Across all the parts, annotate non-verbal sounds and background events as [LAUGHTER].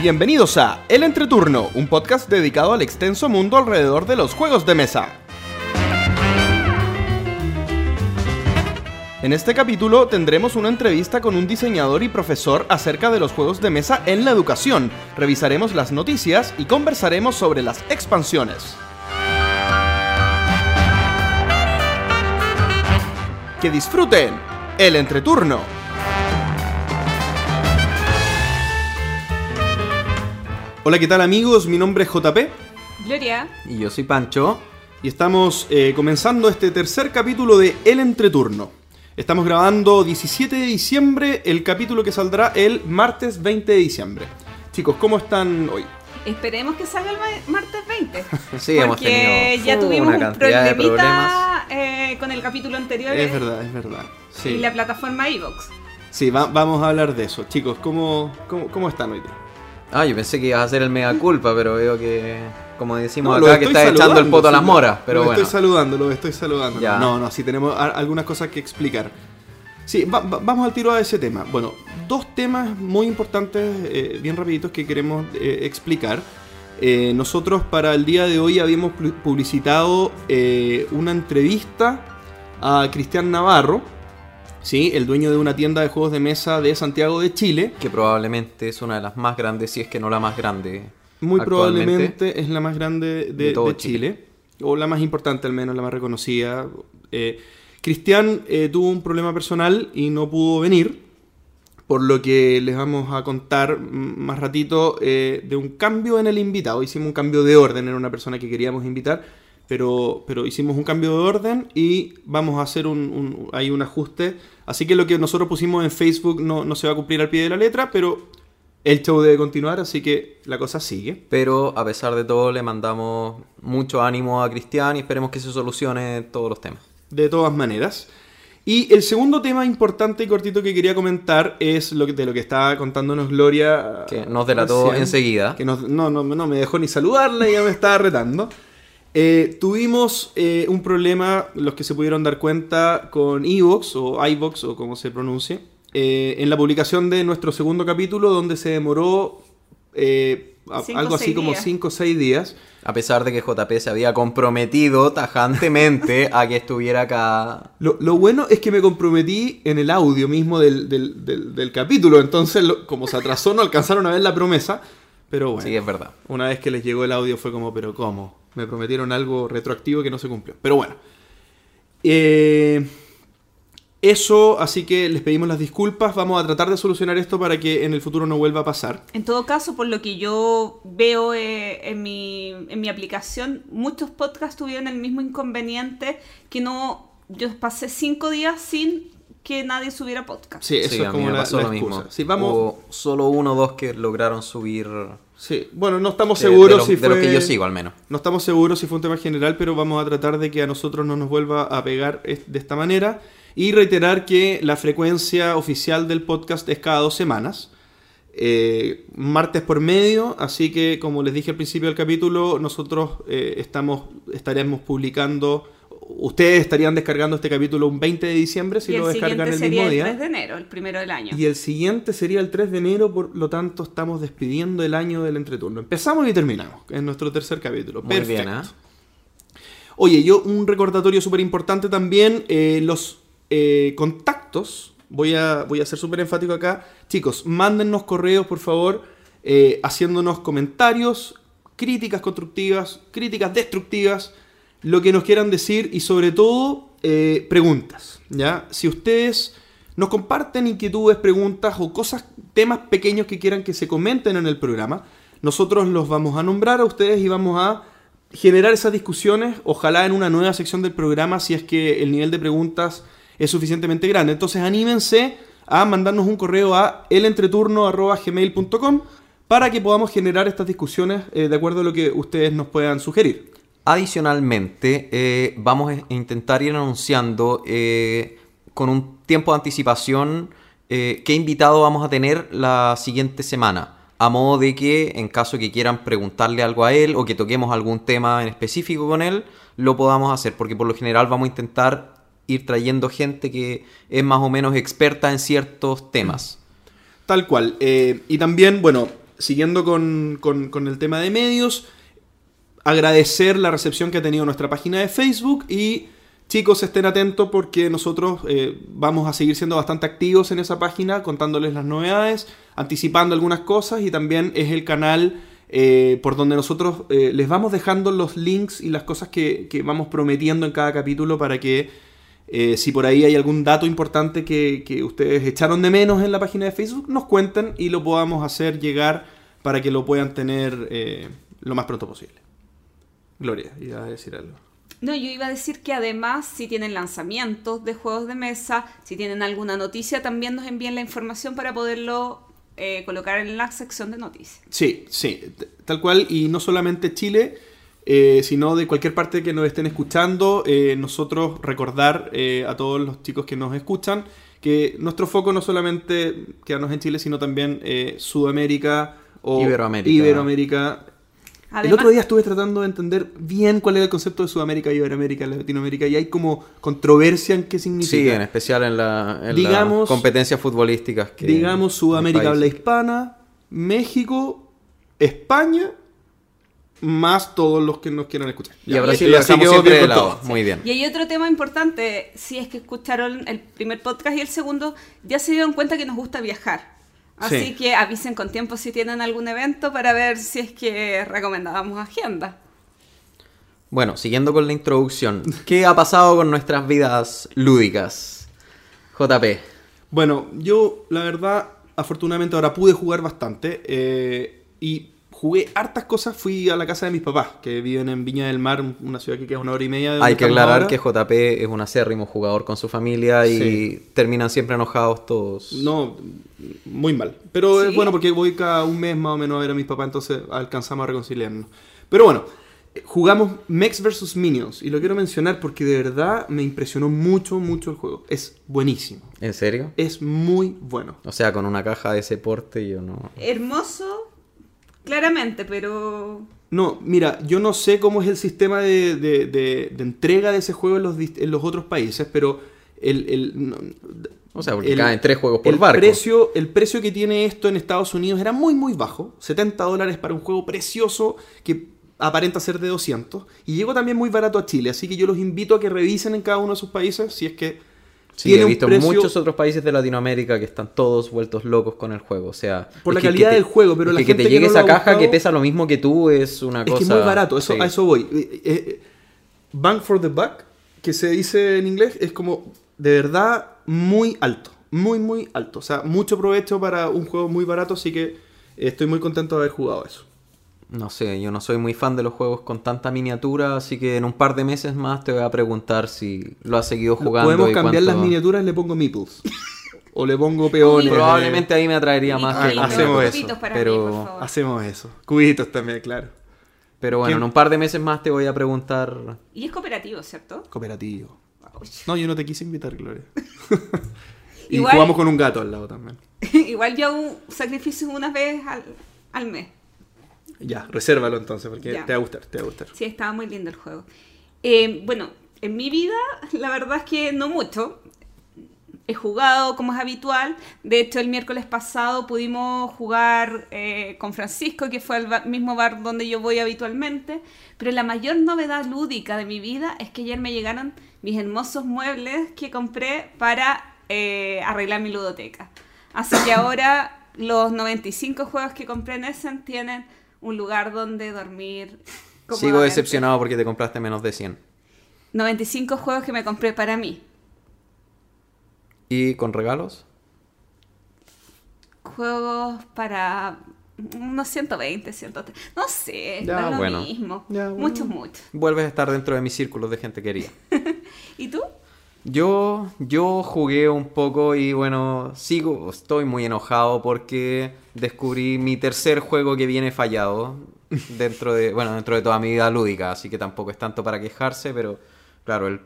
Bienvenidos a El Entreturno, un podcast dedicado al extenso mundo alrededor de los juegos de mesa. En este capítulo tendremos una entrevista con un diseñador y profesor acerca de los juegos de mesa en la educación. Revisaremos las noticias y conversaremos sobre las expansiones. Que disfruten el entreturno. Hola, ¿qué tal amigos? Mi nombre es JP Gloria. Y yo soy Pancho. y estamos eh, comenzando este tercer capítulo de El Entreturno. Estamos grabando 17 de diciembre, el capítulo que saldrá el martes 20 de diciembre. Chicos, ¿cómo están hoy? Esperemos que salga el ma- martes 20. [LAUGHS] Sí, hemos porque tenido ya uh, tuvimos una un cantidad de problemas. problemita eh, con el capítulo anterior Es verdad, es verdad. y la plataforma Evox. sí va- vamos a hablar de eso. Chicos, ¿cómo, cómo, cómo están hoy día? Ah, yo pensé que ibas a hacer el mega culpa, pero veo que, como decimos No, acá, que estás echando el poto a las moras. Pero lo bueno, estoy saludando, lo estoy saludando. Ya. No, no, sí tenemos algunas cosas que explicar. Sí, va- va- vamos al tiro a ese tema. Bueno, dos temas muy importantes, eh, bien rapiditos, que queremos eh, explicar. Eh, nosotros para el día de hoy habíamos pu- publicitado una entrevista a Cristian Navarro, ¿sí? el dueño de una tienda de juegos de mesa de Santiago de Chile. que probablemente es una de las más grandes, si es que no la más grande. Muy probablemente es la más grande de, De todo de Chile. O la más importante al menos, la más reconocida. Eh, Cristian eh, tuvo un problema personal y no pudo venir. Por lo que les vamos a contar más ratito eh, de un cambio en el invitado. Hicimos un cambio de orden, era una persona que queríamos invitar. Pero, pero hicimos un cambio de orden y vamos a hacer un, un- hay un ajuste. Así que lo que nosotros pusimos en Facebook no, no se va a cumplir al pie de la letra, pero el show debe continuar, así que la cosa sigue. Pero a pesar de todo, le mandamos mucho ánimo a Cristian y esperemos que se solucione todos los temas. De todas maneras. Y el segundo tema importante y cortito que quería comentar es lo que, de lo que estaba contándonos Gloria. Que nos delató recién, enseguida. Que nos- no, no, no me dejó ni saludarla y ya me estaba retando. Eh, tuvimos eh, un problema, los que se pudieron dar cuenta, con Evox o iVox o como se pronuncie, eh, en la publicación de nuestro segundo capítulo, donde se demoró eh, a- Cinco, algo así como días. 5 o 6 días. A pesar de que JP se había comprometido tajantemente [LAUGHS] a que estuviera acá. Lo, lo bueno es que me comprometí en el audio mismo del, del- del- del capítulo, entonces lo- como se atrasó no alcanzaron a ver la promesa, pero bueno, Sí, es verdad. una vez que les llegó el audio fue como, pero ¿cómo? Me prometieron algo retroactivo que no se cumplió, pero bueno. Eh, eso, así que les pedimos las disculpas, vamos a tratar de solucionar esto para que en el futuro no vuelva a pasar. En todo caso, por lo que yo veo eh, en, mi, en mi aplicación, muchos podcasts tuvieron el mismo inconveniente que no. Yo pasé cinco días sin que nadie subiera podcast. Sí, eso Sí, es como pasó la lo excusa. mismo. Sí, vamos, Hubo solo uno o dos que lograron subir. sí, bueno, no estamos de- seguros de, los, si de fue- que yo sigo, al menos. No estamos seguros si fue un tema general, pero vamos a tratar de que a nosotros no nos vuelva a pegar de esta manera. Y reiterar que la frecuencia oficial del podcast es cada dos semanas. eh, martes por medio, así que como les dije al principio del capítulo, nosotros eh, estamos, estaremos publicando, ustedes estarían descargando este capítulo un 20 de diciembre si y el lo descargan siguiente el sería mismo el día. 3 de enero, el primero del año. Y el siguiente sería el 3 de enero, por lo tanto estamos despidiendo el año del entreturno. Empezamos y terminamos, en nuestro tercer capítulo. Muy bien, Perfecto. ¿eh? Oye, yo un recordatorio súper importante también, eh, los eh, contactos, voy a, voy a ser súper enfático acá. Chicos, mándennos correos, por favor, eh, haciéndonos comentarios, críticas constructivas, críticas destructivas, lo que nos quieran decir y sobre todo eh, preguntas. ¿ya? Si ustedes nos comparten inquietudes, preguntas o cosas, temas pequeños que quieran que se comenten en el programa, nosotros los vamos a nombrar a ustedes y vamos a generar esas discusiones, ojalá en una nueva sección del programa si es que el nivel de preguntas es suficientemente grande. Entonces anímense a mandarnos un correo a elentreturno.gmail.com para que podamos generar estas discusiones eh, de acuerdo a lo que ustedes nos puedan sugerir. Adicionalmente, eh, vamos a intentar ir anunciando eh, con un tiempo de anticipación eh, qué invitado vamos a tener la siguiente semana. A modo de que, en caso que quieran preguntarle algo a él o que toquemos algún tema en específico con él, lo podamos hacer. Porque por lo general vamos a intentar ir trayendo gente que es más o menos experta en ciertos temas. Tal cual. Y también, bueno, siguiendo con- con el tema de medios, agradecer la recepción que ha tenido nuestra página de Facebook y chicos estén atentos porque nosotros eh, vamos a seguir siendo bastante activos en esa página contándoles las novedades, anticipando algunas cosas y también es el canal eh, por donde nosotros eh, les vamos dejando los links y las cosas que, que vamos prometiendo en cada capítulo para que si por ahí hay algún dato importante que, que ustedes echaron de menos en la página de Facebook, nos cuenten y lo podamos hacer llegar para que lo puedan tener lo más pronto posible. Gloria, iba a decir algo. No, yo iba a decir que además, si tienen lanzamientos de juegos de mesa, si tienen alguna noticia, también nos envíen la información para poderlo eh, colocar en la sección de noticias. Sí, sí, tal cual, y no solamente Chile, eh, sino de cualquier parte que nos estén escuchando, eh, nosotros recordar eh, a todos los chicos que nos escuchan que nuestro foco no solamente quedarnos en Chile, sino también eh, Sudamérica o Iberoamérica. Iberoamérica. El otro día estuve tratando de entender bien cuál era el concepto de Sudamérica, Iberoamérica, Latinoamérica, y hay como controversia en qué significa. Sí, en especial en la en Digamos- las competencias futbolísticas. Que Digamos Sudamérica habla hispana, México, España, más todos los que nos quieran escuchar. Y a Brasil Y lo siempre de lado. Muy bien. Y hay otro tema importante, si es que escucharon el primer podcast y el segundo, ya se dieron cuenta que nos gusta viajar. Así Sí. que avisen con tiempo si tienen algún evento para ver si es que recomendábamos agenda. Bueno, siguiendo con la introducción, ¿qué ha pasado con nuestras vidas lúdicas? JP. Bueno, yo la verdad, afortunadamente ahora pude jugar bastante eh, y jugué hartas cosas. Fui a la casa de mis papás, que viven en Viña del Mar, una ciudad que queda una hora y media. de Hay que aclarar ahora. que JP es un acérrimo jugador con su familia y Sí. terminan siempre enojados todos. No, muy mal. Pero ¿Sí? es bueno porque voy cada un mes más o menos a ver a mis papás, entonces alcanzamos a reconciliarnos. Pero bueno, eh, jugamos Mex vs. Minions y lo quiero mencionar porque de verdad me impresionó mucho, mucho el juego. Es buenísimo. ¿En serio? Es muy bueno. O sea, con una caja de ese porte yo no... Hermoso, claramente, pero No, mira, yo no sé cómo es el sistema de, de- de- de entrega de ese juego en los, dist- en los otros países, pero el... el- no, O sea, porque el- caen tres juegos por el barco. Precio, el precio que tiene esto en Estados Unidos era muy, muy bajo. 70 dólares para un juego precioso que aparenta ser de 200. Y llegó también muy barato a Chile. Así que yo los invito a que revisen en cada uno de sus países si es que Sí, tiene he un visto precio muchos otros países de Latinoamérica que están todos vueltos locos con el juego. O sea, Por la es calidad que te- del juego, pero es la que, que gente te que llegue no esa caja que pesa lo mismo que tú es una Es cosa. que es muy barato, eso, sí. a eso voy. Eh, eh, bang for the buck, que se dice en inglés, es como de verdad muy alto. Muy, muy alto. O sea, mucho provecho para un juego muy barato, así que eh, estoy muy contento de haber jugado eso. No sé, yo no soy muy fan de los juegos con tanta miniatura, así que en un par de meses más te voy a preguntar si lo has seguido jugando. Podemos y cambiar cuánto- las miniaturas, le pongo meeples. o le pongo peones. Probablemente ahí me atraería Y más Ah, que cubitos, hacemos eso, cubitos para pero- mí, por favor. Hacemos eso. Cubitos también, claro. Pero bueno, en un par de meses más te voy a preguntar. Y es cooperativo, ¿cierto? Cooperativo. No, yo no te quise invitar, Gloria. [LAUGHS] y Igual- jugamos con un gato al lado también. [LAUGHS] Igual yo hago sacrificios una vez al, al mes. Ya, resérvalo entonces, porque Ya. te va a gustar, te va a gustar. Sí, estaba muy lindo el juego. Eh, bueno, en mi vida, la verdad es que no mucho. He jugado como es habitual. De hecho, el miércoles pasado pudimos jugar eh, con Francisco, que fue al mismo bar donde yo voy habitualmente. Pero la mayor novedad lúdica de mi vida es que ayer me llegaron mis hermosos muebles que compré para eh, arreglar mi ludoteca. Así que [COUGHS] ahora los 95 juegos que compré en Essen tienen un lugar donde dormir. Sigo decepcionado porque te compraste menos de 100. 95 juegos que me compré para mí. ¿Y con regalos? Juegos para unos 120, 130. No sé, Ya, da lo bueno. mismo. Ya, bueno. Muchos, muchos. Vuelves a estar dentro de mis círculos de gente querida. [LAUGHS] ¿Y tú? Yo, yo jugué un poco y bueno, sigo, estoy muy enojado porque descubrí mi tercer juego que viene fallado dentro de, bueno, dentro de toda mi vida lúdica, así que tampoco es tanto para quejarse, pero claro, el,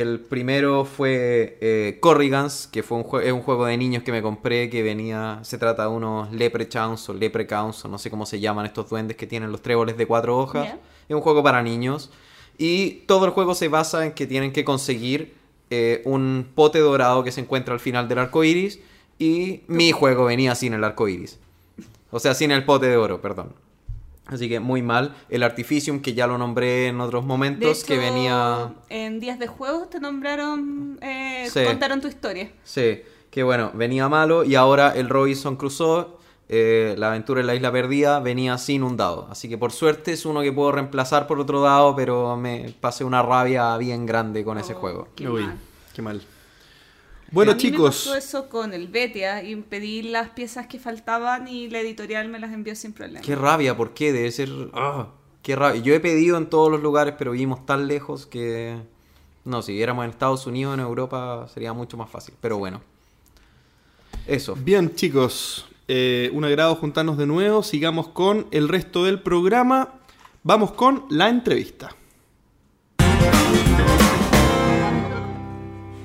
el primero fue eh, Corrigans, que fue un, jue- es un juego de niños que me compré que venía, se trata de unos leprechauns o leprechauns o no sé cómo se llaman estos duendes que tienen los tréboles de cuatro hojas. Es un juego para niños. Y todo el juego se basa en que tienen que conseguir eh, un pote dorado que se encuentra al final del arco iris. Y mi juego venía sin el arco iris. O sea, sin el pote de oro, perdón. Así que muy mal. El Artificium, que ya lo nombré en otros De momentos, hecho, que venía... En días de juegos te nombraron, eh, Sí. contaron tu historia. Sí, que bueno, venía malo y ahora el Robinson Crusoe, eh, la aventura en la isla perdida, venía sin un dado. Así que por suerte es uno que puedo reemplazar por otro dado, pero me pasé una rabia bien grande con ese Oh, juego. Qué Uy, mal. qué mal. Bueno, A mí Me chicos, pasó eso con el Betia y pedí las piezas que faltaban y la editorial me las envió sin problema. Qué rabia, ¿por qué? Debe ser... ah, qué rabia. Yo he pedido en todos los lugares, pero vivimos tan lejos que... No, si viéramos en Estados Unidos, en Europa, sería mucho más fácil. Pero bueno. Eso. bien chicos, eh, un agrado juntarnos de nuevo. Sigamos con el resto del programa. Vamos con la entrevista.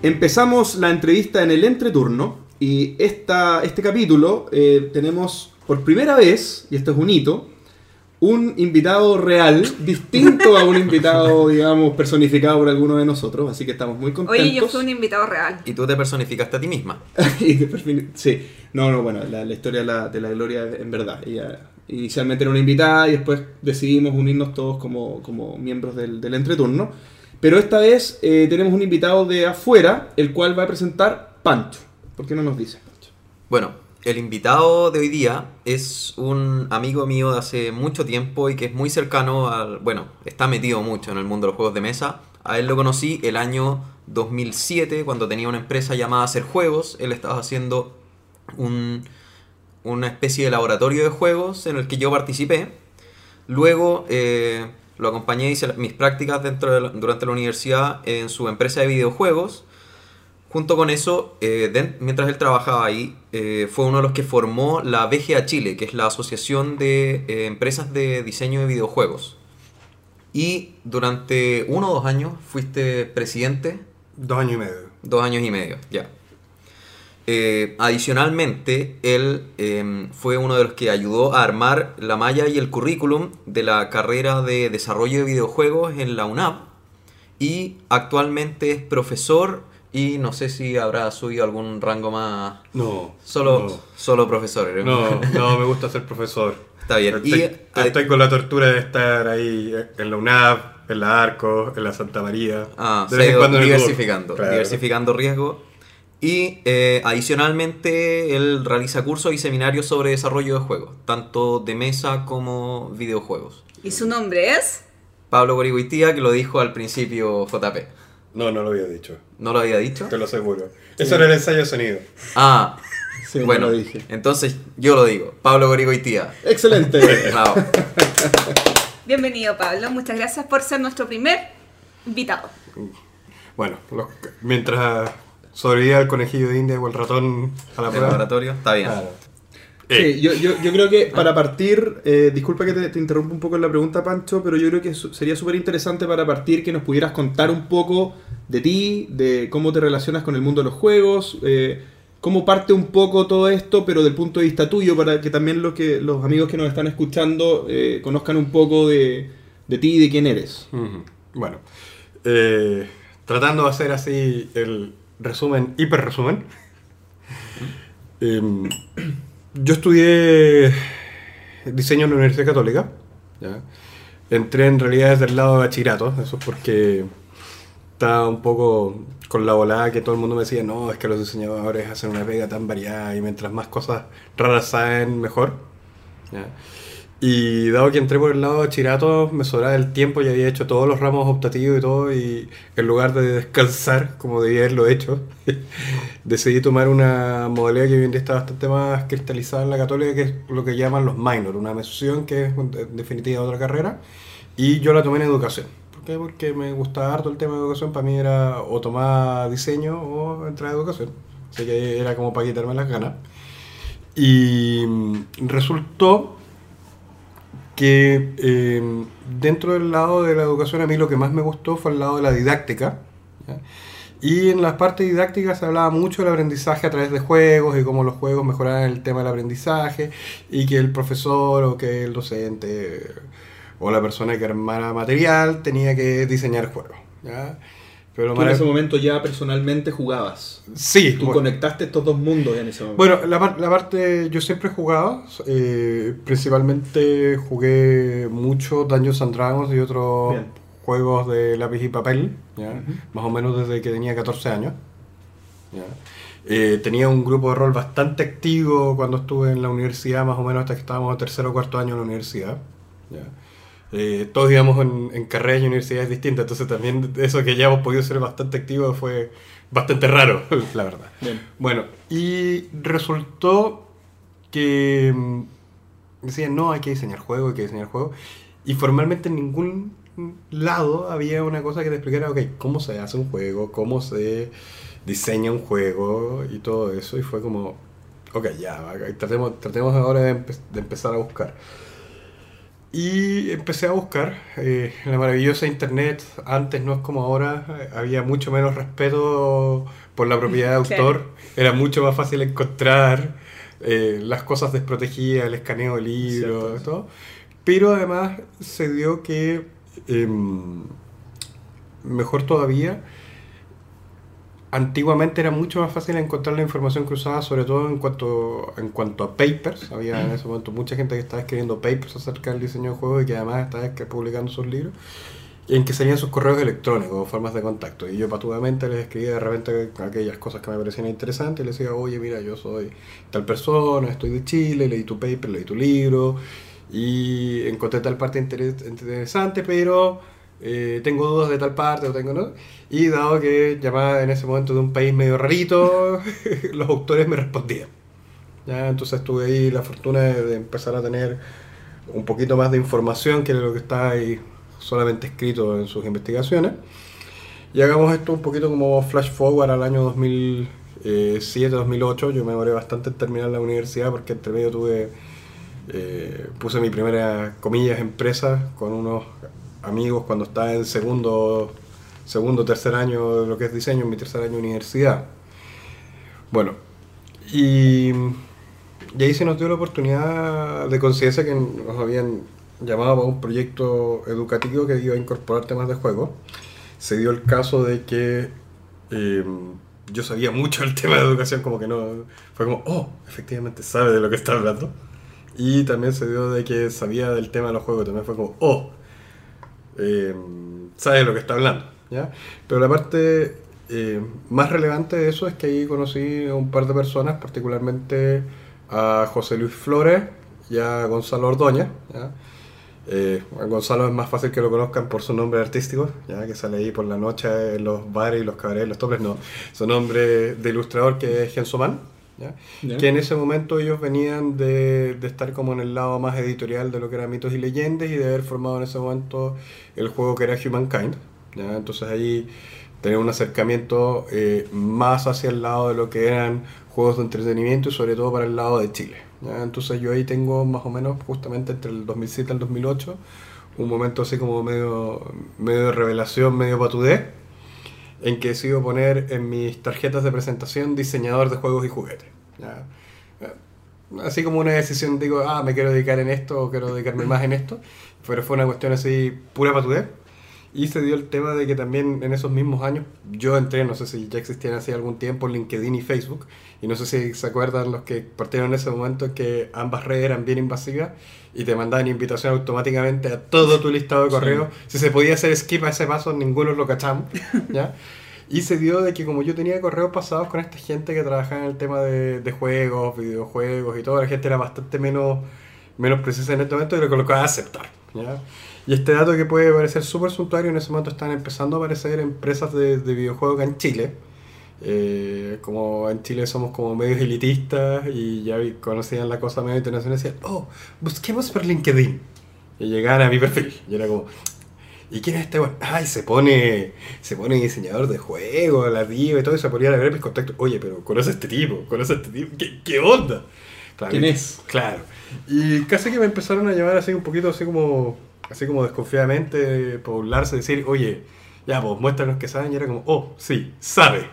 Empezamos la entrevista en el entreturno y esta, este capítulo eh, tenemos por primera vez, y esto es un hito, un invitado real, distinto a un invitado, [LAUGHS] digamos, personificado por alguno de nosotros, así que estamos muy contentos. Oye, yo fui un invitado real. Y tú te personificaste a ti misma. [LAUGHS] Y perfil- sí, no, no, bueno, la, la historia de la, de la Gloria en verdad. Ella inicialmente era una invitada y después decidimos unirnos todos como, como miembros del, del entreturno. Pero esta vez eh, tenemos un invitado de afuera, el cual va a presentar Pancho. ¿Por qué no nos dice Pancho? Bueno, el invitado de hoy día es un amigo mío de hace mucho tiempo y que es muy cercano al... Bueno, está metido mucho en el mundo de los juegos de mesa. A él lo conocí el año 2007 cuando tenía una empresa llamada Hacer Juegos. Él estaba haciendo un- una especie de laboratorio de juegos en el que yo participé. Luego eh, lo acompañé hice mis prácticas dentro de la- durante la universidad en su empresa de videojuegos. Junto con eso, eh, den- mientras él trabajaba ahí, eh, fue uno de los que formó la BGA Chile, que es la Asociación de eh, Empresas de Diseño de Videojuegos. Y durante uno o dos años fuiste presidente, Dos años y medio. dos años y medio, ya. Eh, adicionalmente, él eh, fue uno de los que ayudó a armar la malla y el currículum de la carrera de desarrollo de videojuegos en la UNAP. Y actualmente es profesor y no sé si habrá subido algún rango más. No. Solo, solo profesor. ¿eh? No, no, [LAUGHS] no me gusta ser profesor. Está bien. Estoy, Y, estoy con la tortura de estar ahí en la UNAP, en la Arco, en la Santa María. Ah, de vez en cuando diversificando. Claro. diversificando riesgo. Y eh, adicionalmente él realiza cursos y seminarios sobre desarrollo de juegos, tanto de mesa como videojuegos. ¿Y su nombre es? Pablo Gorigüitía, que lo dijo al principio JP. No, no lo había dicho. ¿No lo había dicho? Te lo aseguro. Eso era el ensayo de sonido. Ah, [LAUGHS] Sí, no bueno, lo dije. entonces yo lo digo. Pablo Gorigüitía. Excelente. [LAUGHS] Bravo. [LAUGHS] Bienvenido, Pablo. Muchas gracias por ser nuestro primer invitado. Bueno, los- mientras sobrevivía el conejillo de India o el ratón a la ¿El prueba. laboratorio? Está bien. Claro. Sí, yo, yo, yo creo que para partir, eh, disculpa que te, te interrumpa un poco en la pregunta, Pancho, pero yo creo que su- sería súper interesante para partir que nos pudieras contar un poco de ti, de cómo te relacionas con el mundo de los juegos, eh, cómo parte un poco todo esto, pero del punto de vista tuyo, para que también los, que, los amigos que nos están escuchando eh, conozcan un poco de, de ti y de quién eres. Bueno, eh, tratando de hacer así el resumen, hiper resumen. Em, yo estudié diseño en la Universidad Católica. Entré en realidad desde el lado de bachillerato, eso es porque estaba un poco con la volada que todo el mundo me decía, no, es que los diseñadores hacen una pega tan variada y mientras más cosas raras saben, mejor. Y dado que entré por el lado de bachillerato, me sobraba el tiempo y había hecho todos los ramos optativos y todo, y en lugar de descansar, como debía haberlo hecho, [LAUGHS] decidí tomar una modalidad que hoy en día está bastante más cristalizada en la católica, que es lo que llaman los minor, una mención que es en definitiva otra carrera, y yo la tomé en educación. ¿Por qué? Porque me gustaba harto el tema de educación, para mí era o tomar diseño o entrar a educación, así que era como para quitarme las ganas. Y resultó que eh, dentro del lado de la educación a mí lo que más me gustó fue el lado de la didáctica. ¿ya? Y en las partes didácticas se hablaba mucho del aprendizaje a través de juegos y cómo los juegos mejoraban el tema del aprendizaje y que el profesor o que el docente o la persona que armara material tenía que diseñar juegos. Pero Tú en ese momento ya personalmente jugabas. Sí, Tú bueno. conectaste estos dos mundos en ese momento. Bueno, la, la parte, yo siempre he jugado, eh, principalmente jugué mucho Dungeons and Dragons y otros Bien. juegos de lápiz y papel, ¿ya? más o menos desde que tenía 14 años. ¿ya? Eh, tenía un grupo de rol bastante activo cuando estuve en la universidad, más o menos hasta que estábamos en tercero o cuarto año en la universidad. ¿ya? Eh, todos íbamos en, en carreras y universidades distintas, entonces también eso que ya hemos podido ser bastante activos fue bastante raro, [LAUGHS] la verdad. Bien. Bueno, y resultó que mm, decían, no, hay que diseñar juego, hay que diseñar juego. Y formalmente en ningún lado había una cosa que te explicara, ok, cómo se hace un juego, cómo se diseña un juego y todo eso. Y fue como, ok, ya, tratemos, tratemos ahora de, empe- de empezar a buscar. Y empecé a buscar eh, en la maravillosa internet. Antes no es como ahora, eh, había mucho menos respeto por la propiedad de [LAUGHS] Claro. autor. Era mucho más fácil encontrar eh, las cosas desprotegidas, el escaneo de libros, Cierto. todo. Pero además se dio que, em, mejor todavía, antiguamente era mucho más fácil encontrar la información cruzada, sobre todo en cuanto, en cuanto a papers. Había en ese momento mucha gente que estaba escribiendo papers acerca del diseño de juegos y que además estaba publicando sus libros. En que salían sus correos electrónicos formas de contacto. Y yo patudamente les escribía de repente aquellas cosas que me parecían interesantes y les decía, oye, mira, yo soy tal persona, estoy de Chile, leí tu paper, leí tu libro y encontré tal parte interes- interesante, pero eh, tengo dudas de tal parte o tengo no. Y dado que llamaba en ese momento de un país medio rarito, [LAUGHS] los autores me respondían. Ya, entonces tuve ahí la fortuna de, empezar a tener un poquito más de información que lo que está ahí solamente escrito en sus investigaciones. Y hagamos esto un poquito como flash forward al año 2007-2008. Yo me demoré bastante en terminar la universidad porque entre medio tuve, eh, puse mi primera, comillas, empresa con unos amigos cuando estaba en segundo, segundo, tercer año de lo que es diseño, en mi tercer año de universidad. Bueno, y, y ahí se nos dio la oportunidad de conciencia que nos habían llamado para un proyecto educativo que iba a incorporar temas de juego. Se dio el caso de que eh, yo sabía mucho del tema de educación, como que no. Fue como, oh, efectivamente sabe de lo que está hablando. Y también se dio de que sabía del tema de los juegos, también fue como, oh, eh, sabe lo que está hablando. ¿ya? Pero la parte eh, más relevante de eso es que ahí conocí a un par de personas, particularmente a José Luis Flores y a Gonzalo Ordóñez. Eh, Gonzalo es más fácil que lo conozcan por su nombre artístico, ya que sale ahí por la noche en los bares y los cabarets, los toples, no. Su nombre de ilustrador que es Gensoman, ¿ya? Que en ese momento ellos venían de, de estar como en el lado más editorial de lo que eran mitos y leyendas y de haber formado en ese momento el juego que era Humankind. ¿ya? Entonces ahí tener un acercamiento eh, más hacia el lado de lo que eran juegos de entretenimiento y sobre todo para el lado de Chile. ¿ya? Entonces yo ahí tengo más o menos justamente entre el 2007 y el 2008 un momento así como medio, medio de revelación, medio patudé, en que decido poner en mis tarjetas de presentación diseñador de juegos y juguetes. ¿ya? Así como una decisión, digo, ah, me quiero dedicar en esto o quiero dedicarme más en esto, pero fue una cuestión así pura patudez. Y se dio el tema de que también en esos mismos años yo entré, no sé si ya existían hace algún tiempo LinkedIn y Facebook, y no sé si se acuerdan los que partieron en ese momento que ambas redes eran bien invasivas y te mandaban invitación automáticamente a todo tu listado de Sí. correos. Si se podía hacer skip a ese paso, ninguno lo cachamos. [LAUGHS] ¿ya? Y se dio de que como yo tenía correos pasados con esta gente que trabajaba en el tema de, de juegos, videojuegos y todo, la gente era bastante menos, menos precisa en este momento y le colocaba a aceptar. ¿ya? Y este dato que puede parecer súper suntuario, en ese momento están empezando a aparecer empresas de, de videojuegos acá en Chile. Eh, como en Chile somos como medios elitistas y ya conocían la cosa medio internacional y decían, oh, busquemos por LinkedIn. Y llegaban a mi perfil. Y era como, ¿y quién es este weón? Ay, se pone, se pone diseñador de juegos, la diva y todo, y se ponía a ver mis contactos. Oye, pero conoce a este tipo, conoce a este tipo, ¿qué, qué onda? Claro, ¿Quién es? Claro. Y casi que me empezaron a llamar así un poquito así como, así como desconfiadamente, burlarse, decir, oye, ya, pues muéstranos que saben. Y era como, oh, sí, sabe.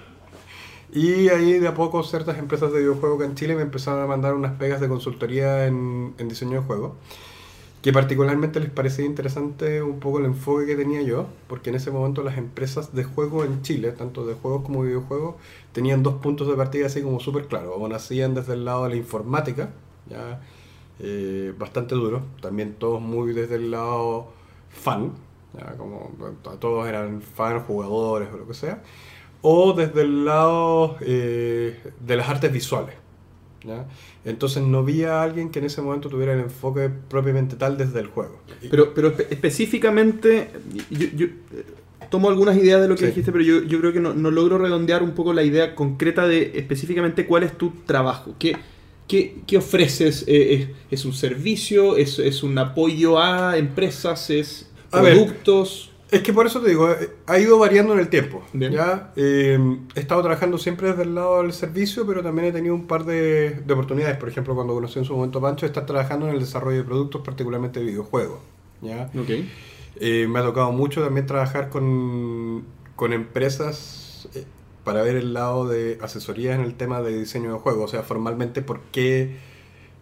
Y ahí de a poco ciertas empresas de videojuegos en Chile me empezaron a mandar unas pegas de consultoría en, diseño de juegos. que particularmente les parecía interesante un poco el enfoque que tenía yo, porque en ese momento las empresas de juego en Chile, tanto de juegos como videojuegos, tenían dos puntos de partida así como súper claros. O nacían desde el lado de la informática, ya eh, bastante duro, también todos muy desde el lado fan, ya, como todos eran fan, jugadores o lo que sea, o desde el lado eh, de las artes visuales. ¿ya? Entonces no había alguien que en ese momento tuviera el enfoque propiamente tal desde el juego. Pero, pero espe- específicamente, yo, yo, tomo algunas ideas de lo que Sí. dijiste, pero yo, yo creo que no, no logro redondear un poco la idea concreta de específicamente cuál es tu trabajo. ¿Qué, qué, qué ofreces? Eh, ¿Es, es un servicio? ¿Es, ¿Es un apoyo a empresas? ¿Es ver. productos? Es que por eso te digo, eh, ha ido variando en el tiempo. ¿ya? Eh, he estado trabajando siempre desde el lado del servicio, pero también he tenido un par de, de oportunidades. Por ejemplo, cuando conocí en su momento a Pancho, estar trabajando en el desarrollo de productos, particularmente de videojuegos. ¿ya? Ok. Eh, me ha tocado mucho también trabajar con, con empresas para ver el lado de asesoría en el tema de diseño de juego. O sea, formalmente, por qué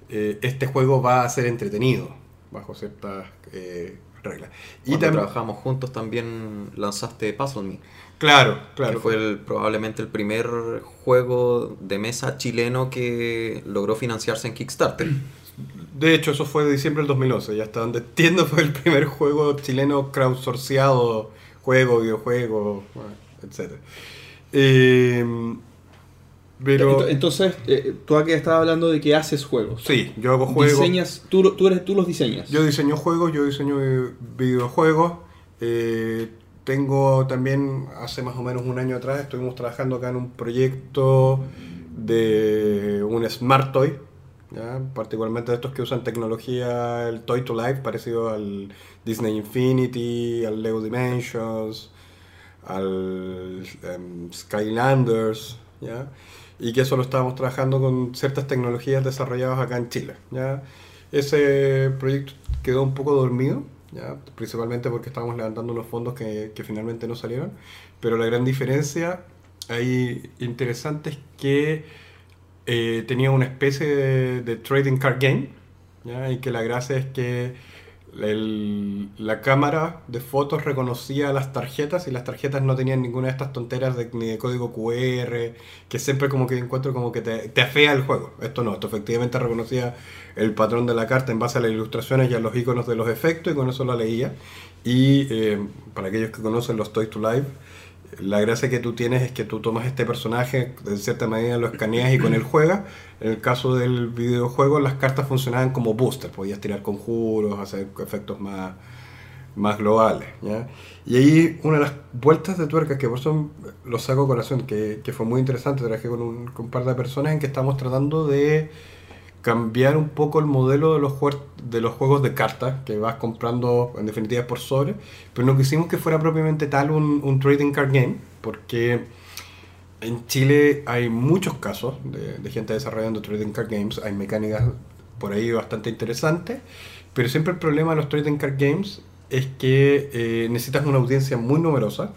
eh, este juego va a ser entretenido bajo ciertas eh, reglas. Y también, trabajamos juntos también lanzaste Puzzle Me, claro, claro. que fue el- probablemente el primer juego de mesa chileno que logró financiarse en Kickstarter. [CLEARS THROAT] De hecho, eso fue de diciembre del 2011, y hasta donde entiendo fue el primer juego chileno crowdsourceado, juego, videojuego, etc. Eh, pero Ent- Entonces, eh, tú aquí estabas hablando de que haces juegos. sí, yo hago juegos. Diseñas, tú, tú, eres, tú los diseñas. Yo diseño juegos, yo diseño eh, videojuegos. eh, tengo también, hace más o menos un año atrás, estuvimos trabajando acá en un proyecto de un Smart Toy, ¿ya? particularmente de estos que usan tecnología, el Toy to Life, parecido al Disney Infinity, al Lego Dimensions, al em, Skylanders, ¿ya? y que eso lo estábamos trabajando con ciertas tecnologías desarrolladas acá en Chile. ¿ya? Ese proyecto quedó un poco dormido, ¿ya? principalmente porque estábamos levantando unos fondos que, que finalmente no salieron, pero la gran diferencia ahí interesante es que eh, tenía una especie de, de trading card game, ¿ya? y que la gracia es que el- la cámara de fotos reconocía las tarjetas y las tarjetas no tenían ninguna de estas tonteras de, ni de código QR, que siempre como que encuentro como que te, te afea el juego. Esto no, esto efectivamente reconocía el patrón de la carta en base a las ilustraciones y a los iconos de los efectos y con eso lo leía. Y eh, para aquellos que conocen los Toy to Life, la gracia que tú tienes es que tú tomas este personaje, de cierta manera lo escaneas y con él juegas. En el caso del videojuego, las cartas funcionaban como booster, podías tirar conjuros, hacer efectos más, más globales. ¿ya? Y ahí una de las vueltas de tuerca, que por eso lo saco a corazón, que, que fue muy interesante, trabajé con un, con un par de personas en que estamos tratando de cambiar un poco el modelo de los, de los juegos de cartas que vas comprando en definitiva por sobre, pero no quisimos que fuera propiamente tal un, trading card game, porque en Chile hay muchos casos de, de gente desarrollando trading card games, hay mecánicas por ahí bastante interesantes, pero siempre el problema de los trading card games es que eh, necesitas una audiencia muy numerosa.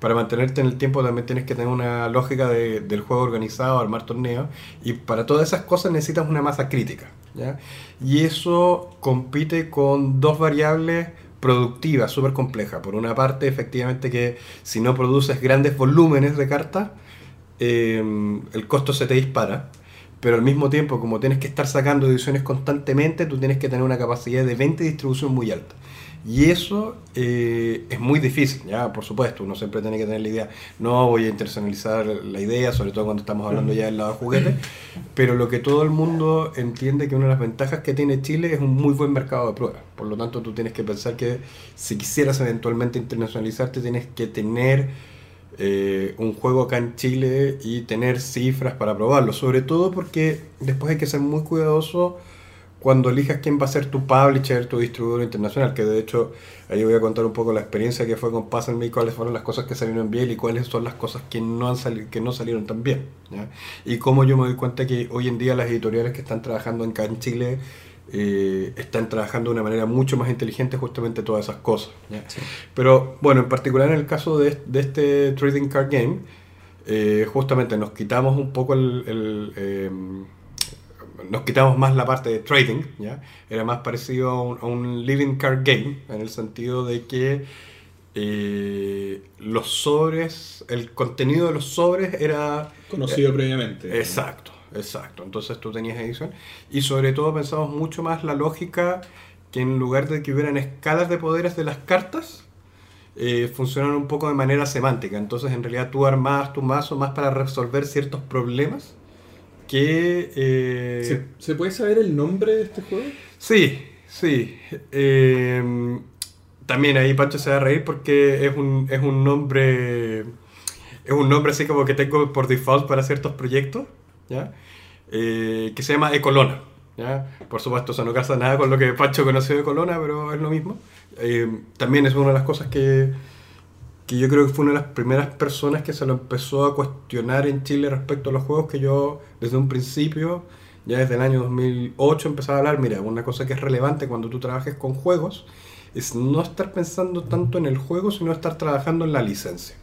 Para mantenerte en el tiempo también tienes que tener una lógica de- del juego organizado, armar torneos, y para todas esas cosas necesitas una masa crítica. ¿ya? Y eso compite con dos variables productivas, súper complejas. Por una parte, efectivamente que si no produces grandes volúmenes de cartas, eh, el costo se te dispara. Pero al mismo tiempo, como tienes que estar sacando ediciones constantemente, tú tienes que tener una capacidad de venta y distribución muy alta. Y eso eh, es muy difícil, ya, por supuesto, uno siempre tiene que tener la idea, no voy a internacionalizar la idea, sobre todo cuando estamos hablando ya del lado de juguetes, pero lo que todo el mundo entiende que una de las ventajas que tiene Chile es un muy buen mercado de pruebas. Por lo tanto, tú tienes que pensar que si quisieras eventualmente internacionalizarte, tienes que tener eh, un juego acá en Chile y tener cifras para probarlo. Sobre todo porque después hay que ser muy cuidadoso cuando elijas quién va a ser tu publisher, tu distribuidor internacional, que de hecho ahí voy a contar un poco la experiencia que fue con Puzzle Me, cuáles fueron las cosas que salieron bien y cuáles son las cosas que no, han sali- que no salieron tan bien. ¿ya? Y cómo yo me doy cuenta que hoy en día las editoriales que están trabajando acá en Chile eh, están trabajando de una manera mucho más inteligente justamente todas esas cosas. ¿ya? Pero bueno, en particular en el caso de, de este Trading Card Game, eh, justamente nos quitamos un poco el, el, eh, nos quitamos más la parte de trading, ¿ya? Era más parecido a un, a un living card game, en el sentido de que eh, los sobres, el contenido de los sobres era... Conocido previamente. Exacto, exacto. Entonces tú tenías edición. Y sobre todo pensamos mucho más la lógica que en lugar de que hubieran escalas de poderes de las cartas, eh, funcionan un poco de manera semántica. Entonces en realidad tú armabas tu mazo más para resolver ciertos problemas que... eh, ¿Se, se puede saber el nombre de este juego? Sí, sí. Eh, también ahí Pancho se va a reír porque es un, es un nombre. Es un nombre así como que tengo por default para ciertos proyectos, ¿ya? Eh, que se llama Ecolona, ¿ya? Por supuesto, eso no casa nada con lo que Pancho conoció de Ecolona, pero es lo mismo. Eh, también es una de las cosas que, que yo creo que fue una de las primeras personas que se lo empezó a cuestionar en Chile respecto a los juegos que yo desde un principio, ya desde el año 2008, empezaba a hablar, mira, una cosa que es relevante cuando tú trabajes con juegos es no estar pensando tanto en el juego, sino estar trabajando en la licencia.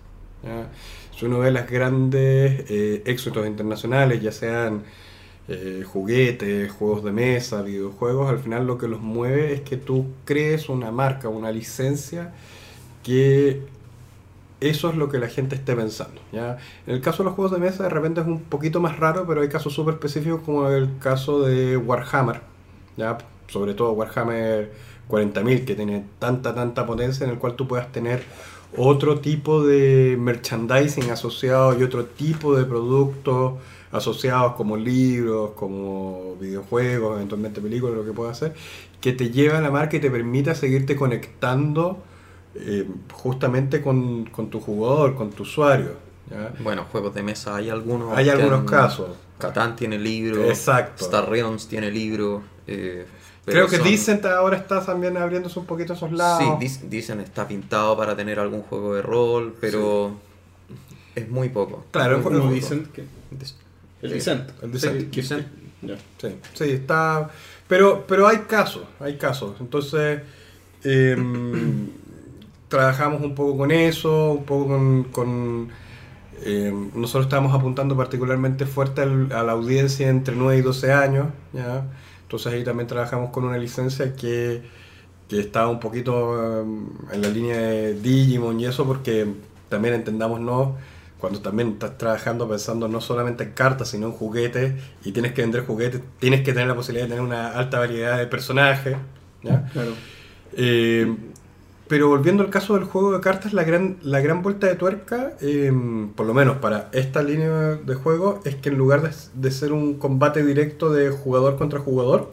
¿ya? Uno ve las grandes eh, éxitos internacionales, ya sean eh, juguetes, juegos de mesa, videojuegos, al final lo que los mueve es que tú crees una marca, una licencia que eso es lo que la gente esté pensando. ¿ya? En el caso de los juegos de mesa de repente es un poquito más raro, pero hay casos súper específicos como el caso de Warhammer, ¿ya? sobre todo Warhammer 40.000 que tiene tanta, tanta potencia en el cual tú puedas tener otro tipo de merchandising asociado y otro tipo de productos asociados como libros, como videojuegos, eventualmente películas, lo que pueda hacer, que te lleva a la marca y te permita seguirte conectando eh, justamente con, con tu jugador, con tu usuario. ¿ya? Bueno, juegos de mesa hay algunos. Hay algunos han- casos. Catán tiene libro. Exacto. Star Realms tiene libro. eh, pero Creo que son- Decent ahora está también abriéndose un poquito esos lados. Sí, Dis- dicen está pintado para tener algún juego de rol, pero es muy poco. Claro, Muy como poco. dicen que... Dis- El Sí. Descent. El Descent. ya. Sí, sí, está. Pero, pero hay casos, hay casos. Entonces, em, trabajamos un poco con eso, un poco con. con, em, nosotros estábamos apuntando particularmente fuerte al- a la audiencia entre 9 y 12 años, ¿ya? Entonces ahí también trabajamos con una licencia que, que estaba un poquito em, en la línea de Digimon y eso, porque también entendamos, ¿no? Cuando también estás trabajando pensando no solamente en cartas, sino en juguetes, y tienes que vender juguetes, tienes que tener la posibilidad de tener una alta variedad de personajes, ¿ya? Claro. Eh, pero volviendo al caso del juego de cartas, la gran, la gran vuelta de tuerca, eh, por lo menos para esta línea de juego, es que en lugar de, de ser un combate directo de jugador contra jugador,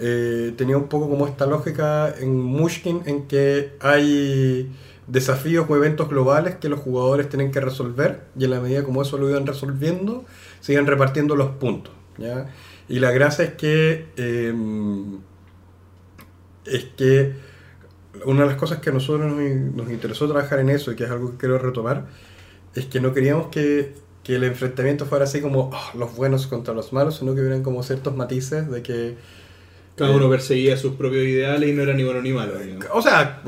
eh, tenía un poco como esta lógica en Mushkin en que hay desafíos o eventos globales que los jugadores tienen que resolver y en la medida como eso lo iban resolviendo, iban repartiendo los puntos. ¿ya? Y la gracia es que... em, es que una de las cosas que a nosotros nos, nos interesó trabajar en eso y que es algo que quiero retomar, es que no queríamos que, que el enfrentamiento fuera así como "Ah, los buenos contra los malos, sino que hubieran como ciertos matices de que... Cada uno perseguía sus propios ideales y no era ni bueno ni malo. digamos. O sea,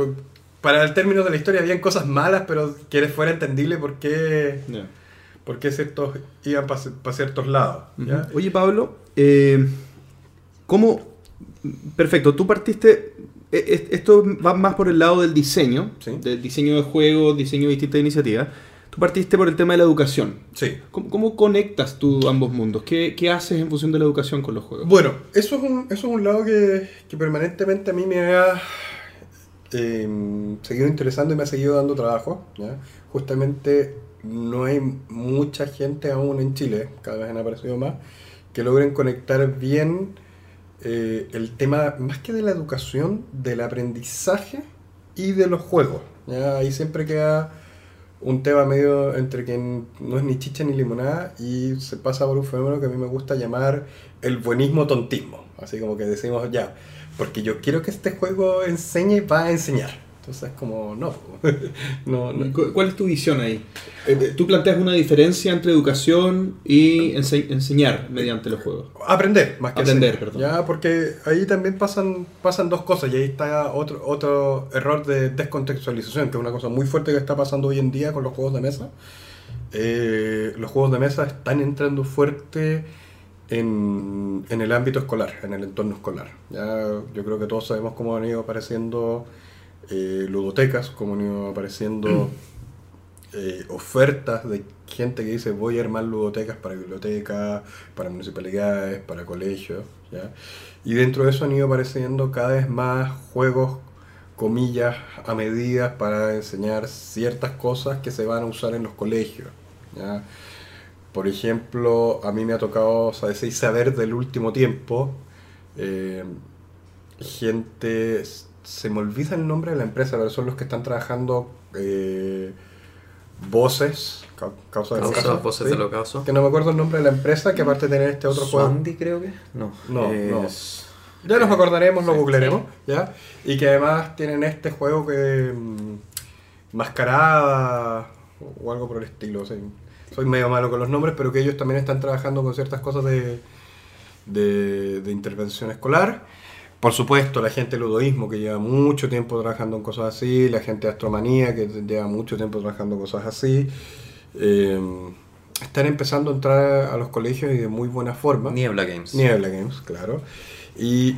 para el término de la historia habían cosas malas, pero que fuera entendible por qué, por qué ciertos iban para ciertos lados. ¿ya? Oye, Pablo, eh, ¿cómo? Perfecto, tú partiste. E- e- Esto va más por el lado del diseño, Sí. del diseño de juegos, diseño de distintas iniciativas. Tú partiste por el tema de la educación. Sí. ¿Cómo, cómo conectas tú ambos mundos? ¿Qué, qué haces en función de la educación con los juegos? Bueno, eso es un, eso es un lado que, que permanentemente a mí me ha eh, seguido interesando y me ha seguido dando trabajo. ¿ya? Justamente no hay mucha gente aún en Chile, cada vez han aparecido más, que logren conectar bien eh, el tema, más que de la educación, del aprendizaje y de los juegos. ¿ya? Ahí siempre queda un tema medio entre que no es ni chicha ni limonada y se pasa por un fenómeno que a mí me gusta llamar el buenismo tontismo. Así como que decimos ya, porque yo quiero que este juego enseñe, va a enseñar. Entonces como, no, [LAUGHS] no, no. ¿Cu- ¿Cuál es tu visión ahí? Eh, eh, Tú planteas una diferencia entre educación y ense- enseñar mediante los juegos. Aprender, más que Aprender, enseñar. perdón. Ya, porque ahí también pasan, pasan dos cosas y ahí está otro, otro error de descontextualización, que es una cosa muy fuerte que está pasando hoy en día con los juegos de mesa. Eh, los juegos de mesa están entrando fuerte en, en el ámbito escolar, en el entorno escolar. Ya, yo creo que todos sabemos cómo han ido apareciendo eh, ludotecas, cómo han ido apareciendo eh, ofertas de gente que dice voy a armar ludotecas para bibliotecas, para municipalidades, para colegios. ¿ya? Y dentro de eso han ido apareciendo cada vez más juegos, comillas, a medidas para enseñar ciertas cosas que se van a usar en los colegios. ¿ya? Por ejemplo, a mí me ha tocado saber del último tiempo, eh, gente, se me olvida el nombre de la empresa, pero son los que están trabajando eh, voces, ca- causa Causa, voces ¿sí? del ocaso. Que no me acuerdo el nombre de la empresa, que aparte de tener este otro juego. Swandy, creo que. No, No, no. Ya nos acordaremos, lo Sí. googlearemos, ¿ya? Y que además tienen este juego que... mm, mascarada o algo por el estilo, sí. Soy medio malo con los nombres, pero que ellos también están trabajando con ciertas cosas de, de, de intervención escolar. Por supuesto, la gente del ludoísmo que lleva mucho tiempo trabajando en cosas así, la gente de astromanía que lleva mucho tiempo trabajando en cosas así. eh, están empezando a entrar a los colegios y de muy buena forma. Niebla Games. Niebla Games, claro. Y,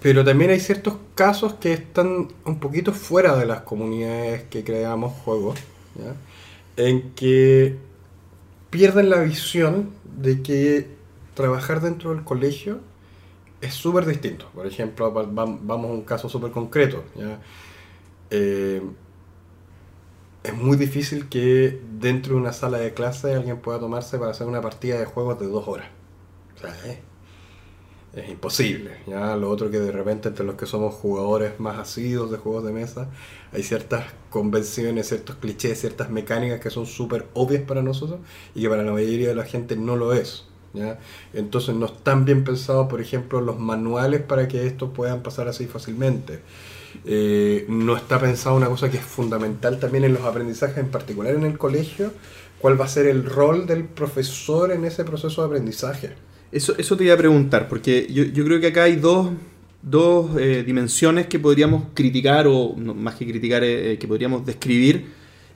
pero también hay ciertos casos que están un poquito fuera de las comunidades que creamos juegos, ¿ya? en que pierden la visión de que trabajar dentro del colegio es súper distinto. Por ejemplo, va- va- vamos a un caso súper concreto. ¿ya? Eh, es muy difícil que dentro de una sala de clase alguien pueda tomarse para hacer una partida de juegos de dos horas. O sea, es, es imposible. ¿ya? Lo otro que de repente entre los que somos jugadores más asiduos de juegos de mesa, hay ciertas convenciones, ciertos clichés, ciertas mecánicas que son súper obvias para nosotros y que para la mayoría de la gente no lo es. ¿Ya? Entonces no están bien pensados, por ejemplo, los manuales para que esto puedan pasar así fácilmente. Eh, no está pensado una cosa que es fundamental también en los aprendizajes, en particular en el colegio, cuál va a ser el rol del profesor en ese proceso de aprendizaje. Eso, eso te iba a preguntar, porque yo, yo creo que acá hay dos, dos eh, dimensiones que podríamos criticar, o no, más que criticar, eh, eh, que podríamos describir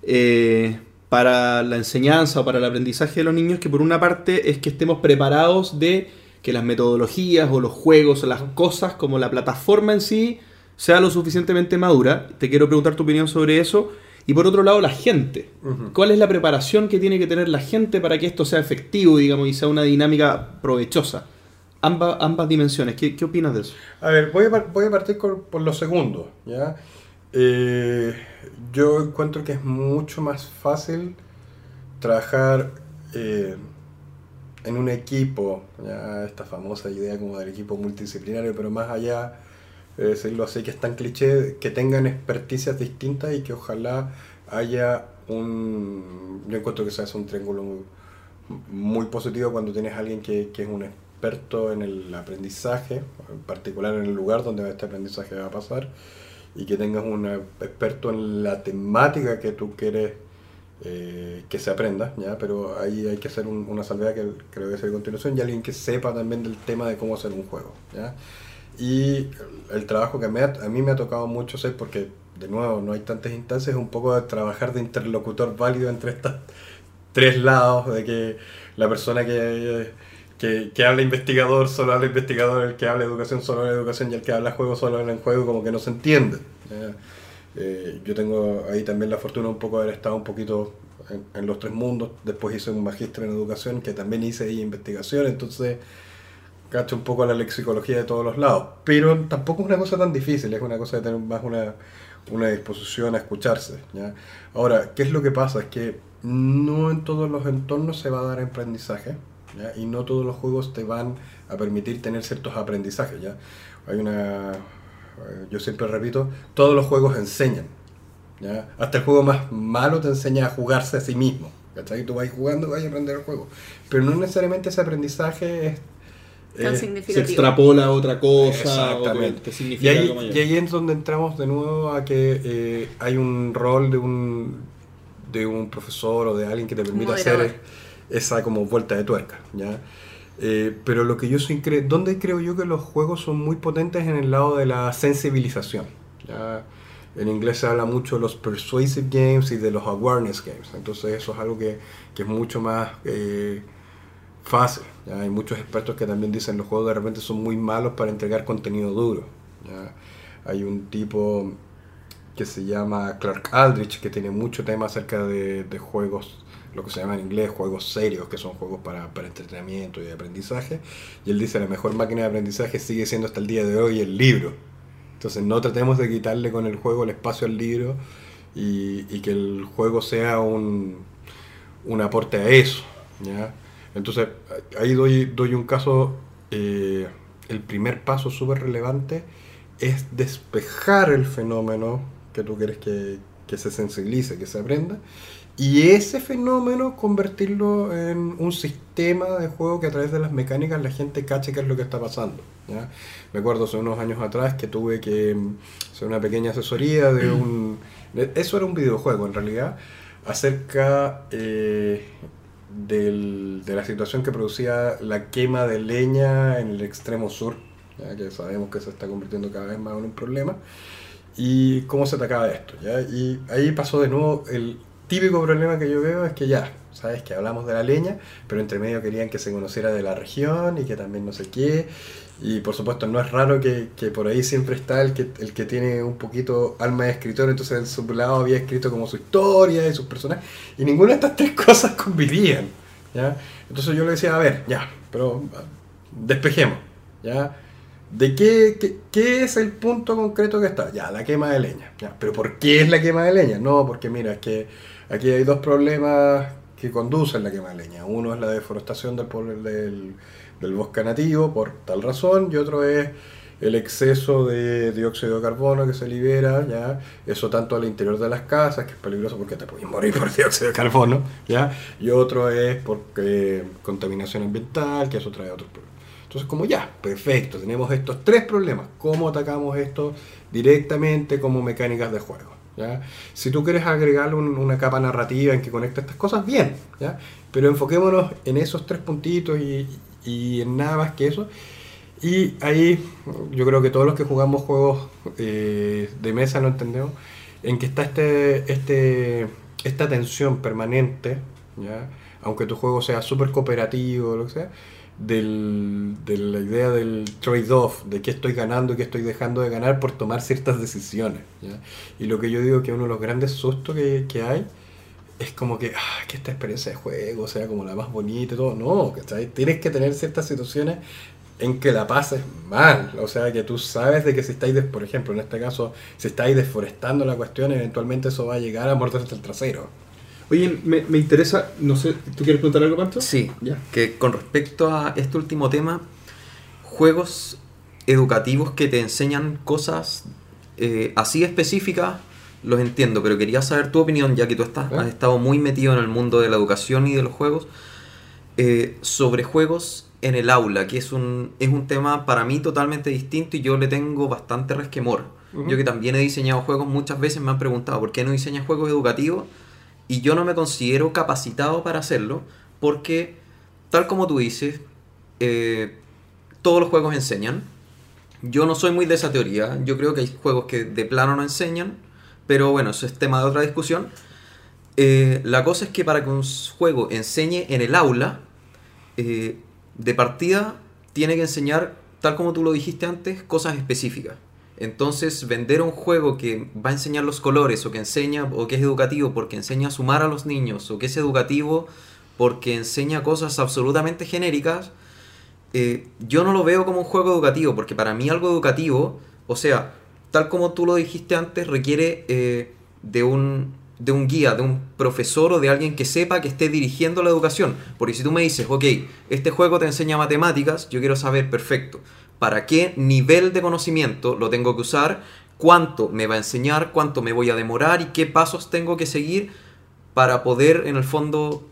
eh, para la enseñanza o para el aprendizaje de los niños, que por una parte es que estemos preparados de que las metodologías o los juegos o las cosas como la plataforma en sí sea lo suficientemente madura. Te quiero preguntar tu opinión sobre eso. Y por otro lado, la gente. ¿Cuál es la preparación que tiene que tener la gente para que esto sea efectivo, digamos, y sea una dinámica provechosa? Ambas, ambas dimensiones. ¿Qué, qué opinas de eso? A ver, voy a, voy a partir con- por lo segundo, ¿ya? Eh, yo encuentro que es mucho más fácil trabajar eh, en un equipo, ¿ya? Esta famosa idea como del equipo multidisciplinario, pero más allá, de decirlo así, que es tan cliché, que tengan experticias distintas y que ojalá haya un... Yo encuentro que se hace un triángulo muy, muy positivo cuando tienes a alguien que, que es un experto en el aprendizaje, en particular en el lugar donde este aprendizaje va a pasar, y que tengas un experto en la temática que tú quieres eh, que se aprenda, ¿ya? pero ahí hay que hacer un- una salvedad que creo que es a continuación, y alguien que sepa también del tema de cómo hacer un juego. ¿ya? Y el trabajo que me ha- a mí me ha tocado mucho hacer, porque de nuevo no hay tantas instancias, es un poco de trabajar de interlocutor válido entre estas tres lados, de que la persona que, que, que habla investigador solo habla investigador, el que habla educación solo habla educación y el que habla juego solo habla en juego, como que no se entiende. ¿ya? Eh, yo tengo ahí también la fortuna un poco de haber estado un poquito en, en los tres mundos, después hice un magíster en educación que también hice ahí investigación, entonces cacho un poco la lexicología de todos los lados, pero tampoco es una cosa tan difícil, es una cosa de tener más una, una disposición a escucharse. ¿ya? Ahora, ¿qué es lo que pasa? Es que no en todos los entornos se va a dar aprendizaje ¿ya? y no todos los juegos te van a permitir tener ciertos aprendizajes. ¿ya? Hay una, eh, yo siempre repito, todos los juegos enseñan. ¿ya? Hasta el juego más malo te enseña a jugarse a sí mismo. ¿cachai? Tú vas jugando y vas a aprender el juego. Pero no necesariamente ese aprendizaje es Tan eh, Se extrapola a otra cosa. Exactamente. O que, Y ahí, algo mayor. y ahí es donde entramos de nuevo a que eh, hay un rol de un, de un profesor o de alguien que te permita Moderador. hacer esa como vuelta de tuerca. ¿ya? Eh, pero lo que yo sí creo, donde creo yo que los juegos son muy potentes en el lado de la sensibilización. ¿ya? En inglés se habla mucho de los persuasive games y de los awareness games. Entonces eso es algo que, que es mucho más... eh, Fácil. Hay muchos expertos que también dicen los juegos de repente son muy malos para entregar contenido duro. Hay un tipo que se llama Clark Aldrich que tiene mucho tema acerca de, de juegos lo que se llama en inglés juegos serios, que son juegos para, para entretenimiento y aprendizaje. Y él dice la mejor máquina de aprendizaje sigue siendo hasta el día de hoy el libro. Entonces no tratemos de quitarle con el juego el espacio al libro y, y que el juego sea un, un aporte a eso. ¿ya? Entonces ahí doy, doy un caso, eh, el primer paso súper relevante es despejar el fenómeno que tú quieres que, que se sensibilice, que se aprenda, y ese fenómeno convertirlo en un sistema de juego que a través de las mecánicas la gente cache qué es lo que está pasando. Me acuerdo hace unos años atrás que tuve que mm, hacer una pequeña asesoría de un... Eso era un videojuego en realidad, acerca eh, del- de la situación que producía la quema de leña en el extremo sur, ya que sabemos que se está convirtiendo cada vez más en un problema y cómo se atacaba esto. Y ahí pasó de nuevo el típico problema que yo veo es que ya, sabes que hablamos de la leña, pero entre medio querían que se conociera de la región y que también no sé qué. Y por supuesto no es raro que, que por ahí siempre está el que, el que tiene un poquito alma de escritor, entonces en su lado había escrito como su historia y sus personajes, y ninguna de estas tres [LAUGHS] cosas convivían. ¿ya? Entonces yo le decía, a ver, ya, pero ah, despejemos. ¿ya? ¿De qué, qué, qué es el punto concreto que está? Ya, la quema de leña. Ya, ¿Pero por qué es la quema de leña? No, porque mira, es que aquí hay dos problemas que conducen a la quema de leña. Uno es la deforestación del, del bosque nativo por tal razón y otro es el exceso de dióxido de carbono que se libera, ¿ya? Eso tanto al interior de las casas, que es peligroso porque te puedes morir por [LAUGHS] dióxido de carbono, ¿ya? Y otro es porque contaminación ambiental, que eso trae otros problemas. Entonces, como ya, perfecto, tenemos estos tres problemas. ¿Cómo atacamos esto directamente como mecánicas de juego? Si tú quieres agregarle un- una capa narrativa en que conecte estas cosas, bien, ¿ya? pero enfoquémonos en esos tres puntitos y, en nada más que eso. Y ahí yo creo que todos los que jugamos juegos eh, de mesa lo entendemos, en que está este, este, esta tensión permanente, aunque tu juego sea súper cooperativo o lo que sea, del, de la idea del trade-off, de qué estoy ganando y qué estoy dejando de ganar por tomar ciertas decisiones. Y lo que yo digo que uno de los grandes sustos que, que hay es como que, ah, que esta experiencia de juego sea como la más bonita y todo. No, ¿cachai? Tienes que tener ciertas situaciones en que la pases mal. O sea, que tú sabes de que si estáis, por ejemplo, en este caso, si estáis deforestando la cuestión, eventualmente eso va a llegar a morderte el trasero. Oye, me, me interesa, no sé, ¿tú quieres preguntar algo, Pancho? Sí, Ya. que con respecto a este último tema, juegos educativos que te enseñan cosas eh, así específicas, los entiendo, pero quería saber tu opinión, ya que tú estás, ¿Eh? has estado muy metido en el mundo de la educación y de los juegos, eh, sobre juegos en el aula, que es un, es un tema para mí totalmente distinto y yo le tengo bastante resquemor. Yo que también he diseñado juegos, muchas veces me han preguntado, ¿por qué no diseñas juegos educativos? Y yo no me considero capacitado para hacerlo, porque, tal como tú dices, eh, todos los juegos enseñan. Yo no soy muy de esa teoría. Yo creo que hay juegos que de plano no enseñan, pero bueno, eso es tema de otra discusión. Eh, la cosa es que para que un juego enseñe en el aula, eh, de partida tiene que enseñar, tal como tú lo dijiste antes, cosas específicas. Entonces, vender un juego que va a enseñar los colores, o que enseña, o que es educativo porque enseña a sumar a los niños, o que es educativo porque enseña cosas absolutamente genéricas, eh, yo no lo veo como un juego educativo, porque para mí algo educativo, o sea, tal como tú lo dijiste antes, requiere eh, de, un, de un guía, de un profesor o de alguien que sepa que esté dirigiendo la educación. Porque si tú me dices, ok, este juego te enseña matemáticas, yo quiero saber, perfecto, para qué nivel de conocimiento lo tengo que usar, cuánto me va a enseñar, cuánto me voy a demorar y qué pasos tengo que seguir para poder en el fondo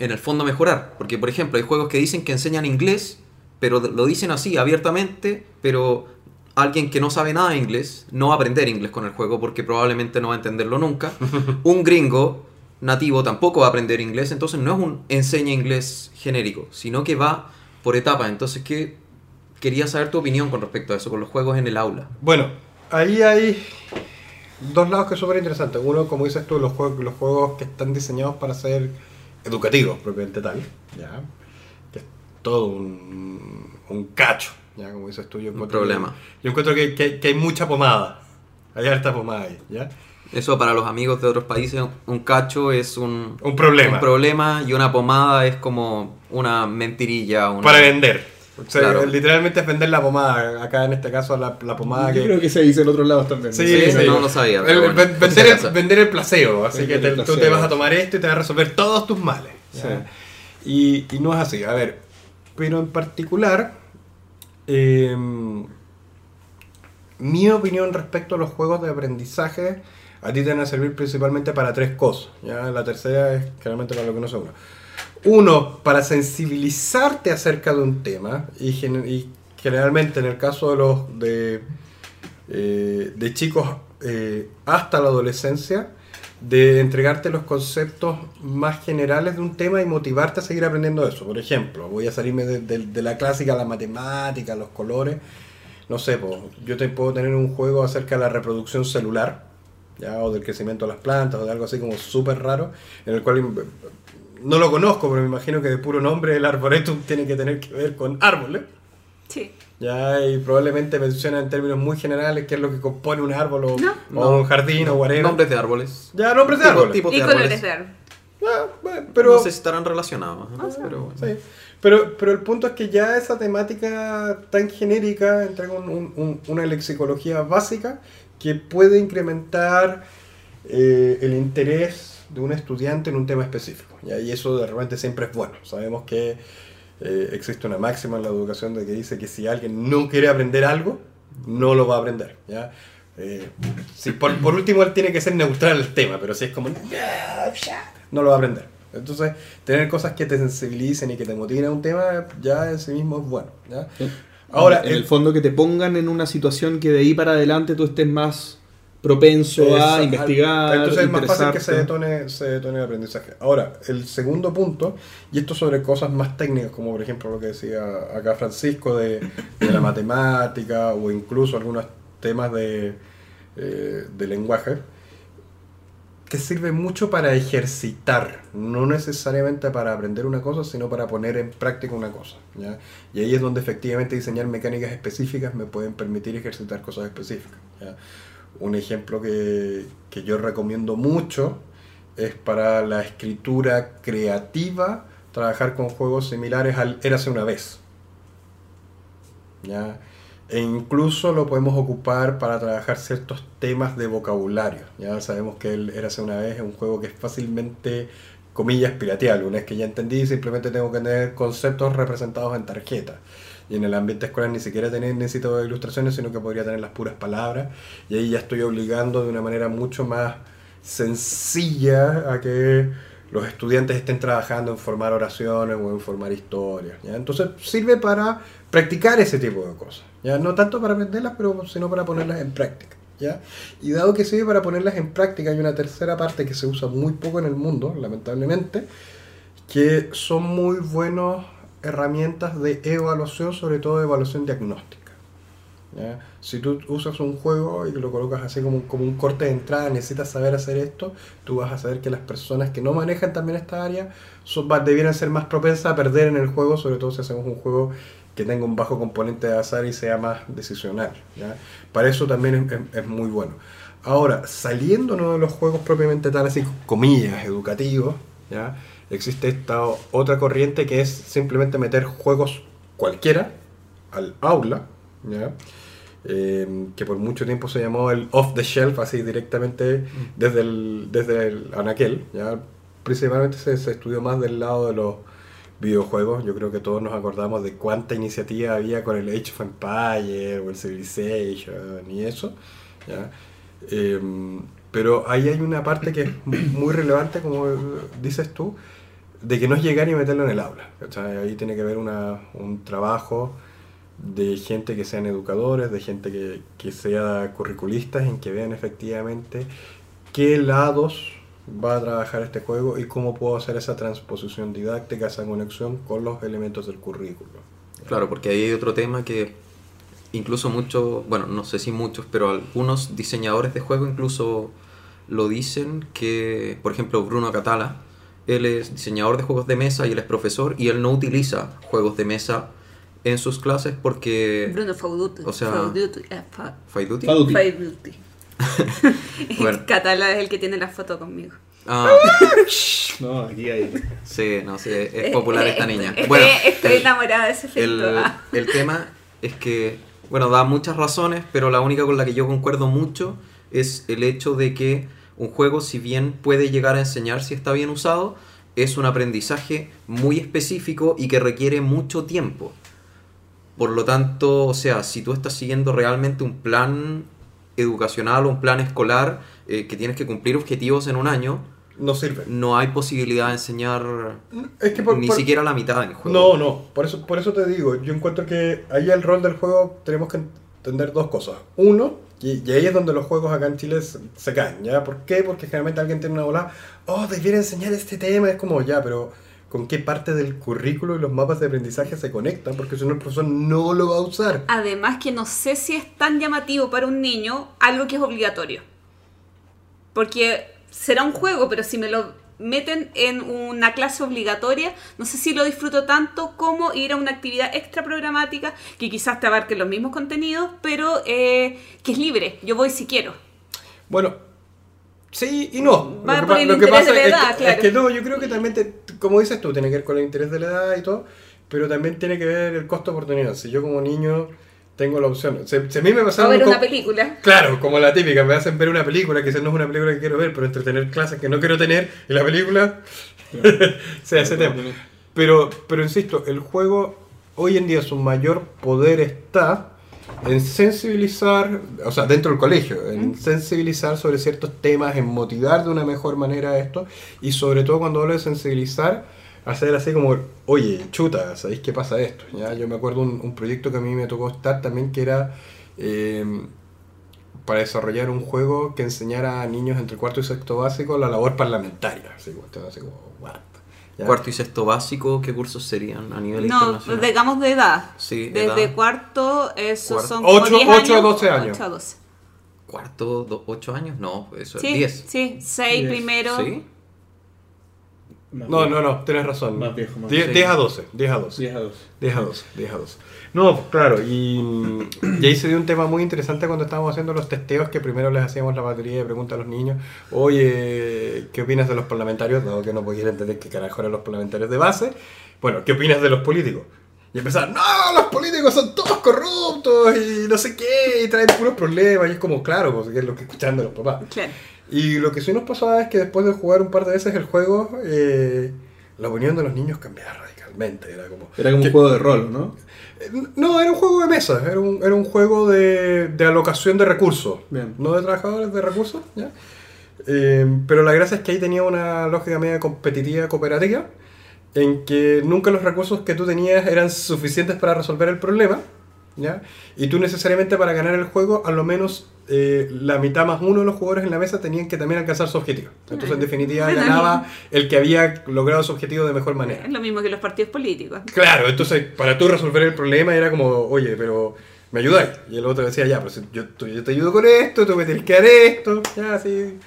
en el fondo mejorar. Porque, por ejemplo, hay juegos que dicen que enseñan inglés, pero lo dicen así, abiertamente, pero alguien que no sabe nada de inglés no va a aprender inglés con el juego porque probablemente no va a entenderlo nunca. [LAUGHS] un gringo nativo tampoco va a aprender inglés, entonces no es un enseña inglés genérico, sino que va por etapas. Entonces, ¿qué? Quería saber tu opinión con respecto a eso, con los juegos en el aula. Bueno, ahí hay dos lados que son súper interesantes. Uno, como dices tú, los juegos, los juegos que están diseñados para ser educativos, propiamente tal, ¿ya? que todo un, un cacho, ¿ya? Como dices tú, yo Un problema. que- yo encuentro que, que- que hay mucha pomada. Hay harta pomada ahí, ¿ya? Eso para los amigos de otros países, un cacho es un, Un problema. un problema y una pomada es como una mentirilla. una- Para vender. O sea, Claro. literalmente es vender la pomada. Acá en este caso la, la pomada Yo que... creo que se dice en otros lados también. Sí, Sí, sí. no lo sabía, pero bueno, vender, el, vender el placebo, así Vender que te- tú te vas a tomar esto y te va a resolver todos tus males. Y, y no es así. A ver, pero en particular, eh, mi opinión respecto a los juegos de aprendizaje a ti te van a servir principalmente para tres cosas. ¿ya? La tercera es generalmente para lo que no se uno. Uno, para sensibilizarte acerca de un tema y, gen- y generalmente en el caso de los de, eh, chicos eh, hasta la adolescencia, de entregarte los conceptos más generales de un tema y motivarte a seguir aprendiendo eso. Por ejemplo, voy a salirme de, la clásica, la matemática, los colores. No sé, po, yo te puedo tener un juego acerca de la reproducción celular, ¿ya? o del crecimiento de las plantas, o de algo así como súper raro, en el cual no lo conozco, pero me imagino que de puro nombre el arboretum tiene que tener que ver con árboles. Sí. Ya, y probablemente menciona en términos muy generales qué es lo que compone un árbol o, No. o un jardín o whatever. Nombres de árboles. Ya, nombres de Tipo- árboles. tipo- Y de colores árboles. de árbol. Ah, bueno, pero, no sé si estarán relacionados. ¿eh? pero bueno. sí. pero, pero el punto es que ya esa temática tan genérica entrega un- un- un- una lexicología básica que puede incrementar eh, el interés de un estudiante en un tema específico. ¿ya? Y eso de repente siempre es bueno. Sabemos que eh, existe una máxima en la educación de que dice que si alguien no quiere aprender algo, no lo va a aprender. ¿ya? Eh, si por, por último, él tiene que ser neutral al tema, pero si es como no lo va a aprender. Entonces, tener cosas que te sensibilicen y que te motiven a un tema ya en sí mismo es bueno. ¿ya? Ahora, en el- el fondo que te pongan en una situación que de ahí para adelante tú estés más propenso Esa- a investigar. Entonces es más fácil que se detone, se detone el aprendizaje. Ahora, el segundo punto, y esto sobre cosas más técnicas, como por ejemplo lo que decía acá Francisco de, de la matemática o incluso algunos temas de, eh, de lenguaje, que sirve mucho para ejercitar, no necesariamente para aprender una cosa, sino para poner en práctica una cosa. ¿ya? Y ahí es donde efectivamente diseñar mecánicas específicas me pueden permitir ejercitar cosas específicas. ¿ya? Un ejemplo que, que yo recomiendo mucho es para la escritura creativa, trabajar con juegos similares al Érase una vez. ¿ya? E incluso lo podemos ocupar para trabajar ciertos temas de vocabulario. Ya sabemos que el Érase una vez es un juego que es fácilmente, comillas, pirateable. Una vez que ya entendí, simplemente tengo que tener conceptos representados en tarjeta. Y en el ambiente escolar ni siquiera tener, necesito ilustraciones, sino que podría tener las puras palabras. Y ahí ya estoy obligando de una manera mucho más sencilla a que los estudiantes estén trabajando en formar oraciones o en formar historias. ¿ya? Entonces sirve para practicar ese tipo de cosas. ¿ya? No tanto para aprenderlas, pero sino para ponerlas en práctica. ¿ya? Y dado que sirve para ponerlas en práctica, hay una tercera parte que se usa muy poco en el mundo, lamentablemente, que son muy buenas herramientas de evaluación, sobre todo de evaluación diagnóstica. ¿ya? Si tú usas un juego y lo colocas así como, como un corte de entrada, necesitas saber hacer esto, tú vas a saber que las personas que no manejan también esta área son, debieran ser más propensas a perder en el juego, sobre todo si hacemos un juego que tenga un bajo componente de azar y sea más decisional. ¿ya? Para eso también es, es- es muy bueno. Ahora, saliéndonos de los juegos propiamente tal, así comillas, educativos, ¿ya? Existe esta otra corriente que es simplemente meter juegos cualquiera al aula, ¿ya? Eh, que por mucho tiempo se llamó el off the shelf, así directamente desde el, desde el anaquel. ¿ya? Principalmente se, se estudió más del lado de los videojuegos. Yo creo que todos nos acordamos de cuánta iniciativa había con el Age of Empires o el Civilization y eso. ¿ya? Eh, pero ahí hay una parte que es muy relevante, como dices tú, de que no es llegar y meterlo en el aula. Ahí tiene que haber una, un trabajo de gente que sean educadores, de gente que, que sea curriculistas, en que vean efectivamente qué lados va a trabajar este juego y cómo puedo hacer esa transposición didáctica, esa conexión con los elementos del currículo. Claro, porque ahí hay otro tema que incluso muchos, bueno, no sé si muchos, pero algunos diseñadores de juego incluso lo dicen que, por ejemplo, Bruno Catala Él es diseñador de juegos de mesa y él es profesor y él no utiliza juegos de mesa en sus clases porque... Bruno Fauduti. O sea- Fauduti, eh, Fa-. Fauduti. [LAUGHS] [LAUGHS] Bueno. Catala es el que tiene la foto conmigo. Ah, [LAUGHS] No, aquí hay. sí, no sé, es popular esta niña. Estoy, Bueno, estoy el- enamorada de ese efecto. El, Ah. el tema es que, bueno, da muchas razones, pero la única con la que yo concuerdo mucho es el hecho de que un juego, si bien puede llegar a enseñar si está bien usado, es un aprendizaje muy específico y que requiere mucho tiempo. Por lo tanto, o sea, si tú estás siguiendo realmente un plan educacional o un plan escolar eh, que tienes que cumplir objetivos en un año, No sirve. no hay posibilidad de enseñar Es que por- ni por- siquiera la mitad del juego. No, no, por eso, por eso te digo, yo encuentro que ahí el rol del juego tenemos que entender dos cosas. Uno, y, ahí es donde los juegos acá en Chile se, se caen, ¿ya? ¿Por qué? Porque generalmente alguien tiene una bola, oh, debiera enseñar este tema, es como, ya, pero ¿con qué parte del currículo y los mapas de aprendizaje se conectan? Porque si no el profesor no lo va a usar. Además que no sé si es tan llamativo para un niño algo que es obligatorio. Porque será un juego, pero si me lo meten en una clase obligatoria, no sé si lo disfruto tanto como ir a una actividad extra programática que quizás te abarque los mismos contenidos, pero eh, que es libre. Yo voy si quiero. Bueno, sí y no. Va Lo que por el lo que interés pasa de la es edad, que- claro. Es que no, yo creo que también, te- como dices tú, tiene que ver con el interés de la edad y todo, pero también tiene que ver el costo de oportunidad. Si yo como niño tengo la opción, si, si a mí me pasaron... ver una co- película. Claro, como la típica, me hacen ver una película, quizás no es una película que quiero ver, pero entretener clases que no quiero tener, y la película [LAUGHS] se hace tema. Pero, pero insisto, el juego hoy en día su mayor poder está en sensibilizar, o sea, dentro del colegio, en sensibilizar sobre ciertos temas, en motivar de una mejor manera esto, y sobre todo cuando hablo de sensibilizar, hacer así como, oye, chuta, ¿sabéis qué pasa esto? ¿Ya? Yo me acuerdo un, un proyecto que a mí me tocó estar también que era eh, para desarrollar un juego que enseñara a niños entre cuarto y sexto básico la labor parlamentaria. Así, así como, what? ¿Ya? Cuarto y sexto básico, ¿qué cursos serían a nivel No, internacional? digamos de edad. Sí, de Desde edad. cuarto, eso Cuarto. son como Ocho- 10 ocho a años, 12 años. 8 a 12. ¿Cuarto, do- ocho años? No, eso es Sí, diez. sí, 6 Diez. primero. ¿Sí? No, no, no, tienes razón. Más viejo, más 10 viejo. 10 a 12, 10 a 12. 10 a 2. 10 a 12, 10 a 12. No, pues, claro, y, y ahí se dio un tema muy interesante cuando estábamos haciendo los testeos, que primero les hacíamos la batería de preguntas a los niños, oye, ¿qué opinas de los parlamentarios? Dado que no podían entender qué carajo eran los parlamentarios de base. Bueno, ¿qué opinas de los políticos? Y empezaron, no, los políticos son todos corruptos y no sé qué, y traen puros problemas, y es como, claro, pues, que es lo que escuchan de los papás. Claro. Y lo que sí nos pasaba es que después de jugar un par de veces el juego, eh, la opinión de los niños cambiaba radicalmente. Era como. Era como que- un juego de rol, ¿no? Eh, No, era un juego de mesa, era un, era un juego de, de alocación de recursos, Bien. no de trabajadores de recursos. ¿ya? Eh, pero la gracia es que ahí tenía una lógica media competitiva, cooperativa, en que nunca los recursos que tú tenías eran suficientes para resolver el problema. ¿Ya? Y tú necesariamente para ganar el juego, a lo menos eh, la mitad más uno de los jugadores en la mesa tenían que también alcanzar su objetivo. Entonces, en definitiva, ganaba el que había logrado su objetivo de mejor manera. Es lo mismo que los partidos políticos. Claro, entonces para tú resolver el problema era como, oye, pero ¿me ayudáis? Y el otro decía, ya, pero si yo, tú- yo te ayudo con esto, tú me tienes que dar esto, ya, así,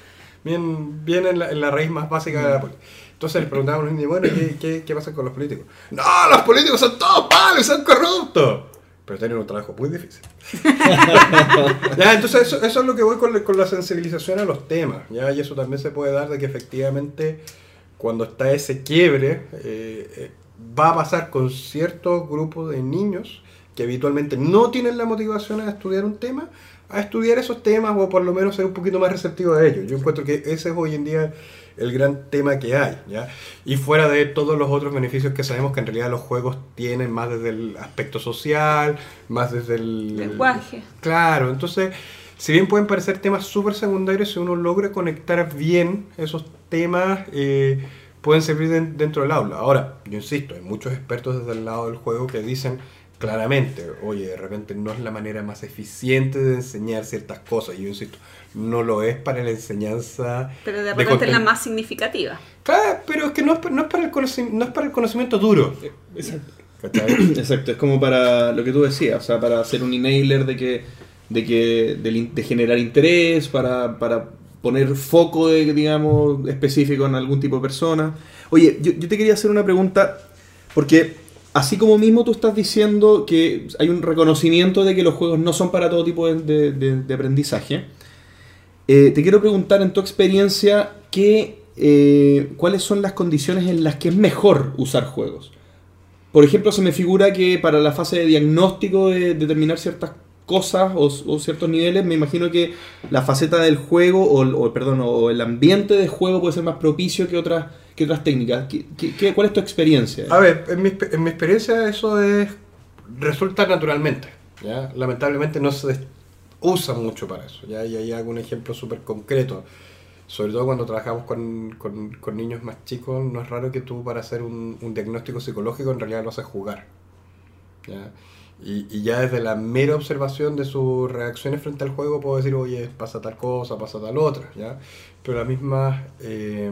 bien, bien en, la, en la raíz más básica de la política. Entonces le preguntábamos a los niños, bueno, ¿qué, qué, qué pasa con los políticos? No, los políticos son todos malos, son corruptos. Pero tienen un trabajo muy difícil. [LAUGHS] ya, entonces eso, eso es lo que voy con, con la sensibilización a los temas. ¿ya? Y eso también se puede dar de que efectivamente cuando está ese quiebre, eh, eh, va a pasar con cierto grupo de niños que habitualmente no tienen la motivación a estudiar un tema, a estudiar esos temas o por lo menos ser un poquito más receptivo a ellos. Yo encuentro que ese es hoy en día el gran tema que hay, ¿ya? Y fuera de todos los otros beneficios que sabemos que en realidad los juegos tienen más desde el aspecto social, más desde el... Lenguaje. Claro, entonces, si bien pueden parecer temas súper secundarios, si uno logra conectar bien esos temas, eh, pueden servir den- dentro del aula. Ahora, yo insisto, hay muchos expertos desde el lado del juego que dicen claramente, oye, de repente no es la manera más eficiente de enseñar ciertas cosas. Y yo insisto, no lo es para la enseñanza. Pero de repente es la más significativa. Claro, pero es que no es, pa- no es para, el conoci- no es para el conocimiento duro. Exacto. [COUGHS] Exacto, es como para lo que tú decías, o sea, para hacer un enabler de que de que de generar interés, para, para poner foco, de, digamos, específico en algún tipo de persona. Oye, yo, yo te quería hacer una pregunta, porque así como mismo tú estás diciendo que hay un reconocimiento de que los juegos no son para todo tipo de, aprendizaje, eh, te quiero preguntar en tu experiencia qué, eh, cuáles son las condiciones en las que es mejor usar juegos. Por ejemplo, se me figura que para la fase de diagnóstico de determinar ciertas cosas o, o ciertos niveles, me imagino que la faceta del juego o, o, perdón, o el ambiente de juego puede ser más propicio que otras que otras técnicas. ¿Qué, qué- qué- cuál es tu experiencia? A ver, en mi, expe- en mi experiencia eso es resulta naturalmente. Lamentablemente no se usa mucho para eso. ¿ya? Y ahí hago un ejemplo súper concreto. Sobre todo cuando trabajamos con, niños más chicos, no es raro que tú para hacer un, un diagnóstico psicológico en realidad lo haces jugar. ¿ya? Y, y ya desde la mera observación de sus reacciones frente al juego puedo decir, oye, pasa tal cosa, pasa tal otra. ¿ya? Pero las mismas eh,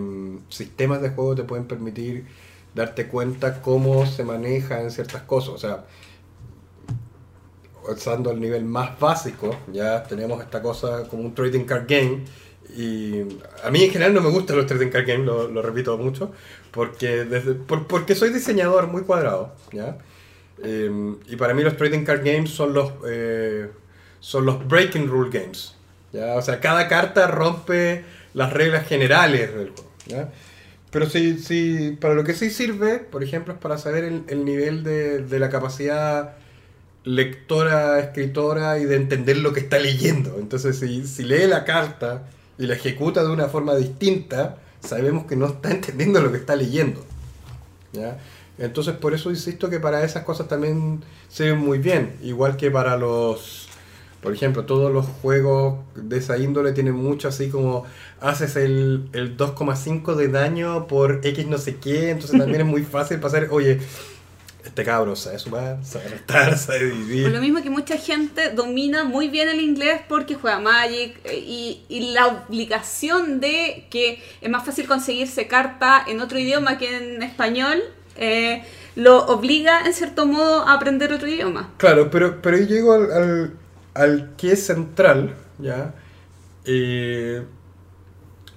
sistemas de juego te pueden permitir darte cuenta cómo se maneja en ciertas cosas. O sea, usando el nivel más básico, ya tenemos esta cosa como un trading card game. Y a mí en general no me gustan los trading card games, lo, lo repito mucho, porque, desde, por- porque soy diseñador muy cuadrado. ¿ya? Eh, y para mí los trading card games son los, eh, son los breaking rule games. ¿ya? O sea, cada carta rompe las reglas generales del juego. ¿ya? Pero sí, sí, para lo que sí sirve, por ejemplo, es para saber el, el nivel de, de la capacidad lectora, escritora y de entender lo que está leyendo. Entonces, si, si lee la carta y la ejecuta de una forma distinta, sabemos que no está [LAUGHS] entendiendo lo que está leyendo. ¿ya? Entonces, por eso insisto que para esas cosas también sirven muy bien. Igual que para los, por ejemplo, todos los juegos de esa índole tienen mucho así como haces el, el 2,5 de daño por X no sé qué. Entonces también es muy [LAUGHS] fácil pasar, oye, este cabro sabe sumar, sabe restar, sabe Por lo dividir. mismo que mucha gente domina muy bien el inglés porque juega Magic eh, y, y la obligación de que es más fácil conseguirse carta en otro idioma que en español eh, lo obliga en cierto modo a aprender otro idioma. Claro, pero, pero yo llego al, al, que es central, ¿ya? Eh,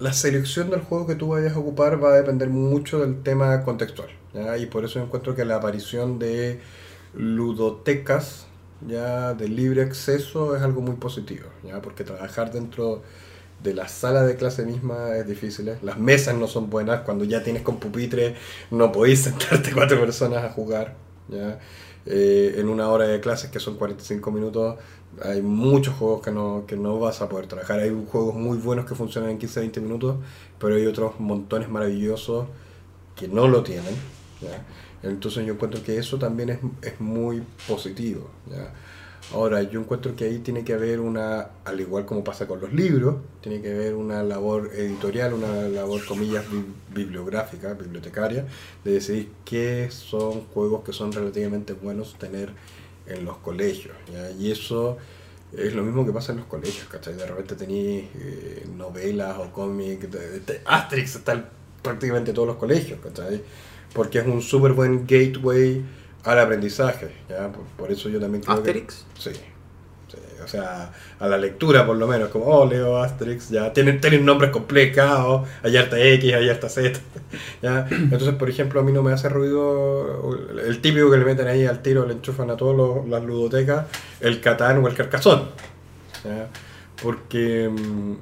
la selección del juego que tú vayas a ocupar va a depender mucho del tema contextual. Y por eso encuentro que la aparición de ludotecas, ¿ya? De libre acceso es algo muy positivo, ¿ya? Porque trabajar dentro de la sala de clase misma es difícil, ¿eh? las mesas no son buenas, cuando ya tienes con pupitre no podéis [LAUGHS] sentarte cuatro personas a jugar, ¿ya? Eh, en una hora de clases que son 45 minutos hay muchos juegos que no, que no vas a poder trabajar, hay juegos muy buenos que funcionan en 15-20 minutos, pero hay otros montones maravillosos que no lo tienen, ¿ya? entonces yo encuentro que eso también es, es muy positivo, ¿ya? Ahora, yo encuentro que ahí tiene que haber una, al igual como pasa con los libros, tiene que haber una labor editorial, una labor, comillas, bi- bibliográfica, bibliotecaria, de decidir qué son juegos que son relativamente buenos tener en los colegios. Y eso es lo mismo que pasa en los colegios, ¿cachai? De repente tenéis eh, novelas o cómics, Asterix está en prácticamente todos los colegios, ¿cachai? Porque es un súper buen gateway al aprendizaje, ¿ya? Por, por eso yo también creo que- ¿Asterix? Sí. sí, O sea, a la lectura por lo menos, como, oh, leo Asterix, ya, tienen, tienen nombres complicados, hay harta X, hay harta Z, [LAUGHS] ya. Entonces, por ejemplo, a mí no me hace ruido el típico que le meten ahí al tiro, le enchufan a todas las ludotecas, el Catán o el Carcazón, ya. Porque mm,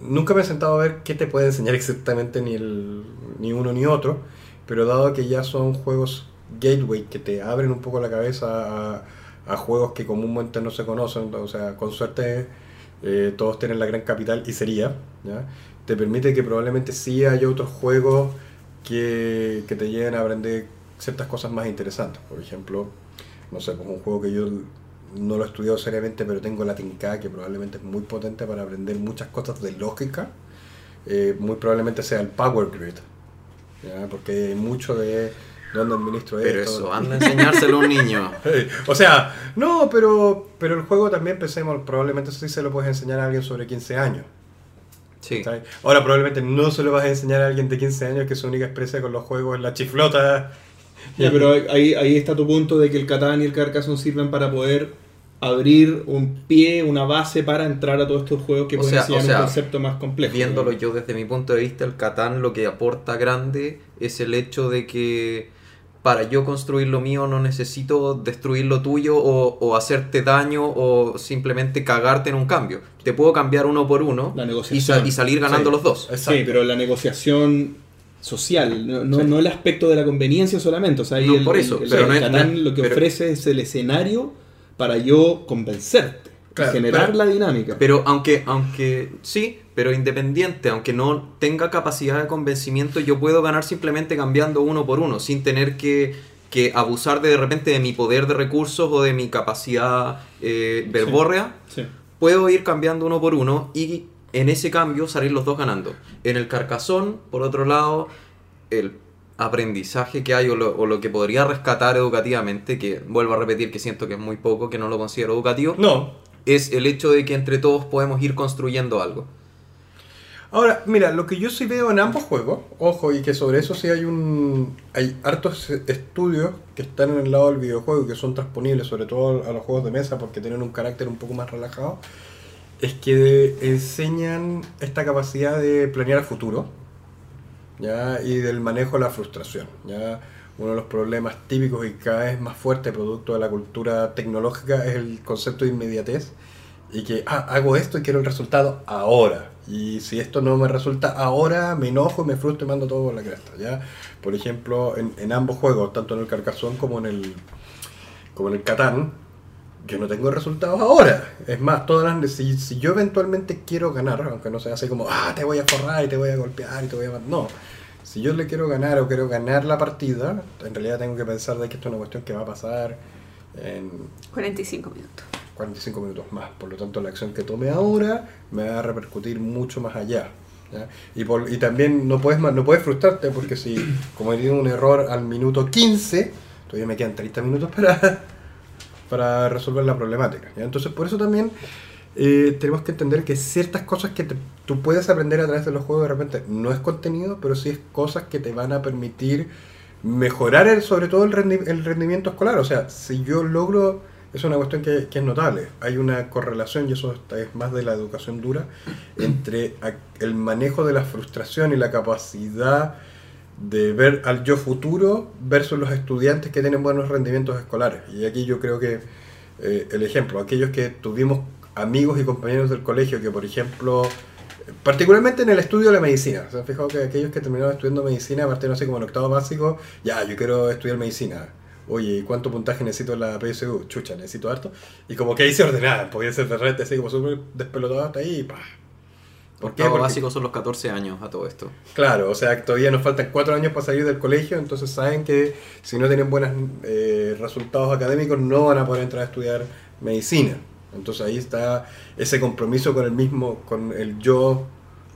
nunca me he sentado a ver qué te puede enseñar exactamente ni, el, ni uno ni otro, pero dado que ya son juegos gateway que te abren un poco la cabeza a, a juegos que comúnmente no se conocen, o sea, con suerte eh, todos tienen la gran capital y sería, te permite que probablemente sí haya otros juegos que, que te lleguen a aprender ciertas cosas más interesantes. Por ejemplo, no sé, pues un juego que yo no lo he estudiado seriamente, pero tengo la Tinka, que probablemente es muy potente para aprender muchas cosas de lógica. Eh, muy probablemente sea el Power Grid, porque hay mucho de dónde administro Pero esto. eso, anda a enseñárselo a un niño. [LAUGHS] O sea, no, pero, pero el juego también pensemos, probablemente sí se lo puedes enseñar a alguien sobre 15 años. Sí. Ahora probablemente no se lo vas a enseñar a alguien de 15 años que su única experiencia con los juegos es la chiflota. Ya, pero ahí, ahí está tu punto de que el Catán y el Carcassonne sirven para poder abrir un pie, una base para entrar a todos estos juegos que O pueden o sea, un concepto más complejo. Viéndolo yo desde mi punto de vista, el Catán lo que aporta grande es el hecho de que para yo construir lo mío no necesito destruir lo tuyo o, o hacerte daño o simplemente cagarte en un cambio. Te puedo cambiar uno por uno La y, negociación. sa- y salir ganando Sí. los dos. Sí, pero la negociación social, no, no, Sí. no el aspecto de la conveniencia solamente. O sea, No, el, por eso, el- el pero no es- Catán no es- lo que pero- ofrece es el escenario para yo convencerte, Claro, generar pero- la dinámica. Pero aunque, aunque sí, pero independiente, aunque no tenga capacidad de convencimiento, yo puedo ganar simplemente cambiando uno por uno, sin tener que, que abusar de, de repente de mi poder de recursos o de mi capacidad eh, verbórrea. Sí. Puedo ir cambiando uno por uno y en ese cambio salir los dos ganando. En el carcasón, por otro lado, el aprendizaje que hay o lo, o lo que podría rescatar educativamente, que vuelvo a repetir que siento que es muy poco, que no lo considero educativo, No. es el hecho de que entre todos podemos ir construyendo algo. Ahora, mira, lo que yo sí veo en ambos juegos, ojo, y que sobre eso sí hay un. hay hartos estudios que están en el lado del videojuego y que son transponibles, sobre todo a los juegos de mesa, porque tienen un carácter un poco más relajado, es que enseñan esta capacidad de planear el futuro, ¿ya? y del manejo de la frustración. ¿ya? Uno de los problemas típicos y cada vez más fuerte producto de la cultura tecnológica es el concepto de inmediatez y que ah, hago esto y quiero el resultado ahora. Y si esto no me resulta ahora, me enojo y me frustro y mando todo por la cresta. ¿ya? Por ejemplo, en, ambos juegos, tanto en el Carcassonne como en el, como en el Catán, yo no tengo resultados ahora. Es más, todas las, si, si yo eventualmente quiero ganar, aunque no sea así como, ah, te voy a forrar y te voy a golpear y te voy a... No. Si yo le quiero ganar o quiero ganar la partida, en realidad tengo que pensar de que esto es una cuestión que va a pasar en 45 minutos. 45 minutos más. Por lo tanto, la acción que tome ahora me va a repercutir mucho más allá. ¿ya? Y, por- y también no puedes, no puedes frustrarte porque si cometí un error al minuto 15, todavía me quedan 30 minutos para, [LAUGHS] para resolver la problemática. ¿ya? Entonces, por eso también eh, tenemos que entender que ciertas cosas que te- tú puedes aprender a través de los juegos de repente no es contenido, pero sí es cosas que te van a permitir mejorar el, sobre todo el, rendi- el rendimiento escolar. O sea, si yo logro, es una cuestión que, que es notable, hay una correlación, y eso es más de la educación dura, [CLEARS THROAT] entre el manejo de la frustración y la capacidad de ver al yo futuro versus los estudiantes que tienen buenos rendimientos escolares. Y aquí yo creo que eh, el ejemplo, aquellos que tuvimos amigos y compañeros del colegio que, por ejemplo, particularmente en el estudio de la medicina, se han fijado que aquellos que terminaron estudiando medicina partieron así como en octavo básico, ya, yo quiero estudiar medicina. Oye, ¿y cuánto puntaje necesito en la PSU? Chucha, necesito harto. Y como que ahí se ordenaban, podía ser de repente así como súper despelotado hasta ahí y pa. ¿Por qué? Porque- básico son los 14 años a todo esto. Claro, o sea, todavía nos faltan cuatro años para salir del colegio, entonces saben que si no tienen buenos resultados académicos no van a poder entrar a estudiar medicina. Entonces ahí está ese compromiso con el mismo, con el yo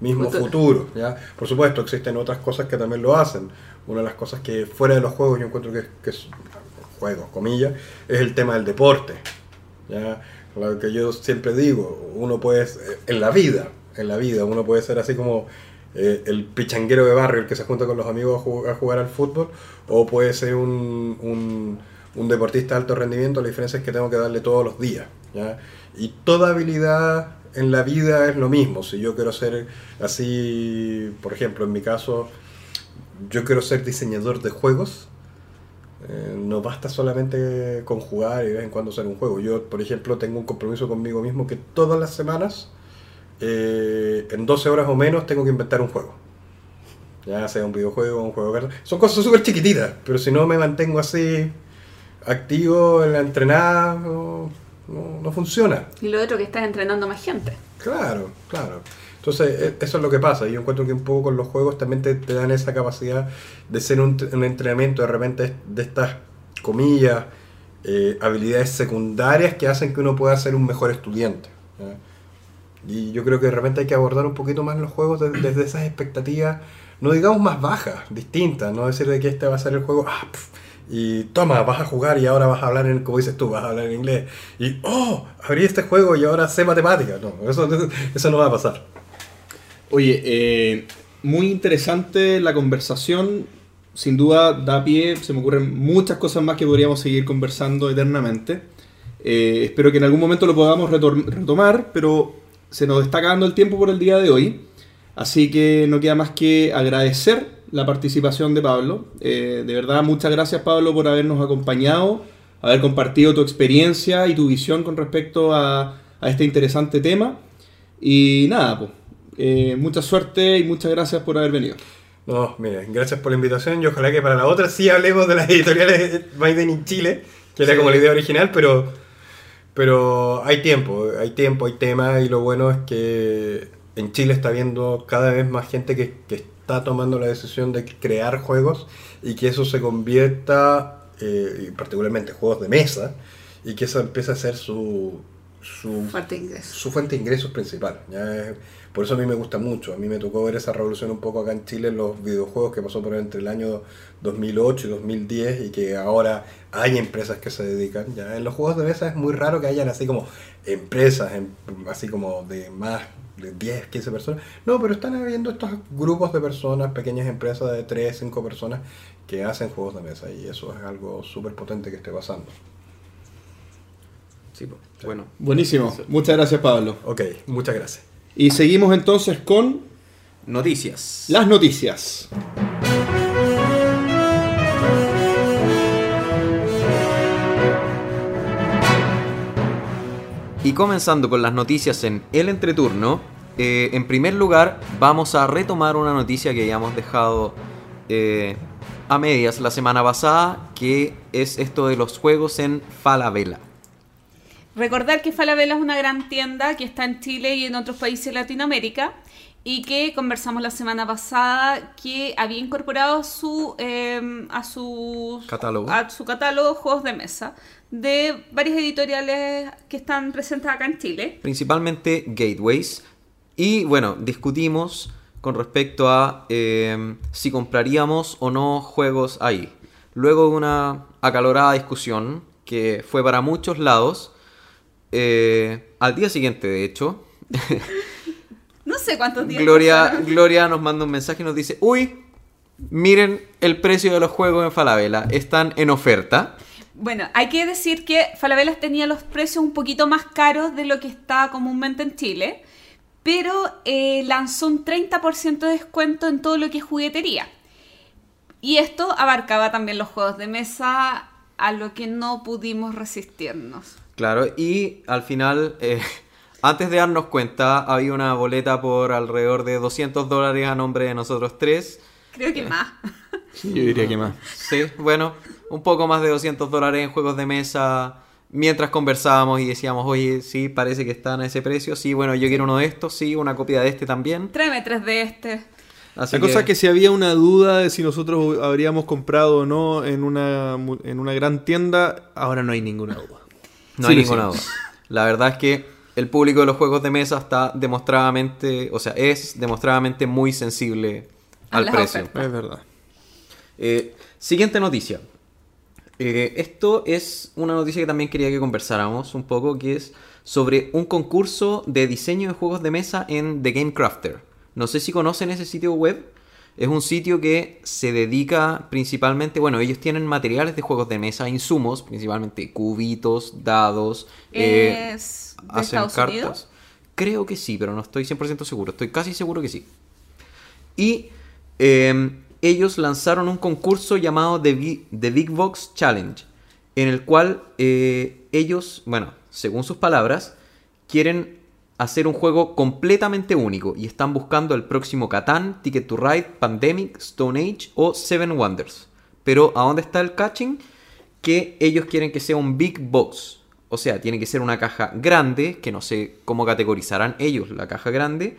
mismo Futuro. futuro. ¿ya? Por supuesto, existen otras cosas que también lo hacen. Una de las cosas que fuera de los juegos yo encuentro que, que es juegos, comillas, es el tema del deporte. ¿ya? Lo que yo siempre digo, uno puede, en la vida, en la vida, uno puede ser así como eh, el pichanguero de barrio, el que se junta con los amigos a ju- a jugar, al fútbol, o puede ser un, un, deportista de alto rendimiento, la diferencia es que tengo que darle todos los días. Y toda habilidad en la vida es lo mismo. Si yo quiero ser así, por ejemplo, en mi caso, yo quiero ser diseñador de juegos, eh, no basta solamente con jugar y de vez en cuando hacer un juego. Yo, por ejemplo, tengo un compromiso conmigo mismo que todas las semanas, eh, en 12 horas o menos, tengo que inventar un juego. Ya sea un videojuego, un juego de cartas. Son cosas súper chiquititas, pero si no me mantengo así activo en la entrenada, no, no- no funciona. Y lo otro que estás entrenando más gente. Claro, claro. Entonces, e- eso es lo que pasa. Yo encuentro que un poco con los juegos también te, te dan esa capacidad de ser un, un entrenamiento de repente de estas comillas, eh, habilidades secundarias que hacen que uno pueda ser un mejor estudiante. Y yo creo que de repente hay que abordar un poquito más los juegos de- desde esas expectativas, no digamos más bajas, distintas, no decir de que este va a ser el juego, ah, y toma, vas a jugar y ahora vas a hablar en, como dices tú, vas a hablar en inglés, y oh, abrí este juego y ahora sé matemáticas, no, eso, [LAUGHS] eso no va a pasar. Oye, eh, muy interesante la conversación. Sin duda da pie, se me ocurren muchas cosas más que podríamos seguir conversando eternamente. Eh, espero que en algún momento lo podamos retomar, pero se nos está acabando el tiempo por el día de hoy. Así que no queda más que agradecer la participación de Pablo. Eh, de verdad, muchas gracias Pablo por habernos acompañado, haber compartido tu experiencia y tu visión con respecto a este interesante tema. Y nada, pues, eh, mucha suerte y muchas gracias por haber venido. No, miren, gracias por la invitación y ojalá que para la otra sí hablemos de las editoriales Made in Chile, que era Sí. como la idea original, pero, pero hay tiempo, hay tiempo, hay tema y lo bueno es que en Chile está viendo cada vez más gente que, que está tomando la decisión de crear juegos y que eso se convierta, eh, y particularmente juegos de mesa, y que eso empiece a ser su, su, fuente de ingresos principal. ¿ya? Por eso a mí me gusta mucho. A mí me tocó ver esa revolución un poco acá en Chile en los videojuegos que pasó por entre el año 2008 y 2010 y que ahora hay empresas que se dedican. ¿ya? En los juegos de mesa es muy raro que hayan así como empresas, em- así como de más de 10, 15 personas. No, pero están habiendo estos grupos de personas, pequeñas empresas de 3, 5 personas que hacen juegos de mesa y eso es algo súper potente que esté pasando. Sí, bueno. Buenísimo. Muchas gracias Pablo. Ok, muchas gracias. Y seguimos entonces con Noticias. las noticias. Y comenzando con las noticias en el entreturno, eh, en primer lugar vamos a retomar una noticia que habíamos dejado eh, a medias la semana pasada, que es esto de los juegos en Falabella. Recordar que Falabella es una gran tienda que está en Chile y en otros países de Latinoamérica y que conversamos la semana pasada que había incorporado su, eh, a, su, Catálogo. a su catálogo juegos de mesa de varias editoriales que están presentes acá en Chile. principalmente gateways. Y bueno, discutimos con respecto a eh, si compraríamos o no juegos ahí. Luego de una acalorada discusión que fue para muchos lados, eh, al día siguiente de hecho, [LAUGHS] No sé cuántos días. Gloria, pasaron. Gloria nos manda un mensaje y nos dice, uy, miren el precio de los juegos en Falabella, están en oferta. Bueno, hay que decir que Falabella tenía los precios un poquito más caros de lo que está comúnmente en Chile, pero eh, lanzó un 30% de descuento en todo lo que es juguetería. Y esto abarcaba también los juegos de mesa, a lo que no pudimos resistirnos. Claro, y al final, eh, [LAUGHS] antes de darnos cuenta, había una boleta por alrededor de 200 dólares a nombre de nosotros tres. Creo que más. [LAUGHS] Yo diría que más. Sí, bueno, un poco más de 200 dólares en juegos de mesa. Mientras conversábamos y decíamos, oye, sí, parece que están a ese precio. Sí, bueno, yo quiero uno de estos, sí, una copia de este también. Tráeme tres de este. Así La cosa es que si había una duda de si nosotros habríamos comprado o no en una, mu- en una gran tienda, ahora no hay ninguna duda. No Sí, hay ninguna duda. La verdad es que el público de los juegos de mesa está demostradamente, o sea, es demostradamente muy sensible al las precio. ofertas. Es verdad. Eh, siguiente noticia. Eh, esto es una noticia que también quería que conversáramos un poco, que es sobre un concurso de diseño de juegos de mesa en The Game Crafter. No sé si conocen ese sitio web. Es un sitio que se dedica principalmente, bueno, ellos tienen materiales de juegos de mesa, insumos, principalmente cubitos, dados, eh, ¿Es Estados Unidos? Creo que sí, pero no estoy 100% seguro. Estoy casi seguro que sí. Y eh, ellos lanzaron un concurso llamado The Big Box Challenge, en el cual eh, ellos, bueno, según sus palabras, quieren hacer un juego completamente único y están buscando el próximo Catán, Ticket to Ride, Pandemic, Stone Age o Seven Wonders. Pero ¿a dónde está el catching? Que ellos quieren que sea un Big Box. O sea, tiene que ser una caja grande, que no sé cómo categorizarán ellos la caja grande.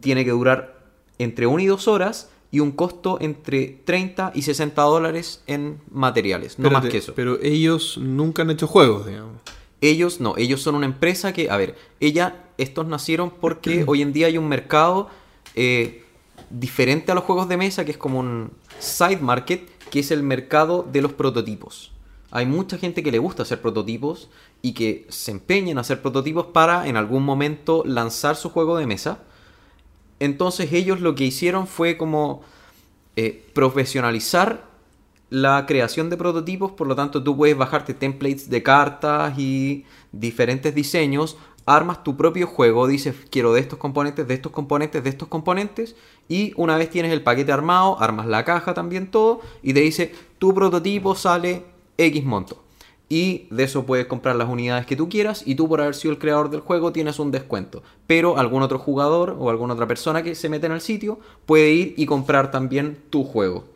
Tiene que durar entre 1 y 2 horas y un costo entre 30 y 60 dólares en materiales, no más que eso. Pero ellos nunca han hecho juegos, digamos. Ellos no, ellos son una empresa que, a ver, ella, estos nacieron porque [CLEARS THROAT] hoy en día hay un mercado eh, diferente a los juegos de mesa, que es como un side market, que es el mercado de los prototipos. Hay mucha gente que le gusta hacer prototipos y que se empeña en hacer prototipos para en algún momento lanzar su juego de mesa. Entonces ellos lo que hicieron fue como eh, profesionalizar la creación de prototipos, por lo tanto tú puedes bajarte templates de cartas y diferentes diseños, armas tu propio juego, dices quiero de estos componentes, de estos componentes, de estos componentes, y una vez tienes el paquete armado, armas la caja también todo, y te dice tu prototipo sale X monto. Y de eso puedes comprar las unidades que tú quieras y tú por haber sido el creador del juego tienes un descuento. Pero algún otro jugador o alguna otra persona que se mete en el sitio puede ir y comprar también tu juego.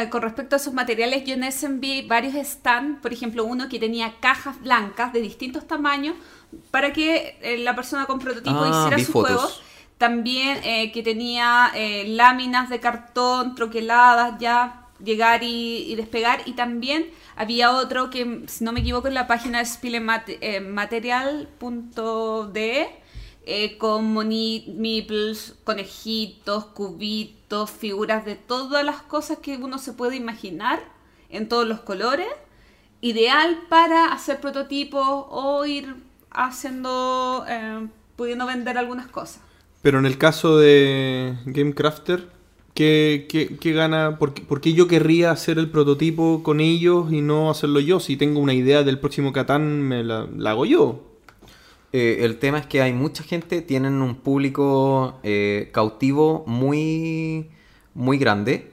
Eh, con respecto a esos materiales, yo en ese vi varios stands, por ejemplo, uno que tenía cajas blancas de distintos tamaños para que eh, la persona con prototipo Ah, hiciera vi su fotos. juego. También eh, que tenía eh, láminas de cartón troqueladas ya, llegar y, y despegar. Y también había otro que, si no me equivoco, en la página es spilematerial.de eh, con meeples, conejitos, cubitos, figuras de todas las cosas que uno se puede imaginar en todos los colores. Ideal para hacer prototipos o ir haciendo, eh, pudiendo vender algunas cosas. Pero en el caso de Game Crafter, ¿qué, qué- qué gana? ¿Por qué, yo querría hacer el prototipo con ellos y no hacerlo yo? Si tengo una idea del próximo Catán, me la hago yo. Eh, el tema es que hay mucha gente, tienen un público eh, cautivo muy, muy grande.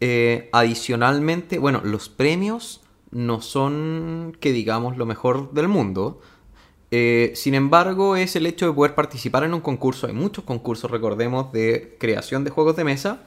Eh, adicionalmente, bueno, los premios no son, que digamos, lo mejor del mundo. Sin embargo, es el hecho de poder participar en un concurso. Hay muchos concursos, recordemos, de creación de juegos de mesa.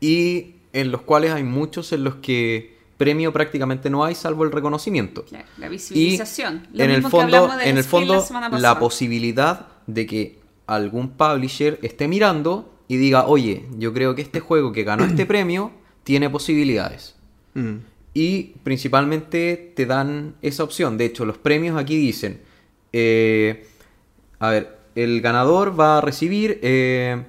Y en los cuales hay muchos en los que premio prácticamente no hay, salvo el reconocimiento. Claro, la Y visibilización. Lo en el mismo que fondo, hablamos del en el fondo la posibilidad de que algún publisher esté mirando y diga, oye, yo creo que este juego que ganó este [CLEARS THROAT] premio tiene posibilidades. Mm. Y principalmente te dan esa opción. De hecho, los premios aquí dicen, eh, a ver, el ganador va a recibir eh,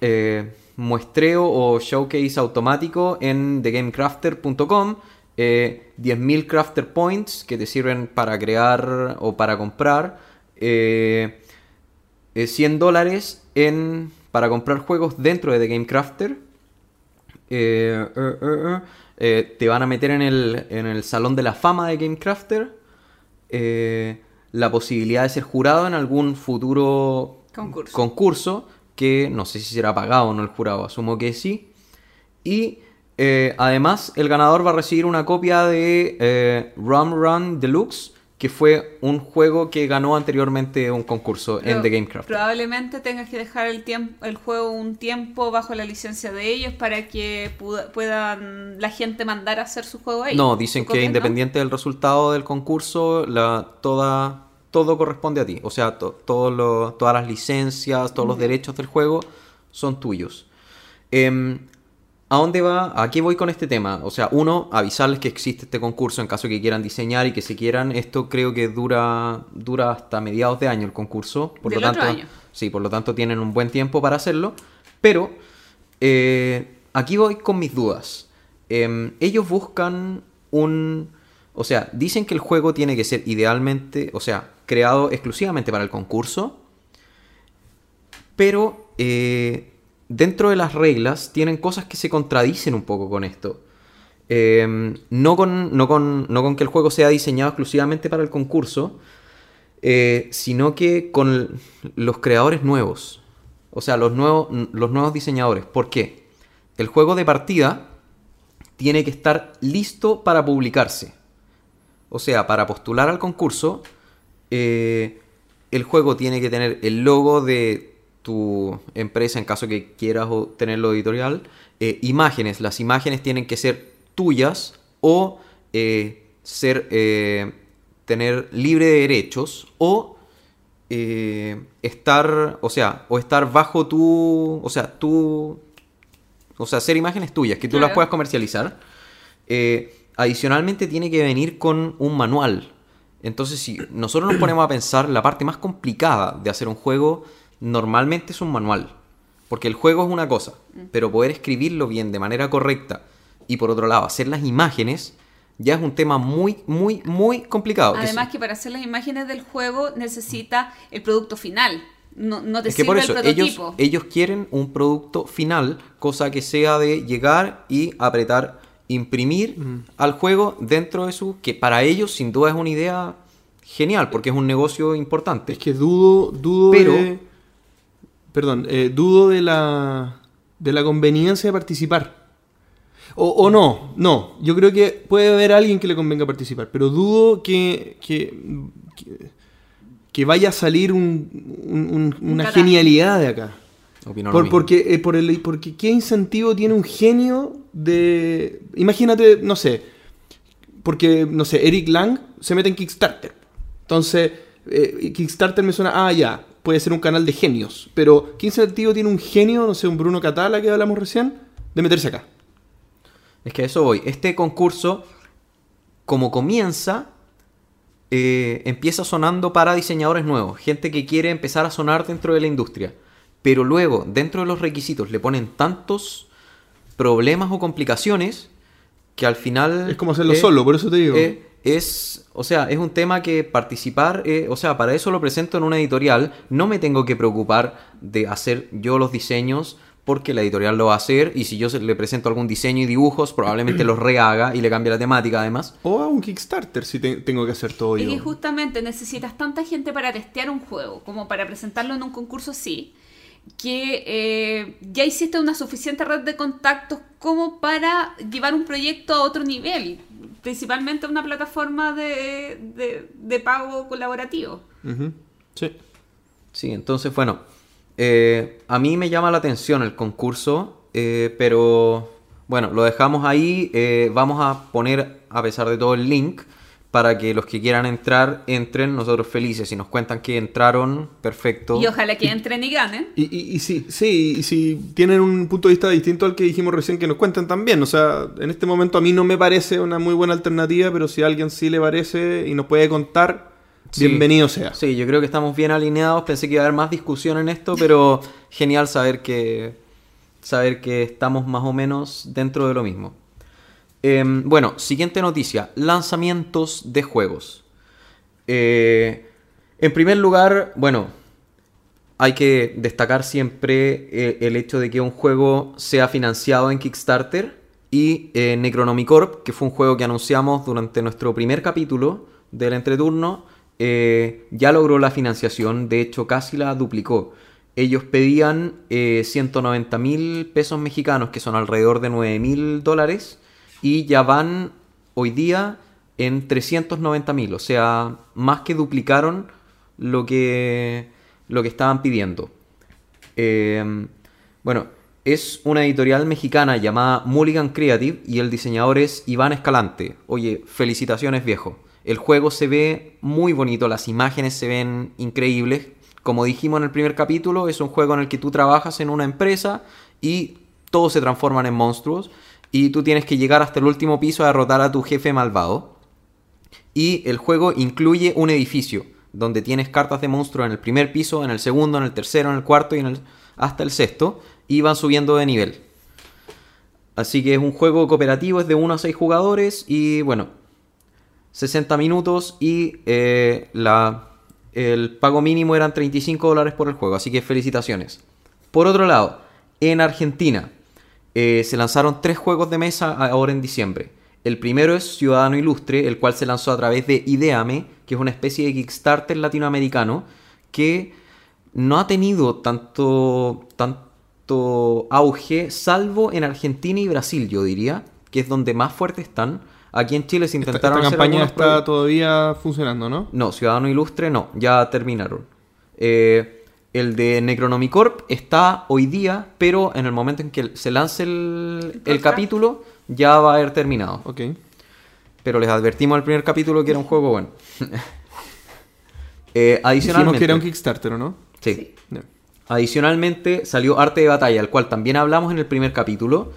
eh, muestreo o showcase automático en thegamecrafter.com. eh, 10.000 crafter points que te sirven para crear o para comprar. eh, eh, 100 dólares en, para comprar juegos dentro de The Game Crafter. Eh, eh, eh, eh, eh, te van a meter en el, en el salón de la fama de Game Crafter. Eh, la posibilidad de ser jurado en algún futuro Concurso. concurso, que no sé si será pagado o no el jurado, asumo que sí. Y eh, además el ganador va a recibir una copia de eh, Rum Run Deluxe, que fue un juego que ganó anteriormente un concurso en The Game Crafter. Probablemente tengas que dejar el, tiempo, el juego un tiempo bajo la licencia de ellos para que puedan la gente mandar a hacer su juego ahí. No, dicen ¿Su que copia, no? independiente del resultado del concurso, la, toda, todo corresponde a ti. O sea, to- todo lo- todas las licencias, todos los derechos del juego son tuyos. Em, ¿A dónde va? ¿A qué voy con este tema? O sea, uno, avisarles que existe este concurso en caso que quieran diseñar y que se quieran. Esto creo que dura, dura hasta mediados de año el concurso. Por Del lo otro tanto, año. Sí, por lo tanto tienen un buen tiempo para hacerlo. Pero eh, aquí voy con mis dudas. Em, ellos buscan un... O sea, dicen que el juego tiene que ser idealmente, o sea, creado exclusivamente para el concurso. Pero eh, dentro de las reglas tienen cosas que se contradicen un poco con esto. Eh, no, con, no, con, no con que el juego sea diseñado exclusivamente para el concurso, eh, sino que con los creadores nuevos. O sea, los nuevos, los nuevos diseñadores. ¿Por qué? El juego de partida tiene que estar listo para publicarse. O sea, para postular al concurso, eh, el juego tiene que tener el logo de tu empresa en caso que quieras tenerlo editorial. eh, imágenes, las imágenes tienen que ser tuyas o eh, ser tener libre de derechos o estar, o sea, o estar bajo tu, o sea, tú, o sea, ser imágenes tuyas que tú las puedas comercializar. Eh, adicionalmente tiene que venir con un manual. Entonces, si nosotros nos ponemos a pensar, la parte más complicada de hacer un juego normalmente es un manual. Porque el juego es una cosa, pero poder escribirlo bien de manera correcta y por otro lado hacer las imágenes ya es un tema muy, muy, muy complicado. Que Además sí- que para hacer las imágenes del juego necesita el producto final. No, no te Es que sirve por eso, el ellos, prototipo. ellos quieren un producto final, cosa que sea de llegar y apretar imprimir al juego dentro de su... que para ellos sin duda es una idea genial, porque es un negocio importante. Es que dudo, dudo Pero- de... Perdón, eh, dudo de la, de la conveniencia de participar. O, o no, no. Yo creo que puede haber alguien que le convenga participar, pero dudo que, que, que, que vaya a salir un- un- un- una genialidad de acá. Opino lo Por- mismo. porque, eh, por el, porque qué incentivo tiene un genio de... Imagínate, no sé, porque, no sé, Eric Lang se mete en Kickstarter. Entonces, eh, Kickstarter me suena, ah, ya, puede ser un canal de genios. Pero, ¿qué incentivo tiene un genio, no sé, un Bruno Catala que hablamos recién, de meterse acá? Es que a eso voy. Este concurso, como comienza, eh, empieza sonando para diseñadores nuevos, gente que quiere empezar a sonar dentro de la industria. Pero luego, dentro de los requisitos, le ponen tantos problemas o complicaciones que al final... Es como hacerlo eh, solo, por eso te digo. eh, es, o sea, es un tema que participar, eh, o sea, para eso lo presento en una editorial, no me tengo que preocupar de hacer yo los diseños porque la editorial lo va a hacer y si yo le presento algún diseño y dibujos, probablemente los rehaga y le cambie la temática además. O a un Kickstarter si te- tengo que hacer todo Y yo. que justamente necesitas tanta gente para testear un juego como para presentarlo en un concurso así, que eh, ya hiciste una suficiente red de contactos como para llevar un proyecto a otro nivel, principalmente una plataforma de, de- de pago colaborativo. Sí. Sí, entonces, bueno, eh, a mí me llama la atención el concurso, eh, pero bueno, lo dejamos ahí. eh, vamos a poner, a pesar de todo, el link para que los que quieran entrar entren. Nosotros felices. Si nos cuentan que entraron, perfecto. Y ojalá que entren y ganen. Y, y, y sí, sí, y si tienen un punto de vista distinto al que dijimos recién, que nos cuenten también. O sea, en este momento a mí no me parece una muy buena alternativa, pero si a alguien sí le parece y nos puede contar, Sí. bienvenido sea. Sí, yo creo que estamos bien alineados. Pensé que iba a haber más discusión en esto, pero genial saber que saber que estamos más o menos dentro de lo mismo. Em, bueno, siguiente noticia: lanzamientos de juegos. Eh, en primer lugar, bueno, hay que destacar siempre eh, el hecho de que un juego sea financiado en Kickstarter y eh, Necronomicorp, que fue un juego que anunciamos durante nuestro primer capítulo del entreturno, ya logró la financiación, de hecho casi la duplicó. Ellos pedían eh, 190 mil pesos mexicanos, que son alrededor de 9 mil dólares, y ya van hoy día en 390 mil, o sea, más que duplicaron lo que, lo que estaban pidiendo. Eh, bueno, es una editorial mexicana llamada Mulligan Creative y el diseñador es Iván Escalante. Oye, felicitaciones viejo. El juego se ve muy bonito, las imágenes se ven increíbles. Como dijimos en el primer capítulo, es un juego en el que tú trabajas en una empresa y todos se transforman en monstruos y tú tienes que llegar hasta el último piso a derrotar a tu jefe malvado. Y el juego incluye un edificio donde tienes cartas de monstruos en el primer piso, en el segundo, en el tercero, en el cuarto y en el, hasta el sexto. Y van subiendo de nivel. Así que es un juego cooperativo, es de 1 a 6 jugadores y bueno, 60 minutos y eh, la, el pago mínimo eran 35 dólares por el juego. Así que felicitaciones. Por otro lado, en Argentina eh, se lanzaron tres juegos de mesa ahora en diciembre. El primero es Ciudadano Ilustre, el cual se lanzó a través de Ideame, que es una especie de Kickstarter latinoamericano que no ha tenido tanto, tanto auge, salvo en Argentina y Brasil, yo diría, que es donde más fuertes están. Aquí en Chile se Esta, intentaron esta hacer campaña está todavía funcionando, ¿no? no, Ciudadano Ilustre no, ya terminaron. Eh, el de Necronomicorp está hoy día, pero en el momento en que se lance el, capítulo ya va a haber terminado. Ok. Pero les advertimos al primer capítulo que era un juego bueno. [LAUGHS] Eh, Dijimos adicionalmente, que era un Kickstarter, ¿o no? sí. Adicionalmente salió Arte de Batalla, el cual también hablamos en el primer capítulo,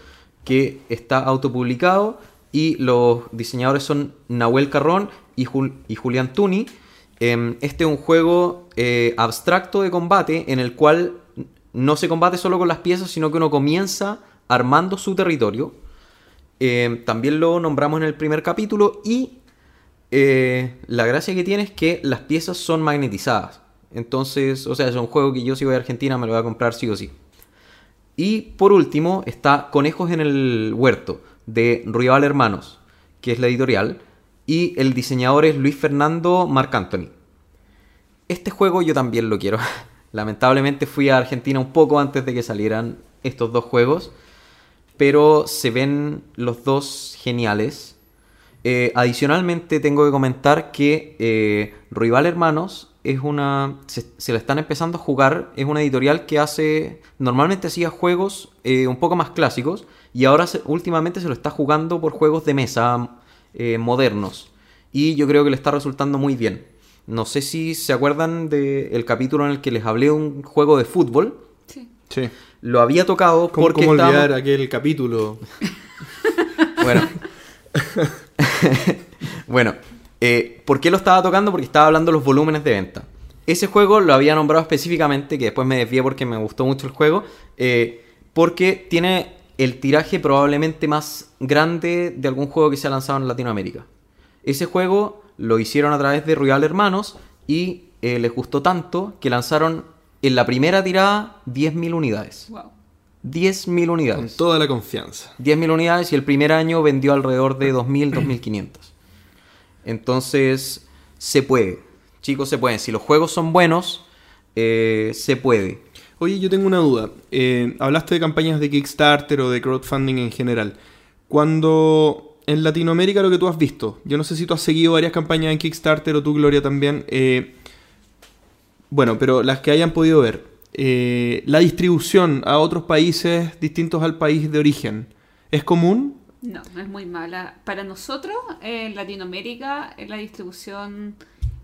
que está autopublicado y los diseñadores son Nahuel Carrón y, Jul- y Julián Tuni. Em, este es un juego eh, abstracto de combate en el cual no se combate solo con las piezas, sino que uno comienza armando su territorio. Em, también lo nombramos en el primer capítulo y eh, la gracia que tiene es que las piezas son magnetizadas. Entonces, o sea, es un juego que yo si voy a Argentina me lo voy a comprar sí o sí. Y por último está Conejos en el Huerto. de Rival Hermanos, que es la editorial, y el diseñador es Luis Fernando Marc Anthony. Este juego yo también lo quiero. [LAUGHS] Lamentablemente fui a Argentina un poco antes de que salieran estos dos juegos, pero se ven los dos geniales. Eh, adicionalmente tengo que comentar que eh, Rival Hermanos es una. Se, se, la están empezando a jugar. Es una editorial que hace. Normalmente hacía juegos eh, un poco más clásicos. Y ahora últimamente se lo está jugando por juegos de mesa eh, modernos. Y yo creo que le está resultando muy bien. No sé si se acuerdan del capítulo en el que les hablé de un juego de fútbol. Sí. Sí. Lo había tocado ¿Cómo, porque cómo estábamos- olvidar aquel capítulo? [LAUGHS] Bueno. [LAUGHS] bueno, eh, ¿por qué lo estaba tocando? Porque estaba hablando de los volúmenes de venta. Ese juego lo había nombrado específicamente, que después me desvié porque me gustó mucho el juego, eh, porque tiene el tiraje probablemente más grande de algún juego que se ha lanzado en Latinoamérica. Ese juego lo hicieron a través de Rival Hermanos y eh, les gustó tanto que lanzaron en la primera tirada 10.000 unidades. Wow. 10.000 Con unidades. toda la confianza. 10.000 unidades y el primer año vendió alrededor de 2.000, 2.500. Entonces, se puede. Chicos, se puede. Si los juegos son buenos, eh, se puede. Oye, yo tengo una duda. Eh, hablaste de campañas de Kickstarter o de crowdfunding en general. Cuando en Latinoamérica lo que tú has visto, yo no sé si tú has seguido varias campañas en Kickstarter o tú, Gloria, también. eh, bueno, pero las que hayan podido ver. eh, la distribución a otros países distintos al país de origen, ¿es común? No, no es muy mala. Para nosotros, en Latinoamérica, la distribución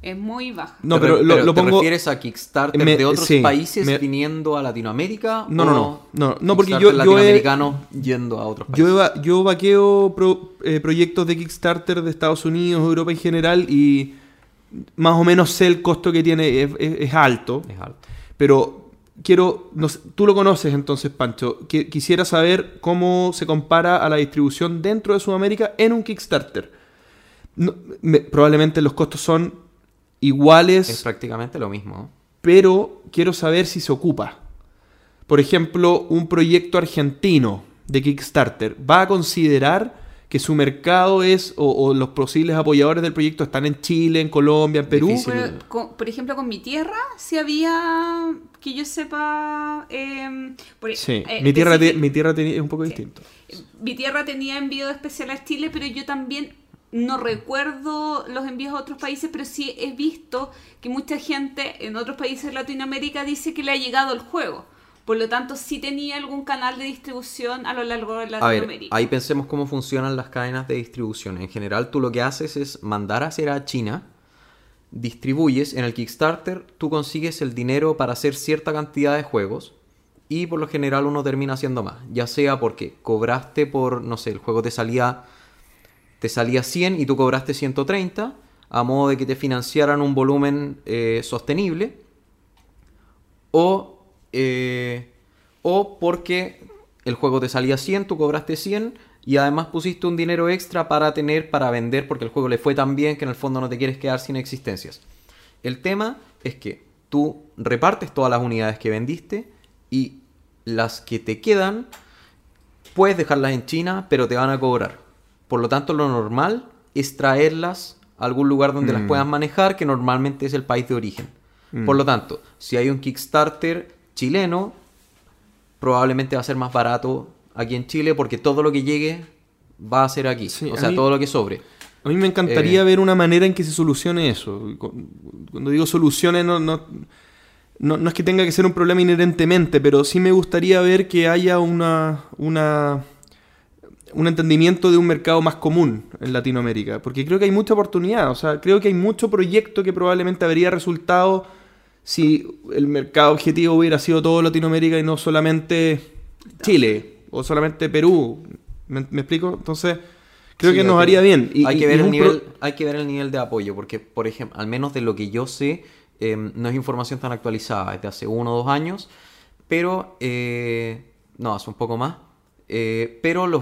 es muy baja. No, ¿Te pero, lo, lo ¿te pongo... refieres a Kickstarter Me- de otros sí, países me- viniendo a Latinoamérica? No, o no, no, no, no, porque yo- yo he- latinoamericanos yendo a otros países. Yo, yo vaqueo pro- eh, proyectos de Kickstarter de Estados Unidos, Europa en general, y más o menos sé el costo que tiene, es, es- es alto, Es alto. pero quiero, no sé, tú lo conoces entonces, Pancho, que, quisiera saber cómo se compara a la distribución dentro de Sudamérica en un Kickstarter. No, me- probablemente los costos son iguales Es prácticamente lo mismo. pero quiero saber si se ocupa. Por ejemplo, un proyecto argentino de Kickstarter va a considerar que su mercado es, o, o los posibles apoyadores del proyecto están en Chile, en Colombia, en Perú. Pero, con- por ejemplo, con mi tierra, si había, que yo sepa... eh, por- Sí, eh, mi tierra, te- mi tierra te- es un poco Sí. distinto. Mi tierra tenía envío especial a Chile, pero yo también no recuerdo los envíos a otros países, pero sí he visto que mucha gente en otros países de Latinoamérica dice que le ha llegado el juego. Por lo tanto, sí tenía algún canal de distribución a lo largo de A ver, Latinoamérica. ahí pensemos cómo funcionan las cadenas de distribución. En general, tú lo que haces es mandar a hacer a China, distribuyes en el Kickstarter, tú consigues el dinero para hacer cierta cantidad de juegos y por lo general uno termina haciendo más. Ya sea porque cobraste por, no sé, el juego te salía, te salía 100 y tú cobraste 130 a modo de que te financiaran un volumen eh, sostenible o, eh, o porque el juego te salía 100, tú cobraste 100 y además pusiste un dinero extra para tener, para vender, porque el juego le fue tan bien que en el fondo no te quieres quedar sin existencias. El tema es que tú repartes todas las unidades que vendiste y las que te quedan puedes dejarlas en China, pero te van a cobrar. Por lo tanto, lo normal es traerlas a algún lugar donde las Mm. puedas manejar, que normalmente es el país de origen. Mm. Por lo tanto, si hay un Kickstarter chileno, probablemente va a ser más barato aquí en Chile porque todo lo que llegue va a ser aquí. Sí, o sea, mí- todo lo que sobre. A mí me encantaría Eh. ver una manera en que se solucione eso. Cu- Cuando digo soluciones, no, no, no, no es que tenga que ser un problema inherentemente, pero sí me gustaría ver que haya una, una, un entendimiento de un mercado más común en Latinoamérica. Porque creo que hay mucha oportunidad. O sea, creo que hay mucho proyecto que probablemente habría resultado si el mercado objetivo hubiera sido todo Latinoamérica y no solamente Chile o solamente Perú. ¿Me, me explico? Entonces, creo Sí, que nos haría bien. Y- hay, que ver el nivel, pro- hay que ver el nivel de apoyo, porque, por ejemplo, al menos de lo que yo sé, eh, no es información tan actualizada, es de hace uno o dos años, pero, eh, no, hace un poco más, eh, pero los,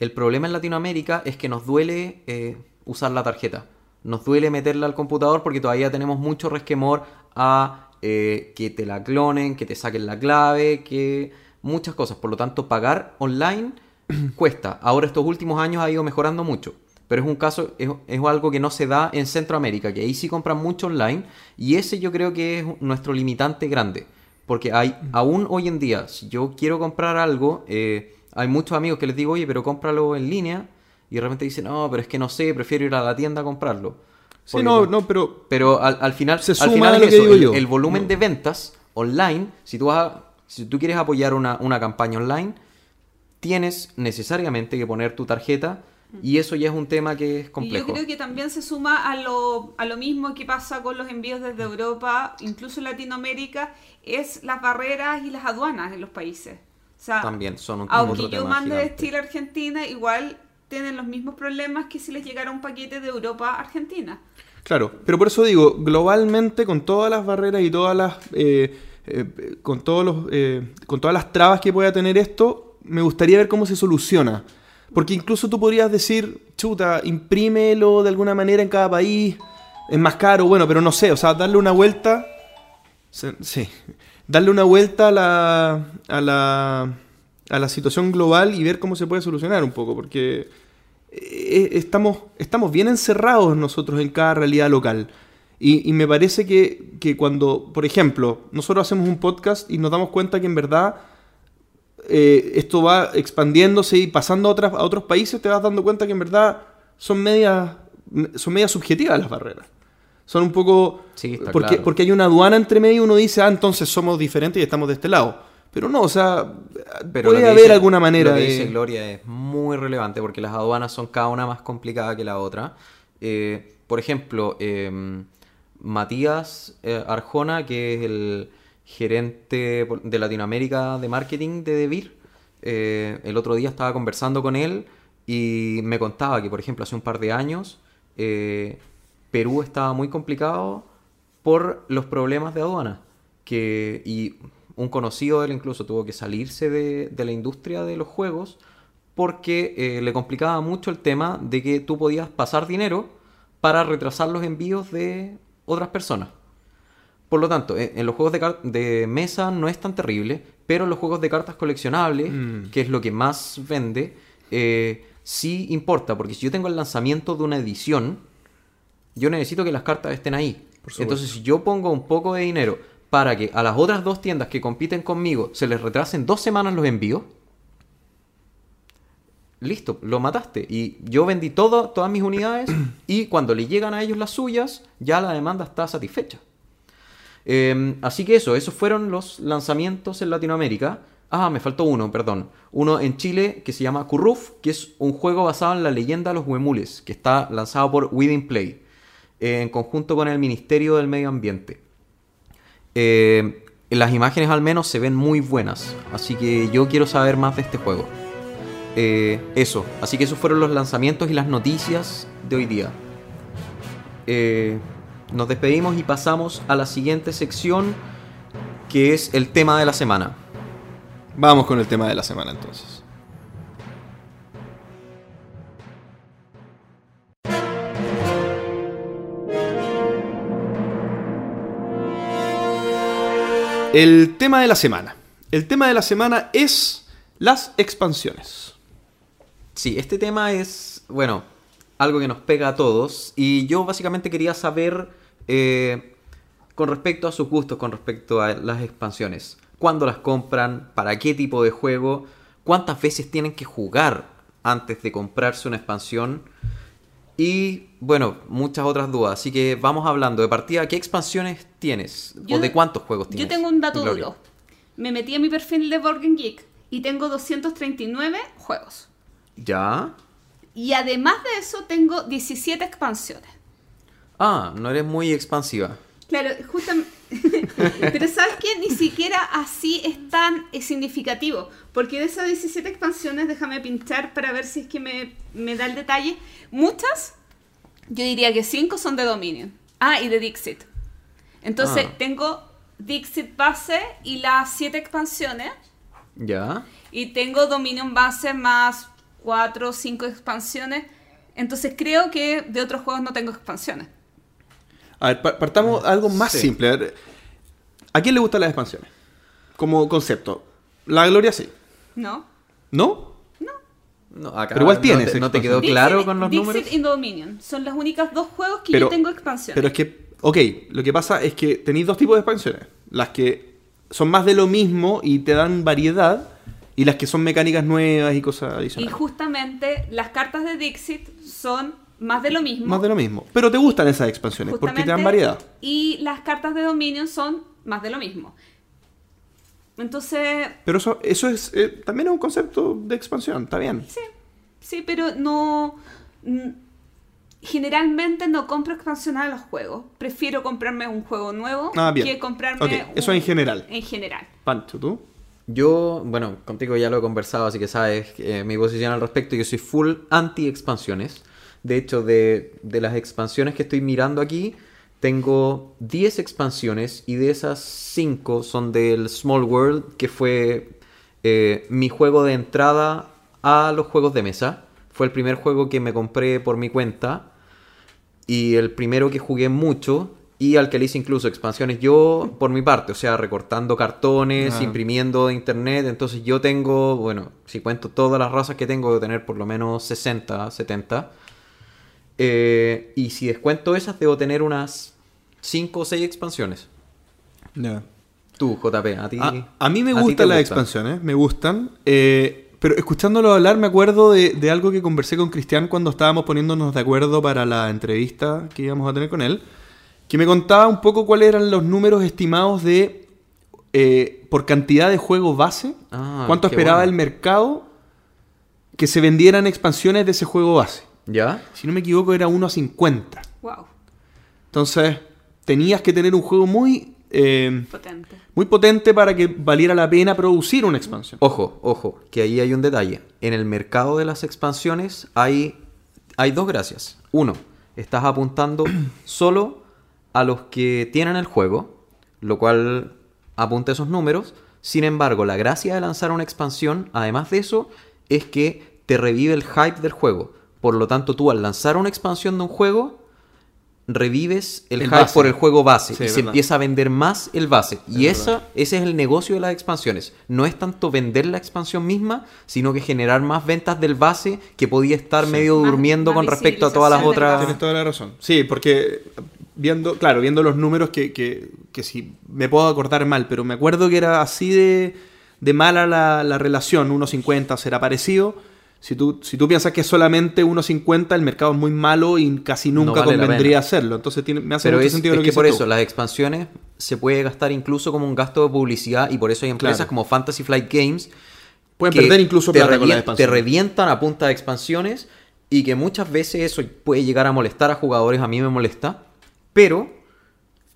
el problema en Latinoamérica es que nos duele eh, usar la tarjeta, nos duele meterla al computador porque todavía tenemos mucho resquemor a eh, que te la clonen, que te saquen la clave, que muchas cosas, por lo tanto, pagar online [CLEARS THROAT] cuesta. Ahora estos últimos años ha ido mejorando mucho. Pero es un caso, es, es algo que no se da en Centroamérica, que ahí sí compran mucho online. Y ese yo creo que es nuestro limitante grande. Porque hay, aún hoy en día, si yo quiero comprar algo, eh, hay muchos amigos que les digo, oye, pero cómpralo en línea. Y de repente dicen, no, pero es que no sé, prefiero ir a la tienda a comprarlo. Sí, no, no, pero pero al, al final, Se al suma final a es que eso, digo el, yo. el volumen No. de ventas online, si tú, vas a- si tú quieres apoyar una, una campaña online, tienes necesariamente que poner tu tarjeta y eso ya es un tema que es Y yo complejo. creo que también se suma a lo, a lo mismo que pasa con los envíos desde Europa, incluso en Latinoamérica, es las barreras y las aduanas en los países. O sea, También son un aunque otro yo tema mande de gigante. estilo Argentina, igual tienen los mismos problemas que si les llegara un paquete de Europa a Argentina. Claro, pero por eso digo, globalmente con todas las barreras y todas las eh, eh, con todos los eh, con todas las trabas que pueda tener esto, me gustaría ver cómo se soluciona. Porque incluso tú podrías decir, chuta, imprímelo de alguna manera en cada país, es más caro, bueno, pero no sé, o sea, darle una vuelta. Sí, darle una vuelta a la, a la, a la situación global y ver cómo se puede solucionar un poco, porque eh, estamos, estamos bien encerrados nosotros en cada realidad local. Y, me parece que, que cuando, por ejemplo, nosotros hacemos un podcast y nos damos cuenta que en verdad eh, esto va expandiéndose y pasando a, otras, a otros países, te vas dando cuenta que en verdad son medias, son medias subjetivas las barreras. Son un poco... Sí, está porque, claro. porque hay una aduana entre medio y uno dice, ah, entonces somos diferentes y estamos de este lado. Pero no, o sea, Pero puede haber dice- alguna manera lo que de... dice Gloria es muy relevante porque las aduanas son cada una más complicada que la otra. Eh, por ejemplo, eh, Matías eh, Arjona, que es el gerente de Latinoamérica de marketing de Devir, eh, el otro día estaba conversando con él y me contaba que, por ejemplo, hace un par de años eh, Perú estaba muy complicado por los problemas de aduana. Que, y un conocido de él incluso tuvo que salirse de, de la industria de los juegos porque eh, le complicaba mucho el tema de que tú podías pasar dinero para retrasar los envíos de otras personas. Por lo tanto, en, en los juegos de, de mesa no es tan terrible, pero en los juegos de cartas coleccionables, Mm. que es lo que más vende, eh, sí importa, porque si yo tengo el lanzamiento de una edición, yo necesito que las cartas estén ahí. Entonces, si yo pongo un poco de dinero para que a las otras dos tiendas que compiten conmigo se les retrasen dos semanas los envíos, listo, lo mataste. Y yo vendí todo, todas mis unidades [CLEARS THROAT] y cuando le llegan a ellos las suyas, ya la demanda está satisfecha. Eh, así que eso, esos fueron los lanzamientos en Latinoamérica. Ah, me faltó uno, perdón. Uno en Chile que se llama Curruf, que es un juego basado en la leyenda de los huemules, que está lanzado por Within Play, en conjunto con el Ministerio del Medio Ambiente. Eh, las imágenes al menos se ven muy buenas, así que yo quiero saber más de este juego. Eh, eso, así que esos fueron los lanzamientos y las noticias de hoy día. Eh, nos despedimos y pasamos a la siguiente sección, que es el tema de la semana. Vamos con el tema de la semana entonces. El tema de la semana. El tema de la semana es las expansiones. Sí, este tema es, bueno, algo que nos pega a todos. Y yo básicamente quería saber, eh, con respecto a sus gustos, con respecto a las expansiones. ¿Cuándo las compran? ¿Para qué tipo de juego? ¿Cuántas veces tienen que jugar antes de comprarse una expansión? Y bueno, muchas otras dudas. Así que vamos hablando de partida. ¿Qué expansiones tienes? Yo- ¿O de cuántos juegos tienes? Yo tengo un dato Gloria? duro. Me metí a mi perfil de Game Geek y tengo 239 juegos. ¿Ya? Y además de eso tengo 17 expansiones. Ah, no eres muy expansiva. Claro, justamente. [LAUGHS] Pero sabes que ni siquiera así es tan eh, significativo. Porque de esas 17 expansiones, déjame pinchar para ver si es que me, me da el detalle. Muchas, yo diría que 5 son de Dominion. Ah, y de Dixit. Entonces Ah. tengo Dixit base y las 7 expansiones. ¿Ya? Y tengo Dominion base más 4 o 5 expansiones. Entonces creo que de otros juegos no tengo expansiones. A ver, pa- partamos algo más Sí. simple. A, ver, ¿a quién le gustan las expansiones? Como concepto. La Gloria sí. ¿No? ¿No? No. No, acá Pero igual no tienes te- ¿No te quedó Dixit- claro con los Dixit números? y Dominion son los únicos dos juegos que Pero- yo tengo expansiones. Pero es que, ok, lo que pasa es que tenéis dos tipos de expansiones. Las que son más de lo mismo y te dan variedad, y las que son mecánicas nuevas y cosas Y adicionales. justamente las cartas de Dixit son más de lo mismo. Más de lo mismo. Pero te gustan esas expansiones porque te dan variedad. Y las cartas de Dominion son más de lo mismo. Entonces, Pero eso, eso es eh, también es un concepto de expansión, está bien. sí, sí, pero no... Generalmente no compro expansiones a los juegos. Prefiero comprarme un juego nuevo Ah, bien. que comprarme Ok, eso un- en general. En general. Pancho, ¿tú? Yo, bueno, contigo ya lo he conversado, así que sabes eh, mi posición al respecto. Yo soy full anti-expansiones. De hecho, de, de las expansiones que estoy mirando aquí, tengo 10 expansiones y de esas 5 son del Small World, que fue eh, mi juego de entrada a los juegos de mesa. Fue el primer juego que me compré por mi cuenta y el primero que jugué mucho y al que le hice incluso expansiones yo por mi parte, o sea, recortando cartones, Ah. imprimiendo de internet, entonces yo tengo, bueno, si cuento todas las razas que tengo, debo tener por lo menos 60, 70. Eh, y si descuento esas, debo tener unas 5 o 6 expansiones. Ya. Tú, JP, a ti. A, a mí me gustan las expansiones, me gustan. eh, pero escuchándolo hablar me acuerdo de, de algo que conversé con Cristian cuando estábamos poniéndonos de acuerdo para la entrevista que íbamos a tener con él. Que me contaba un poco cuáles eran los números estimados de... eh, por cantidad de juego base. Ah, cuánto esperaba bueno. el mercado que se vendieran expansiones de ese juego base. ¿Ya? Si no me equivoco era 1 a 50. Wow, Entonces tenías que tener un juego muy... eh, potente. muy potente para que valiera la pena producir una expansión. Ojo, ojo, que ahí hay un detalle. En el mercado de las expansiones hay, hay dos gracias. Uno, estás apuntando [CLEARS THROAT] solo a los que tienen el juego, lo cual apunta esos números. Sin embargo, la gracia de lanzar una expansión, además de eso, es que te revive el hype del juego. Por lo tanto, tú al lanzar una expansión de un juego, revives el, El hype base. por el juego base Sí, y se verdad. empieza a vender más el base. y Es esa, ese es el negocio de las expansiones. No es tanto vender la expansión misma, sino que generar más ventas del base que podía estar medio Más- durmiendo más con respecto a todas las otras... Tienes toda la razón. Sí, porque viendo, claro, viendo los números que, que, que si me puedo acordar mal, pero me acuerdo que era así de, de mala la, la relación, 1.50 será parecido. Si tú, si tú piensas que es solamente 1.50, el mercado es muy malo y casi nunca vale la convendría hacerlo. Entonces tiene, me hace Pero mucho es, sentido es lo que, que, por eso las expansiones se puede gastar incluso como un gasto de publicidad y por eso hay empresas Claro. como Fantasy Flight Games Pueden que perder incluso plata con las te revientan a punta de expansiones y que muchas veces eso puede llegar a molestar a jugadores, a mí me molesta, pero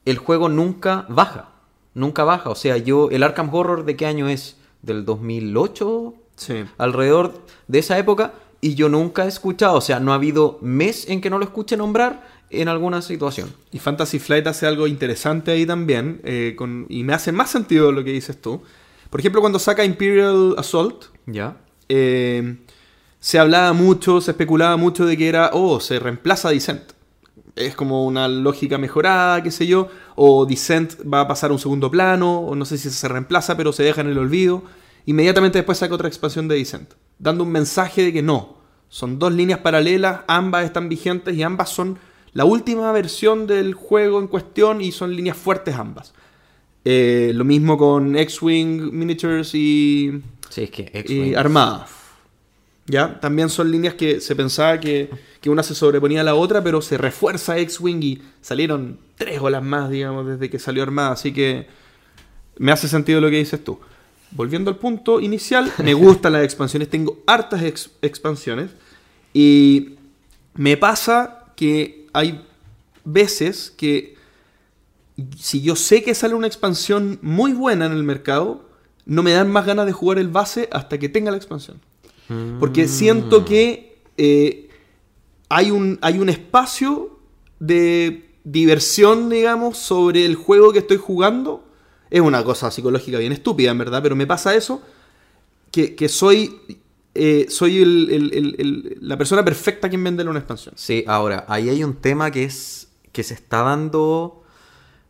el juego nunca baja, nunca baja, o sea, yo, el Arkham Horror de qué año es? Del 2008, Sí. alrededor de esa época, y yo nunca he escuchado, o sea, no ha habido mes en que no lo escuche nombrar en alguna situación. Y Fantasy Flight hace algo interesante ahí también, eh, con, y me hace más sentido lo que dices tú. Por ejemplo, cuando saca Imperial Assault, ¿Ya? eh, se hablaba mucho, se especulaba mucho de que era, oh, se reemplaza Descent. Es como una lógica mejorada, qué sé yo, o Descent va a pasar a un segundo plano, o no sé si se reemplaza, pero se deja en el olvido. Inmediatamente después saca otra expansión de Descent, dando un mensaje de que no, son dos líneas paralelas, ambas están vigentes y ambas son la última versión del juego en cuestión y son líneas fuertes ambas. Eh, lo mismo con X-Wing Miniatures y Sí, es que y Armada. ¿Ya? También son líneas que se pensaba que, que una se sobreponía a la otra, pero se refuerza X-Wing y salieron tres olas más, digamos, desde que salió Armada. Así que me hace sentido lo que dices tú. Volviendo al punto inicial, me gustan las expansiones, tengo hartas ex- expansiones y me pasa que hay veces que si yo sé que sale una expansión muy buena en el mercado, no me dan más ganas de jugar el base hasta que tenga la expansión. Porque siento que eh, hay, un, hay un espacio de diversión, digamos, sobre el juego que estoy jugando. Es una cosa psicológica bien estúpida, en verdad, pero me pasa eso, que, que soy, eh, soy la persona perfecta quien vende una expansión. Sí, ahora, ahí hay un tema que es que se está dando,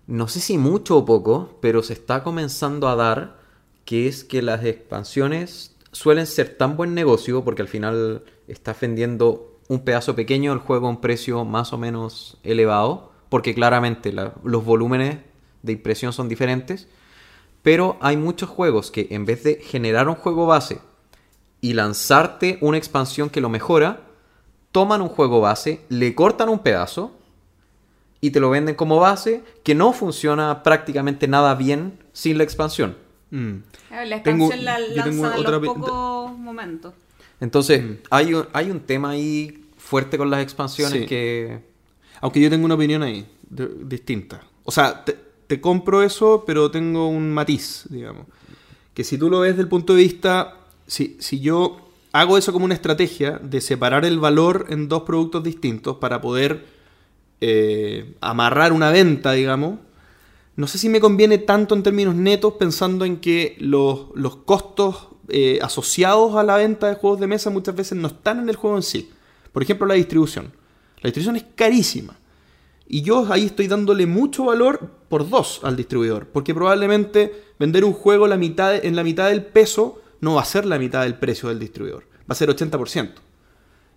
no sé si mucho o poco, pero se está comenzando a dar, que es que las expansiones suelen ser tan buen negocio porque al final estás vendiendo un pedazo pequeño del juego a un precio más o menos elevado, porque claramente la- los volúmenes de impresión son diferentes, pero hay muchos juegos que en vez de generar un juego base y lanzarte una expansión que lo mejora, toman un juego base, le cortan un pedazo y te lo venden como base que no funciona prácticamente nada bien sin la expansión. Mm. La Tengo- expansión la lanzan a los pocos momentos. Entonces, Mm. hay, un, hay un tema ahí fuerte con las expansiones Sí. que... Aunque yo tengo una opinión ahí, de- distinta. O sea, te, te compro eso, pero tengo un matiz, digamos. Que si tú lo ves desde el punto de vista, si, si yo hago eso como una estrategia de separar el valor en dos productos distintos para poder eh, amarrar una venta, digamos, no sé si me conviene tanto en términos netos pensando en que los, los costos eh, asociados a la venta de juegos de mesa muchas veces no están en el juego en sí. Por ejemplo, la distribución. La distribución es carísima. Y yo ahí estoy dándole mucho valor por dos al distribuidor. Porque probablemente vender un juego la mitad, en la mitad del peso no va a ser la mitad del precio del distribuidor. Va a ser 80%.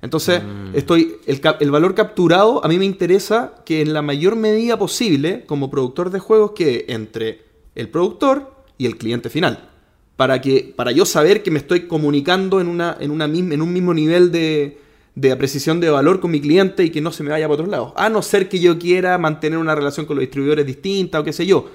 Entonces, estoy, el, valor capturado a mí me interesa que en la mayor medida posible, como productor de juegos, que entre el productor y el cliente final. Para, que, para yo saber que me estoy comunicando en, una, en, una, en un mismo nivel de, de apreciación de valor con mi cliente y que no se me vaya para otros lados. A no ser que yo quiera mantener una relación con los distribuidores distinta o qué sé yo.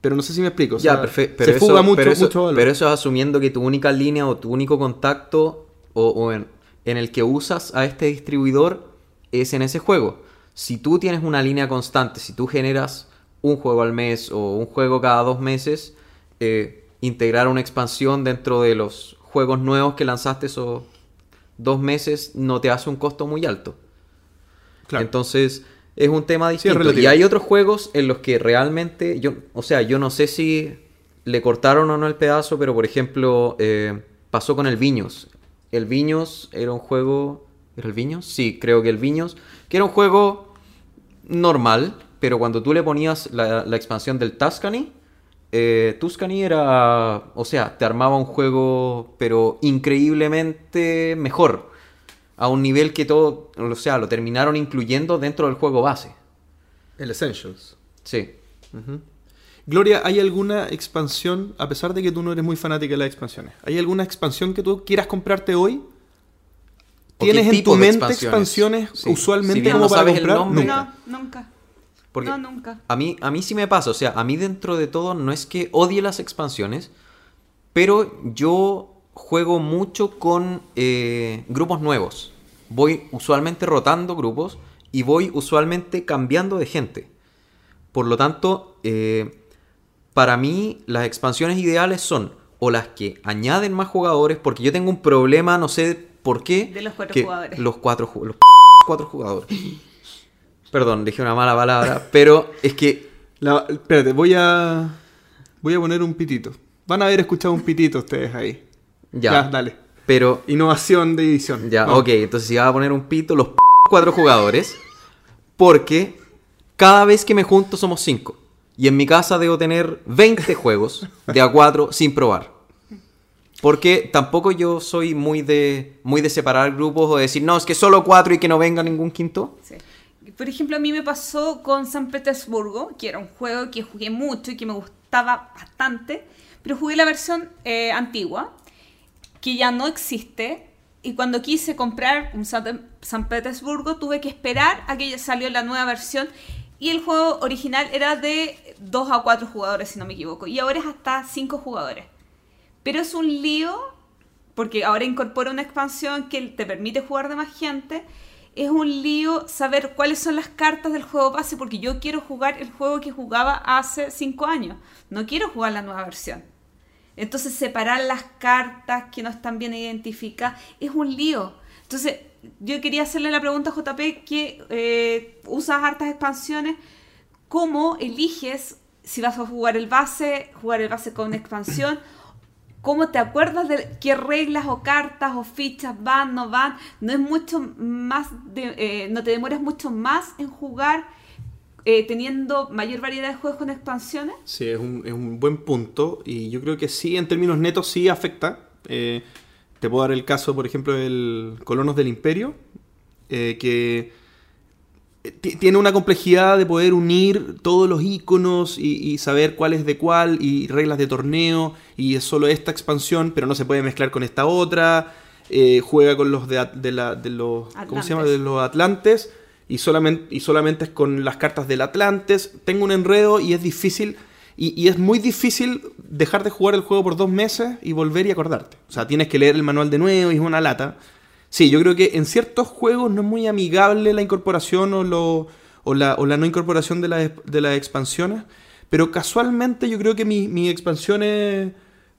Pero no sé si me explico. o ya, sea, perfecto. se eso, fuga mucho, pero, eso, mucho valor. pero eso es asumiendo que tu única línea o tu único contacto o, o en, en el que usas a este distribuidor es en ese juego. Si tú tienes una línea constante, si tú generas un juego al mes o un juego cada dos meses, eh, integrar una expansión dentro de los juegos nuevos que lanzaste esos dos meses no te hace un costo muy alto. Claro. Entonces, es un tema distinto. y hay otros juegos en los que realmente, yo, o sea, yo no sé si le cortaron o no el pedazo, pero por ejemplo, eh, pasó con el Viños. El Viños era un juego. ¿Era el Viños? Sí, creo que el Viños. Que era un juego normal, pero cuando tú le ponías la, la expansión del Tuscany, eh, Tuscany era. O sea, te armaba un juego, pero increíblemente mejor. A un nivel que todo. O sea, lo terminaron incluyendo dentro del juego base. El Essentials. Sí. Gloria, ¿hay alguna expansión, a pesar de que tú no eres muy fanática de las expansiones, ¿hay alguna expansión que tú quieras comprarte hoy? ¿O ¿Tienes en tu mente expansiones? expansiones Sí. usualmente Si bien como no para sabes el comprar? nombre. Nunca. No, nunca. Porque No, nunca. A mí, a mí sí me pasa, o sea, a mí dentro de todo no es que odie las expansiones, pero yo juego mucho con eh, grupos nuevos. Voy usualmente rotando grupos y voy usualmente cambiando de gente. Por lo tanto, eh, para mí las expansiones ideales son o las que añaden más jugadores, porque yo tengo un problema, no sé por qué. De los cuatro que jugadores. Los cuatro, los [LAUGHS] cuatro jugadores. Perdón, dije una mala palabra, pero es que La- espérate, voy a voy a poner un pitito. Van a haber escuchado un pitito ustedes ahí. ya, dale. pero Innovación de edición. ya, Vamos. ok, entonces si va a poner un pito los cuatro jugadores, porque cada vez que me junto somos cinco. Y en mi casa debo tener 20 juegos de a 4 sin probar. Porque tampoco yo soy muy de muy de separar grupos o de decir, no, es que solo cuatro y que no venga ningún quinto. Sí. Por ejemplo, a mí me pasó con San Petersburgo, que era un juego que jugué mucho y que me gustaba bastante, pero jugué la versión eh, antigua, que ya no existe, y cuando quise comprar un San, Petersburgo tuve que esperar a que salió la nueva versión, y el juego original era de 2 a 4 jugadores, si no me equivoco, y ahora es hasta 5 jugadores. Pero es un lío, porque ahora incorpora una expansión que te permite jugar de más gente. Es un lío saber cuáles son las cartas del juego base, porque yo quiero jugar el juego que jugaba hace 5 años. No quiero jugar la nueva versión. Entonces, separar las cartas que no están bien identificadas es un lío. Entonces, yo quería hacerle la pregunta a JP que eh, usas hartas expansiones. ¿Cómo eliges si vas a jugar el base, jugar el base con expansión? ¿Cómo te acuerdas de qué reglas o cartas o fichas van, no van? No es mucho más, de, eh, no te demoras mucho más en jugar eh, teniendo mayor variedad de juegos con expansiones. Sí, es un, es un buen punto y yo creo que sí, en términos netos sí afecta. Eh, Te puedo dar el caso, por ejemplo, del Colonos del Imperio, que tiene una complejidad de poder unir todos los iconos y, y saber cuál es de cuál y reglas de torneo y es solo esta expansión, pero no se puede mezclar con esta otra. Eh, juega con los de, la- de los ¿cómo se llama? Atlantes. de los Atlantes y solamente y solamente es con las cartas del Atlantes. Tengo un enredo y es difícil y, y es muy difícil dejar de jugar el juego por dos meses y volver y acordarte. O sea, tienes que leer el manual de nuevo y es una lata. Sí, yo creo que en ciertos juegos no es muy amigable la incorporación o, lo, o, la, o la no incorporación de, las de las expansiones. Pero casualmente yo creo que mi- mis expansiones,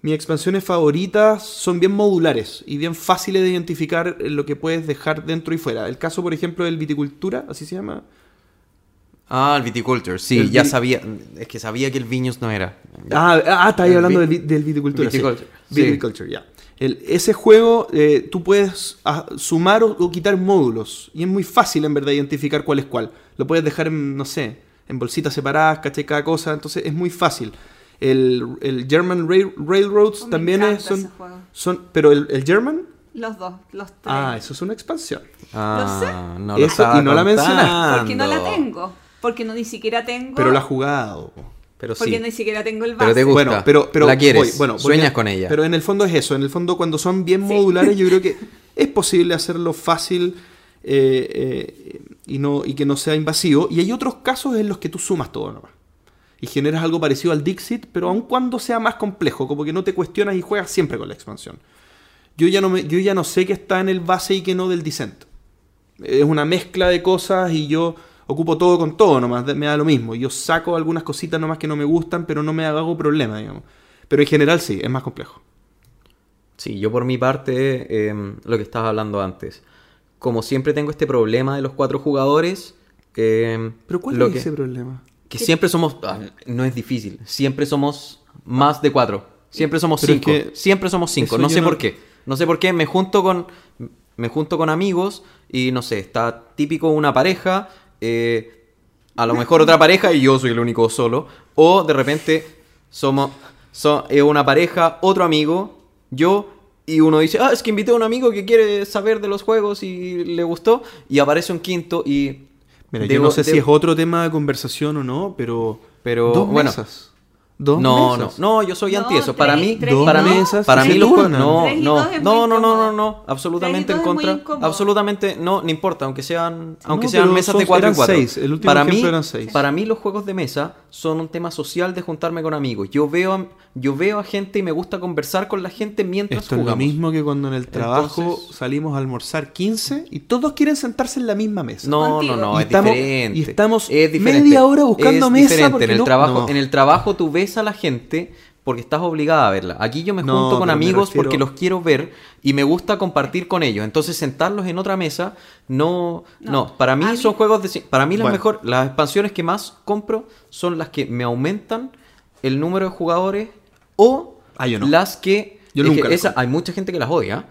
mis expansiones favoritas son bien modulares y bien fáciles de identificar en lo que puedes dejar dentro y fuera. El caso, por ejemplo, del Viticultura, así se llama. Ah, el Viticulture, sí, El ya sabía. Es que sabía que el Viños no era. Ah, ah está ahí El hablando vi- del, del Viticultura. sí. Viticulture, sí. Viticulture, ya. El- ese juego eh, tú puedes ah, sumar o, o quitar módulos y es muy fácil en verdad identificar cuál es cuál. Lo puedes dejar en, no sé, en bolsitas separadas, caché cada cosa, entonces es muy fácil. El, el German Rail- Railroads Oh, también es, son, ese juego. son... Pero el, el German... Los dos, los tres. Ah, eso es una expansión. Ah, no Eso, lo estaba y no la mencionaste. Porque no la tengo. Porque no ni siquiera tengo. Pero la has jugado. Pero Porque sí. ni siquiera tengo el Pero base. te gusta. Bueno, pero, pero La quieres, voy, bueno, voy sueñas con ella. Pero en el fondo es eso. En el fondo, cuando son bien Sí. modulares, yo creo que [LAUGHS] es posible hacerlo fácil eh, eh, y, no, y que no sea invasivo. Y hay otros casos en los que tú sumas todo nomás. Y generas algo parecido al Dixit, pero aun cuando sea más complejo, como que no te cuestionas y juegas siempre con la expansión. Yo ya no, me, yo ya no sé qué está en el base y qué no del Dissent. Es una mezcla de cosas y yo ocupo todo con todo nomás, me da lo mismo. Yo saco algunas cositas nomás que no me gustan, pero no me hago problema, digamos. Pero en general sí, es más complejo. Sí, yo por mi parte, eh, lo que estabas hablando antes. Como siempre tengo este problema de los cuatro jugadores. eh, Pero ¿cuál lo es que, ese problema? que siempre somos. ah, no es difícil. Siempre somos más de cuatro. Siempre somos Pero es cinco. que siempre somos cinco. No sé no- por qué. No sé por qué. Me junto con. Me junto con amigos y no sé, está típico una pareja. Eh, a lo mejor otra pareja y yo soy el único solo. O de repente somos. So, es una pareja, otro amigo, yo, y uno dice, ah, es que invité a un amigo que quiere saber de los juegos y le gustó, y aparece un quinto y... Mira, yo no sé si es otro tema de conversación o no, pero. Pero, Dos bueno. mesas. Dos No, mesas. no, no, yo soy No, anti eso. Para mí, para mí, mesas para mí no, no, no, no, no, no, absolutamente en contra, absolutamente no, no importa, aunque sean, aunque No, sean mesas de 4 eran y 4. seis, el último para mí, eran seis. para mí los juegos de mesa son un tema social de juntarme con amigos. Yo veo, a- yo veo a gente y me gusta conversar con la gente mientras Esto es lo jugamos. mismo que cuando en el trabajo Entonces- salimos a almorzar 15 y todos quieren sentarse en la misma mesa. No, no, no, es estamos- diferente. y estamos media hora buscando Es mesa en el no- trabajo, no. en el trabajo tú ves a la gente porque estás obligada a verla. Aquí yo me No, junto con amigos refiero- porque los quiero ver y me gusta compartir con ellos. Entonces sentarlos en otra mesa no, no, No. para mí A mí- son juegos de para mí las Bueno. mejor las expansiones que más compro son las que me aumentan el número de jugadores o Ah, yo no. las que Yo es nunca que las esa- hay mucha gente que las odia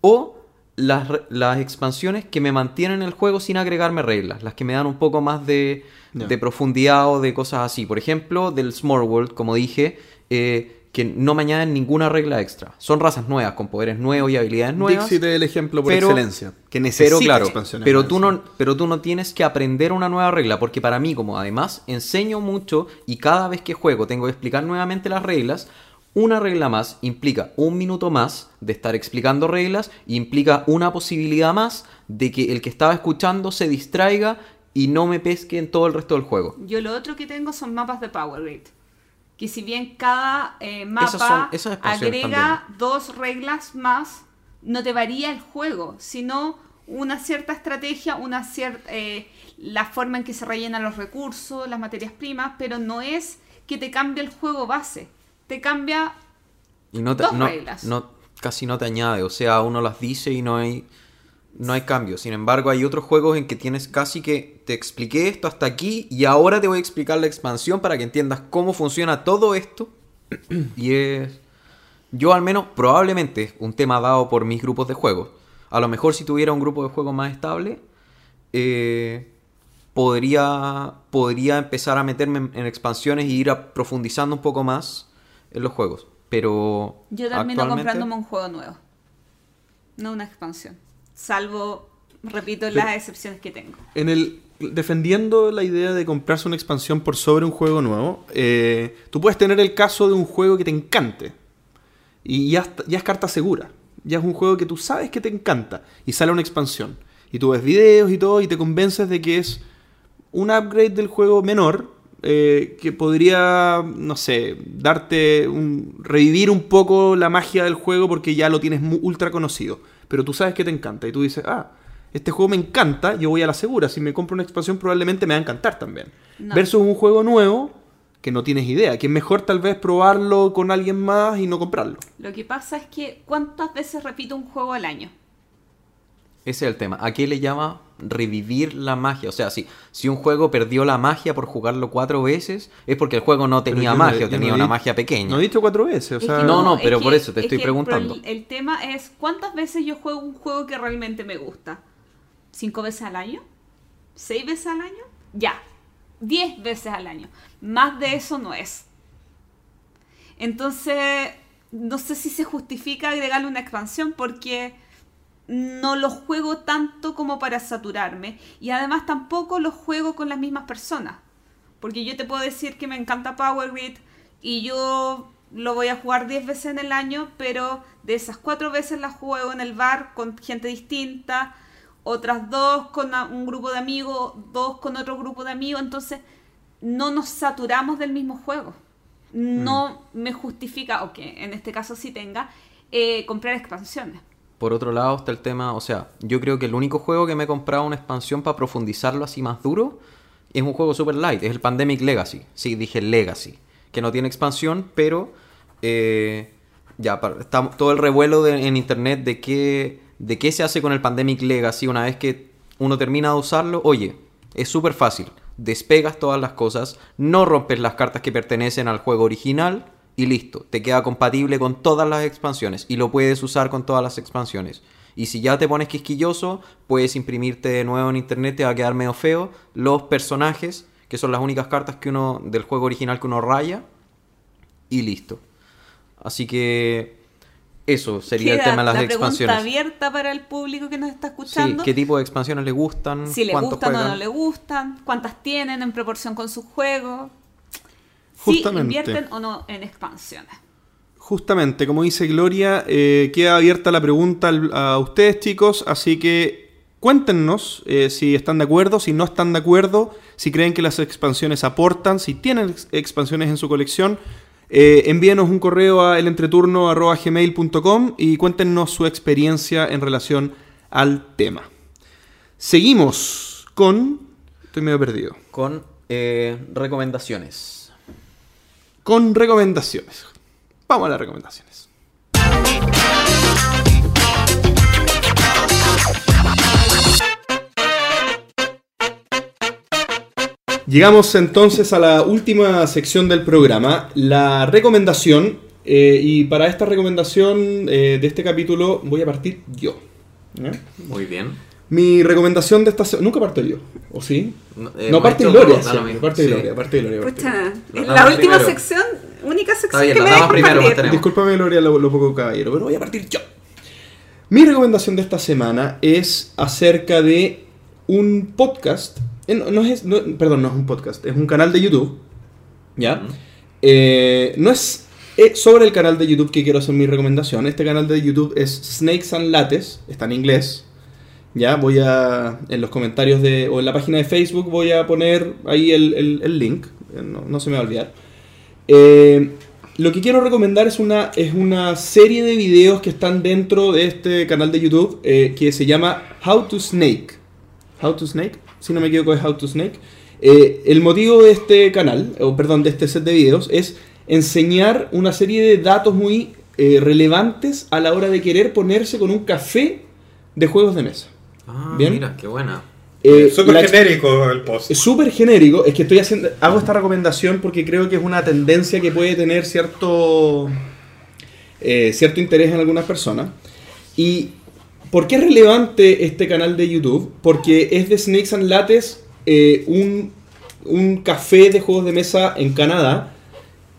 o las, las expansiones que me mantienen el juego sin agregarme reglas, las que me dan un poco más de, de profundidad o de cosas así. Por ejemplo, del Small World, como dije, eh, que no me añaden ninguna regla extra. Son razas nuevas, con poderes nuevos y habilidades nuevas. Dixit es el ejemplo por pero- excelencia. Que necesita Pero claro, expansiones pero tú, no, pero tú no tienes que aprender una nueva regla, porque para mí, como además enseño mucho y cada vez que juego tengo que explicar nuevamente las reglas, una regla más implica un minuto más de estar explicando reglas y implica una posibilidad más de que el que estaba escuchando se distraiga y no me pesque en todo el resto del juego. Yo lo otro que tengo son mapas de Power Grid. Que si bien cada eh, mapa Esas son- esas expansiones agrega dos reglas más, no te varía el juego, sino una cierta estrategia, una cierta la forma en que se rellenan los recursos, las materias primas, pero no es que te cambie el juego base. Te cambia Y no te- Dos no- reglas. no- casi no te añade, o sea, uno las dice y no hay, no hay cambio. Sin embargo, hay otros juegos en que tienes casi que te expliqué esto hasta aquí y ahora te voy a explicar la expansión para que entiendas cómo funciona todo esto. [CLEARS THROAT] y es, yo al menos, probablemente, es un tema dado por mis grupos de juegos. A lo mejor si tuviera un grupo de juegos más estable, eh, podría, podría empezar a meterme en, en expansiones y ir a- profundizando un poco más en los juegos. Pero Yo termino comprándome un juego nuevo. no una expansión. Salvo, repito, las excepciones que tengo. En el defendiendo la idea de comprarse una expansión por sobre un juego nuevo, eh, tú puedes tener el caso de un juego que te encante y ya, ya es carta segura. Ya es un juego que tú sabes que te encanta y sale una expansión. Y tú ves videos y todo y te convences de que es un upgrade del juego menor eh, que podría, no sé, darte un, revivir un poco la magia del juego porque ya lo tienes mu- ultra conocido. Pero tú sabes que te encanta y tú dices, ah, este juego me encanta, yo voy a la segura. Si me compro una expansión probablemente me va a encantar también. No. Versus un juego nuevo que no tienes idea, que es mejor tal vez probarlo con alguien más y no comprarlo. Lo que pasa es que, ¿cuántas veces repito un juego al año? Ese es el tema. ¿A qué le llama revivir la magia? O sea, si, si un juego perdió la magia por jugarlo cuatro veces, es porque el juego no tenía no- magia yo o tenía no una di- magia pequeña. No he dicho cuatro veces, o Es sea... que No, no, es pero que- por eso te es estoy que preguntando. El, el tema es, ¿cuántas veces yo juego un juego que realmente me gusta? ¿Cinco veces al año? ¿Seis veces al año? Ya. Diez veces al año. Más de eso no es. Entonces, no sé si se justifica agregarle una expansión porque no lo juego tanto como para saturarme y además tampoco lo juego con las mismas personas. Porque yo te puedo decir que me encanta Power Grid y yo lo voy a jugar 10 veces en el año, pero de esas 4 veces las juego en el bar con gente distinta, otras dos con a- un grupo de amigos, dos con otro grupo de amigos, entonces no nos saturamos del mismo juego. No me justifica, o que en este caso sí tenga, eh, comprar expansiones. Por otro lado está el tema, o sea, yo creo que el único juego que me he comprado una expansión para profundizarlo así más duro es un juego super light, es el Pandemic Legacy. Sí, dije Legacy, que no tiene expansión, pero eh, ya está todo el revuelo en internet de qué, de qué se hace con el Pandemic Legacy una vez que uno termina de usarlo. Oye, es súper fácil. Despegas todas las cosas, no rompes las cartas que pertenecen al juego original y listo. Te queda compatible con todas las expansiones y lo puedes usar con todas las expansiones. Y si ya te pones quisquilloso, puedes imprimirte de nuevo en internet, te va a quedar medio feo. Los personajes, que son las únicas cartas que uno del juego original que uno raya, y listo. Así que eso sería el tema de las la expansiones. pregunta abierta para el público que nos está Sí, escuchando. ¿qué tipo de expansiones le gustan? si le ¿Cuánto gustan o no le gustan, cuántas tienen en proporción con sus juegos, Justamente. si invierten o no en expansiones. Justamente, como dice Gloria, eh, queda abierta la pregunta a ustedes chicos, así que cuéntenos eh, si están de acuerdo, si no están de acuerdo, si creen que las expansiones aportan, si tienen ex- expansiones en su colección. Eh, envíenos un correo a elentreturno.gmail.com y cuéntenos su experiencia en relación al tema. Seguimos con... Estoy medio perdido. Con eh, recomendaciones. Con recomendaciones. Vamos a las recomendaciones. Llegamos entonces a la última sección del programa, la recomendación. eh, y para esta recomendación eh, de este capítulo voy a partir yo. ¿ya? Muy bien. Mi recomendación de esta semana. Nunca parto yo, ¿o sí? No, eh, parte Gloria. Parte Sí. Gloria, parte de Gloria. Pucha, es la última primero. sección, única sección bien, que lo me damos dejan primero. Discúlpame, Gloria, lo, lo poco caballero, pero voy a partir yo. Mi recomendación de esta semana es acerca de un podcast. eh, No, no es, no- perdón, no es un podcast, es un canal de YouTube. ¿Ya? Eh, no es eh, sobre el canal de YouTube que quiero hacer mi recomendación. Este canal de YouTube es Snakes and Lattes, está en inglés. Ya, voy a. En los comentarios de. o en la página de Facebook voy a poner ahí el, el- el link. eh, No, no se me va a olvidar. Eh, lo que quiero recomendar es una, es una serie de videos que están dentro de este canal de YouTube eh, que se llama How to Snake. How to Snake, si no me equivoco es How to Snake. Eh, el motivo de este canal, o perdón, de este set de videos es enseñar una serie de datos muy eh, relevantes a la hora de querer ponerse con un café de juegos de mesa. Ah, Bien. mira, qué buena. Eh, Súper la ex- genérico el post. es súper genérico, es que estoy haciendo, hago esta recomendación porque creo que es una tendencia que puede tener cierto, eh, cierto interés en algunas personas. ¿Y por qué es relevante este canal de YouTube? Porque es de Snakes and Lattes, eh, un, un café de juegos de mesa en Canadá,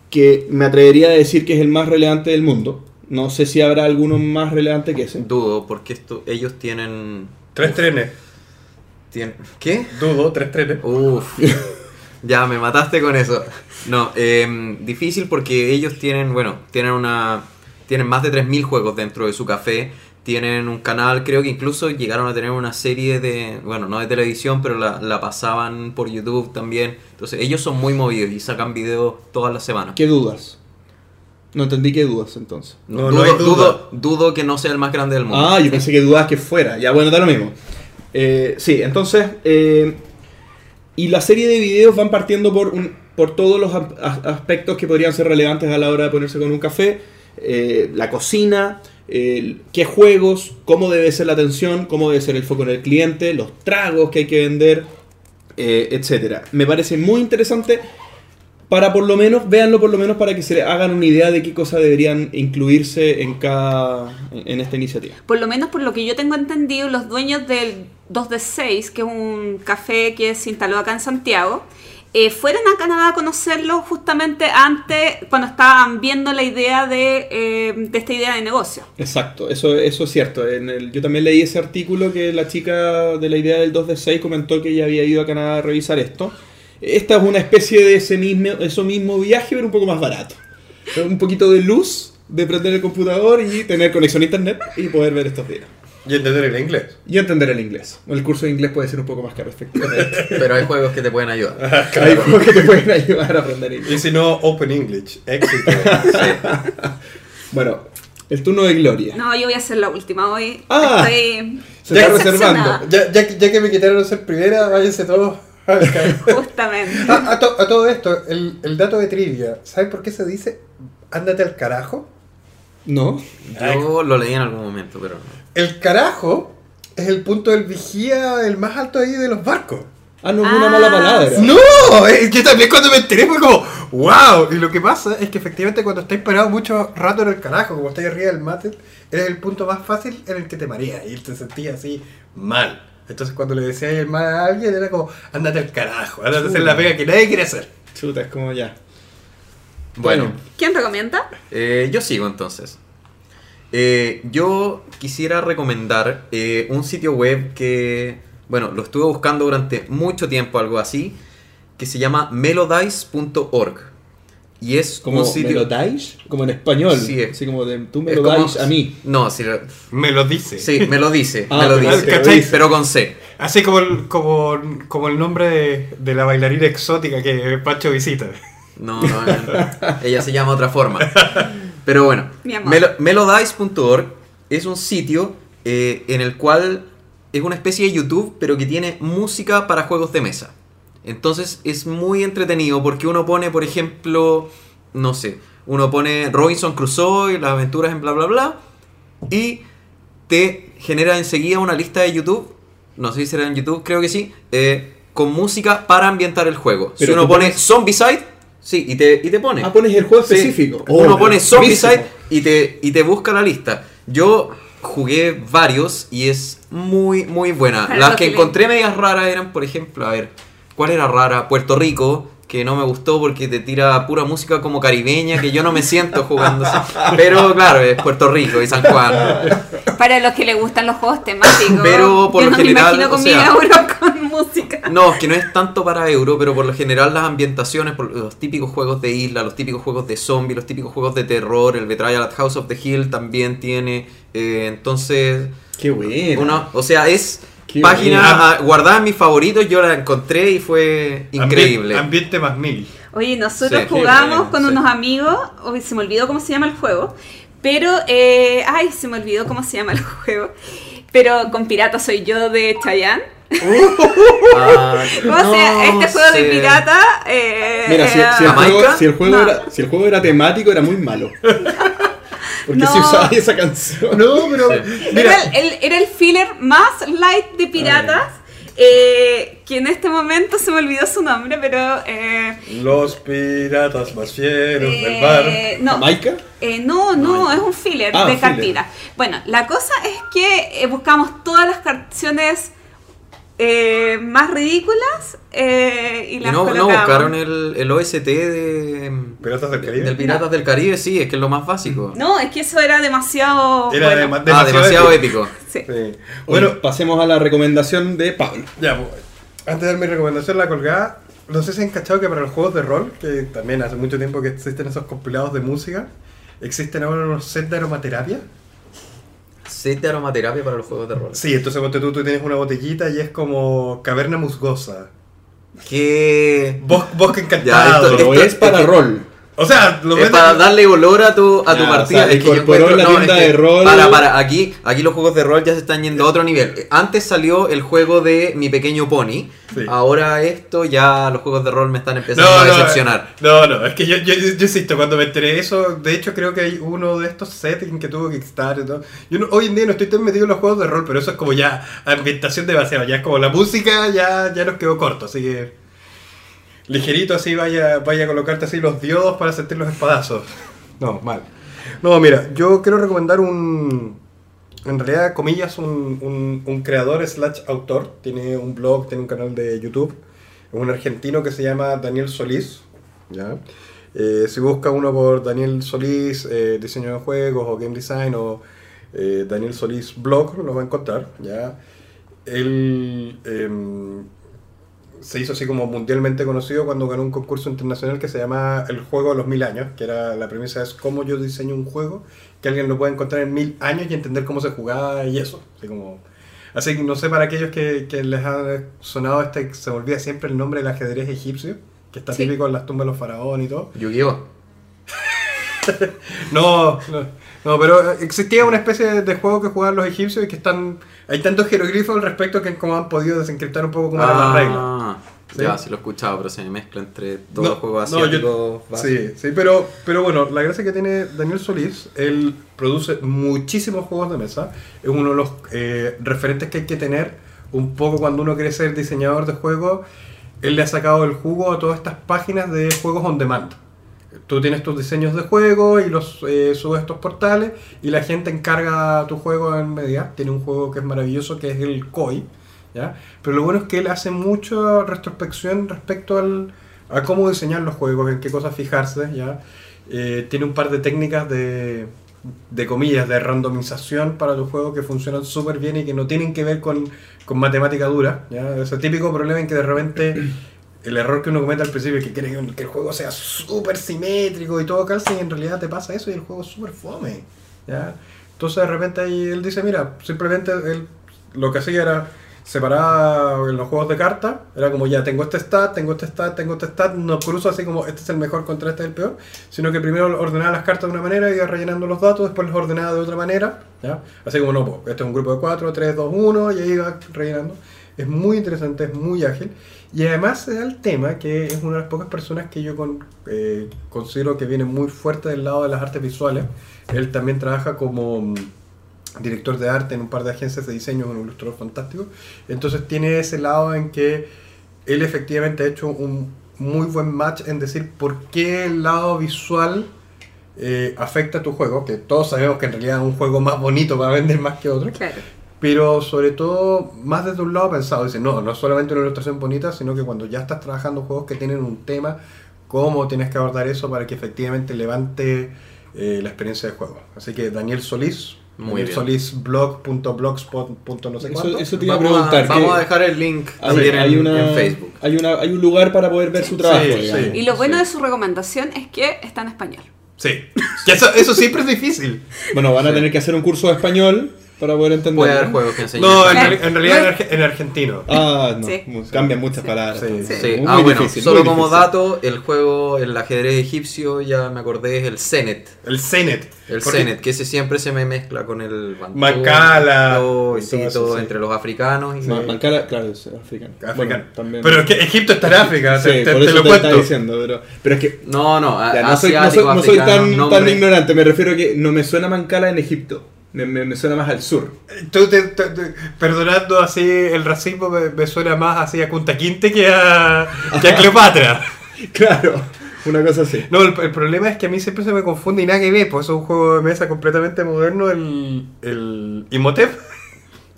que me atrevería a decir que es el más relevante del mundo. No sé si habrá alguno más relevante que ese. Dudo, porque esto, ellos tienen, Tres trenes. ¿Qué? Dudo, tres trenes. Uf, [LAUGHS] ya me mataste con eso. No, eh, difícil porque ellos tienen, bueno, tienen una, tienen más de 3.000 juegos dentro de su café. Tienen un canal, creo que incluso llegaron a tener una serie de, bueno, no de televisión, pero la, la pasaban por YouTube también. Entonces ellos son muy movidos y sacan videos todas las semanas. ¿Qué dudas? No entendí qué dudas entonces. No, dudo, no hay duda. dudo, dudo que no sea el más grande del mundo. Ah, yo pensé que dudabas que fuera. Ya, bueno, da lo mismo. Eh, sí, entonces. eh, y la serie de videos van partiendo por, un- por todos los a- a- aspectos que podrían ser relevantes a la hora de ponerse con un café. Eh, la cocina, qué juegos, cómo debe ser la atención, cómo debe ser el foco en el cliente, los tragos que hay que vender, eh, etcétera. Me parece muy interesante para por lo menos, véanlo por lo menos para que se hagan una idea de qué cosas deberían incluirse en cada en esta iniciativa. Por lo menos por lo que yo tengo entendido, los dueños del 2 de 6, que es un café que se instaló acá en Santiago, eh, fueron a Canadá a conocerlo justamente antes, cuando estaban viendo la idea de, eh, de esta idea de negocio. Exacto, eso, eso es cierto. En el- yo también leí ese artículo que la chica de la idea del 2 de 6 comentó que ella había ido a Canadá a revisar esto. Esta es una especie de ese mismo, eso mismo viaje, pero un poco más barato. Un poquito de luz, de prender el computador y tener conexión a internet y poder ver estos videos. Y entender el inglés. Y entender el inglés. El curso de inglés puede ser un poco más caro, efectivamente. [LAUGHS] Pero hay juegos que te pueden ayudar. Hay juegos que te pueden ayudar a aprender inglés. Y si no, Open English. Éxito. [LAUGHS] Bueno, el turno de Gloria. No, yo voy a hacer la última hoy. Ah. Estoy Se está decepcionada, reservando. ya, ya, que- ya que me quitaron ser primera, váyanse todos [LAUGHS] Justamente. a, a to- a todo esto, el, el dato de trivia, ¿sabes por qué se dice ándate al carajo? ¿No? Yo lo leí en algún momento, pero no. El carajo es el punto del vigía, el más alto ahí de los barcos. Ah, no es Ah, una mala palabra. ¡No! Eh, Yo también cuando me enteré fue como, ¡wow! Y lo que pasa es que efectivamente cuando estáis parados mucho rato en el carajo, como estáis arriba del mate, eres el punto más fácil en el que te mareas y te sentías así mal. Entonces cuando le decías el mal a alguien era como, ándate al carajo, ándate a hacer la pega que nadie quiere hacer. Chuta, es como ya. Bueno, ¿Quién recomienda? eh, yo sigo entonces. Eh, yo quisiera recomendar eh, un sitio web que, bueno, lo estuve buscando durante mucho tiempo, algo así, que se llama melodice.org. Y es Como un sitio... me lo dais, como en español. Sí, es- Así como de tú me es lo como- dais a mí. No, sí, lo- Me lo dice. sí, me lo dice, Ah, me lo pero- dice. ¿cachai? Pero con C. Así como el, como, como el nombre de, de la bailarina exótica que Pacho visita. No, no, no, ella se llama otra forma. Pero bueno, melo- melodice.org es un sitio eh, en el cual es una especie de YouTube, pero que tiene música para juegos de mesa. Entonces es muy entretenido porque uno pone, por ejemplo, no sé, uno pone Robinson Crusoe y las aventuras en bla bla bla y te genera enseguida una lista de YouTube, no sé si será en YouTube, creo que sí, eh, con música para ambientar el juego. si uno pone pones- Zombicide, sí, y te, y te pone. Ah, pones el juego Sí. específico. Uno Oh, pone Zombicide y te, y te busca la lista. Yo jugué varios y es muy, muy buena. Las que encontré medias raras eran, por ejemplo, a ver, ¿cuál era rara? Puerto Rico, que no me gustó porque te tira pura música como caribeña, que yo no me siento jugando. [LAUGHS] Pero claro, es Puerto Rico y San Juan. Para los que les gustan los juegos temáticos. Pero por yo lo no general, me imagino o con sea- mi euro [LAUGHS] con música. No, es que no es tanto para euro, pero por lo general las ambientaciones, por los típicos juegos de isla, los típicos juegos de zombie, los típicos juegos de terror, el Betrayal at House of the Hill también tiene. eh, entonces, Qué bueno. uno, o sea, es Qué página ah, guardada en mis favoritos, yo la encontré y fue increíble. Ambi- ambiente más mil. Oye, nosotros Sí, jugamos sí, con sí. unos amigos. Hoy se me olvidó cómo se llama el juego. Pero, eh, ay, se me olvidó cómo se llama el [LAUGHS] juego. Pero con pirata soy yo de Chayanne. [LAUGHS] Ah, O sea, no este juego de sé. pirata. eh, Mira, si, si el juego, si, el juego No. era, si el juego era temático, era muy malo. [LAUGHS] Porque No. si usaba esa canción. No, pero. Sí. Mira, Era, el, era el filler más light de piratas. eh, que en este momento se me olvidó su nombre, pero. eh, Los piratas más fieros eh, del mar. no, ¿Jamaica? Eh, no, no, es un filler Ah, de filler. cartita. Bueno, la cosa es que eh, buscamos todas las canciones eh, más ridículas eh, y Y las no, no colocamos. buscaron el, el OST de. ¿Piratas del Caribe? Del Piratas del Caribe, sí, es que es lo más básico. No, es que eso era demasiado. Era bueno. dema- ah, demasiado épico. [LAUGHS] Sí. Sí. Bueno, pasemos a la recomendación de Pablo. ya, pues, antes de dar mi recomendación, la colgada. No sé si han cachado que para los juegos de rol, que también hace mucho tiempo que existen esos compilados de música, existen ahora unos sets de aromaterapia. Set de aromaterapia para los juegos de rol. Sí, entonces ponte tú, tú tienes una botellita y es como caverna musgosa. Que. Bos- bosque Ya, encantado. esto- esto- es para es que- rol. O sea, lo Es para darle olor a tu, a tu Ya, partida. o sea, es que yo encuentro- la no, tienda es que- de rol. Para, para, aquí, aquí los juegos de rol ya se están yendo a otro nivel. Antes salió el juego de Mi Pequeño Pony. Sí. Ahora esto, ya los juegos de rol me están empezando No, a no, decepcionar. No, no, es que yo, yo, yo insisto, cuando me enteré de eso, de hecho creo que hay uno de estos settings que tuvo Kickstarter y todo. Yo no- hoy en día no estoy tan metido en los juegos de rol, pero eso es como ya ambientación demasiado, ya es como la música ya, ya nos quedó corto, así que ligerito así vaya, vaya a colocarte así los diodos para sentir los espadazos. No, mal. No, mira, yo quiero recomendar un, en realidad, comillas, un, un, un creador slash autor, tiene un blog, tiene un canal de YouTube, es un argentino que se llama Daniel Solís, ¿ya? Eh, si busca uno por Daniel Solís, eh, diseño de juegos o game design o eh, Daniel Solís blog, lo va a encontrar, ¿ya? Él em, se hizo así como mundialmente conocido cuando ganó un concurso internacional que se llama El Juego de los Mil Años, que era la premisa es cómo yo diseño un juego que alguien lo pueda encontrar en mil años y entender cómo se jugaba y eso. Así como... Así que no sé para aquellos que, que les ha sonado este, se me olvida siempre el nombre del ajedrez egipcio, que está Sí. típico en las tumbas de los faraones y todo. Yu-Gi-Oh! [LAUGHS] No, no, no, pero existía una especie de juego que jugaban los egipcios y que están... Hay tantos jeroglifos al respecto que como han podido desencriptar un poco cómo eran las reglas. Ah, ¿Sí? ya, sí lo he escuchado, pero se me mezcla entre todos los juegos no, asiáticos. básicos. sí, sí, pero, pero bueno, la gracia que tiene Daniel Solís, él produce muchísimos juegos de mesa, es uno de los eh, referentes que hay que tener un poco cuando uno quiere ser diseñador de juegos, él le ha sacado el jugo a todas estas páginas de juegos on demand. Tú tienes tus diseños de juego y los eh, subes a estos portales y la gente encarga tu juego en media. Tiene un juego que es maravilloso que es el COI. ¿ya? Pero lo bueno es que él hace mucha retrospección respecto al, a cómo diseñar los juegos, en qué cosas fijarse. ¿ya? Eh, tiene un par de técnicas de, de comillas, de randomización para tu juego que funcionan súper bien y que no tienen que ver con, con matemática dura. ¿ya? Ese típico problema en que de repente el error que uno comete al principio es que quiere que- el juego sea súper simétrico y todo calce y en realidad te pasa eso y el juego es súper fome. ¿ya? Entonces de repente ahí él dice, mira, simplemente él lo que hacía era separar en los juegos de cartas, era como ya tengo este stat, tengo este stat, tengo este stat, no cruzo así como este es el mejor contra este es el peor, sino que primero ordenaba las cartas de una manera, iba rellenando los datos, después los ordenaba de otra manera, ¿ya? Así como no, pues, este es un grupo de 4, 3, 2, 1, y ahí iba rellenando. Es muy interesante, es muy ágil. Y además da el tema que es una de las pocas personas que yo eh, considero que viene muy fuerte del lado de las artes visuales. Él también trabaja como mm, director de arte en un par de agencias de diseño, un ilustrador fantástico. Entonces tiene ese lado en que él efectivamente ha hecho un muy buen match en decir por qué el lado visual eh, afecta a tu juego, que todos sabemos que en realidad es un juego más bonito para vender más que otro. Pero sobre todo más desde un lado pensado, dice, no, no es solamente una ilustración bonita, sino que cuando ya estás trabajando juegos que tienen un tema, cómo tienes que abordar eso para que efectivamente levante eh, la experiencia de juego. Así que Daniel Solís, Muy Daniel bien. Solís blog.blogspot. punto no sé Eso, cuánto. eso te iba a Vamos, a, preguntar. vamos a dejar el link hay- también hay en, una- en Facebook. Hay, una, hay un lugar para poder ver su trabajo. Sí. Y lo bueno Sí. de su recomendación es que está en español. Sí, [LAUGHS] que eso, eso siempre es difícil. Bueno, van a tener que hacer un curso de español para poder entender. Puede haber juegos que enseñen. No, en, realidad en, arge- en argentino. Ah, no. Sí. Cambian muchas Sí. palabras. Sí. Sí. Muy ah, bueno, difícil, solo muy como difícil. dato, el juego, el ajedrez egipcio, ya me acordé, es el Zenet. El Zenet. El Zenet, que ese siempre se me mezcla con el Bantu, Mancala, todo, y sí, todo eso, todo sí. entre los africanos. Y, Ma- Mancala, claro, es africano. Africano. Bueno, también. Pero es que Egipto está en África, Sí, te, te- por te eso lo cuento. diciendo, pero, pero es que No, no, ya, no soy, no soy- asiático, no soy tan, tan ignorante, me refiero a que no me suena Mancala en Egipto, me, me- me suena más al sur. Tú te- te- te- perdonando así el racismo, me, me suena más así a Kunta Kinte que a, que a [LAUGHS] Cleopatra. Claro, una cosa así. No, el, el problema es que a mí siempre se me confunde y nada que ver, pues es un juego de mesa completamente moderno, el, el Imhotep.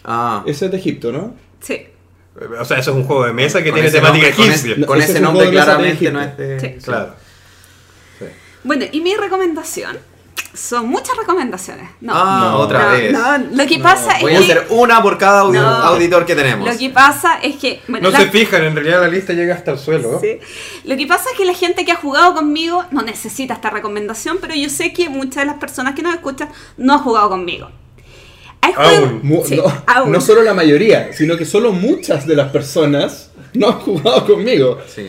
Ah, Ese es de Egipto, ¿no? Sí. O sea, eso es un juego de mesa que Con tiene temática nombre- con egipcia. ese- Con ese nombre claramente no es de... Sí. Claro. Sí. Bueno, y mi recomendación son muchas recomendaciones. No, Ah, No. otra no, vez. no, lo que pasa Voy a es que hacer una por cada auditor que tenemos. lo que pasa es que bueno, No la- se fijan, en realidad la lista llega hasta el suelo. Sí. Lo que pasa es que la gente que ha jugado conmigo no necesita esta recomendación, pero yo sé que muchas de las personas que nos escuchan no han jugado conmigo. Aún. Sí, no, aún. no solo la mayoría, sino que solo muchas de las personas no han jugado conmigo. Sí.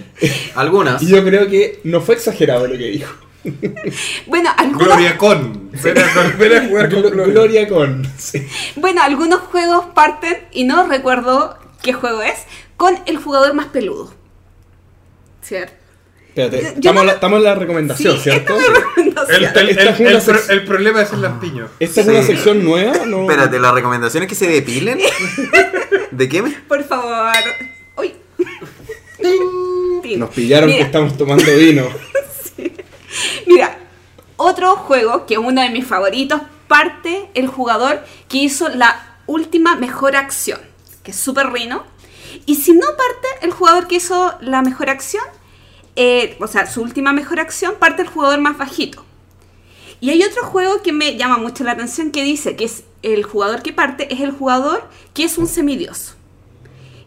Algunas. Y yo creo que no fue exagerado lo que dijo. [LAUGHS] Bueno, algunos, Gloria con. Ven a, con- ven a jugar con Glo- Gloria. Gloria con. sí. bueno, algunos juegos parten, y no recuerdo qué juego es, con el jugador más peludo. ¿Cierto? Espérate, Yo- estamos, no- en la- estamos en la recomendación, Sí, ¿cierto? esta es recomendación. El, el- Esta el- es una el pro- sec- el problema es el lampiño. ¿Esta es Sí. una sección nueva? No. Espérate, ¿la recomendación es que se depilen? [LAUGHS] ¿De qué me...? Por favor. Uy. Nos pillaron que estamos tomando vino. [LAUGHS] [LAUGHS] Mira, otro juego que es uno de mis favoritos, parte el jugador que hizo la última mejor acción, que es Super Rino. Y si no parte el jugador que hizo la mejor acción, eh, o sea, su última mejor acción, parte el jugador más bajito. Y hay otro juego que me llama mucho la atención que dice que es el jugador que parte es el jugador que es un semidios.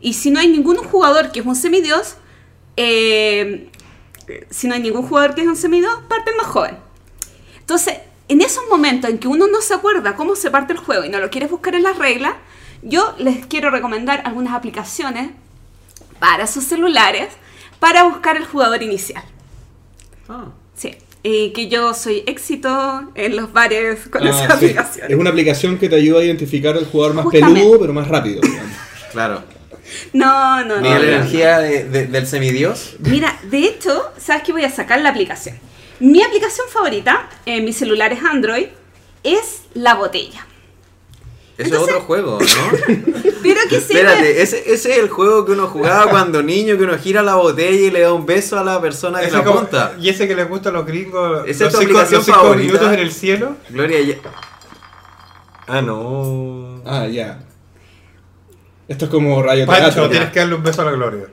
Y si no hay ningún jugador que es un semidios, eh, si no hay ningún jugador que es un semidios, parte el más joven. Entonces, en esos momentos en que uno no se acuerda cómo se parte el juego y no lo quieres buscar en las reglas, yo les quiero recomendar algunas aplicaciones para sus celulares para buscar el jugador inicial. Ah. Sí, y que yo soy éxito en los bares con Ah, esa sí. aplicación. Es una aplicación que te ayuda a identificar al jugador más Justamente. peludo, pero más rápido. Claro. No, no, no. Mira la no. energía de- de- del semidios. Mira, de hecho, ¿sabes qué voy a sacar la aplicación? Mi aplicación favorita en mis celulares Android es la botella. Eso Entonces- es otro juego, ¿no? [LAUGHS] Pero que sirve... Espérate, ese, ese es el juego que uno jugaba cuando niño, que uno gira la botella y le da un beso a la persona que Ese la como- apunta. y ese que les gusta a los gringos. ¿Esa los es tu cinco, aplicación los cinco favorita? minutos en el cielo. Gloria, ya- Ah, no. Ah, ya. Esto es como rayo Pancho, teatro. tienes que darle un beso a la Gloria.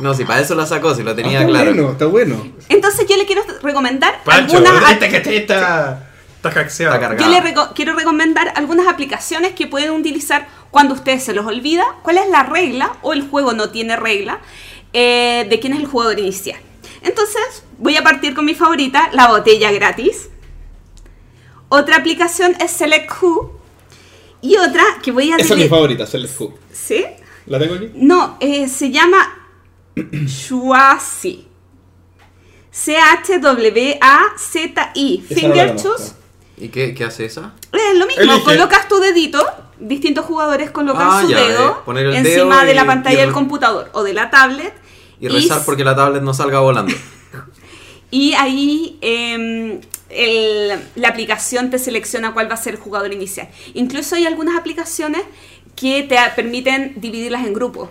No, si para eso la sacó, si lo Ah, tenía está claro. bueno, está bueno. Entonces yo le quiero recomendar Pancho, algunas... este que te está. Está hackeado. Está cargado. Yo le reco- quiero recomendar algunas aplicaciones que pueden utilizar cuando a ustedes se los olvida cuál es la regla o el juego no tiene regla eh, de quién es el jugador inicial. Entonces voy a partir con mi favorita, la botella gratis. Otra aplicación es Select Who. Y otra que voy a Esa es mi favorita, Select Who. ¿Sí? ¿La tengo aquí? No, eh, se llama Shuasi. C-H-W-A-Z-I. Esa no la Finger conozco. choose. ¿Y qué, qué hace esa? Es lo mismo, Elige. colocas tu dedito, distintos jugadores colocan Ah, su ya, dedo eh, el encima dedo de la pantalla y del computador o de la tablet Y rezar porque la tablet no salga volando. [LAUGHS] y ahí em, el- la aplicación te selecciona cuál va a ser el jugador inicial. Incluso hay algunas aplicaciones que te permiten dividirlas en grupos.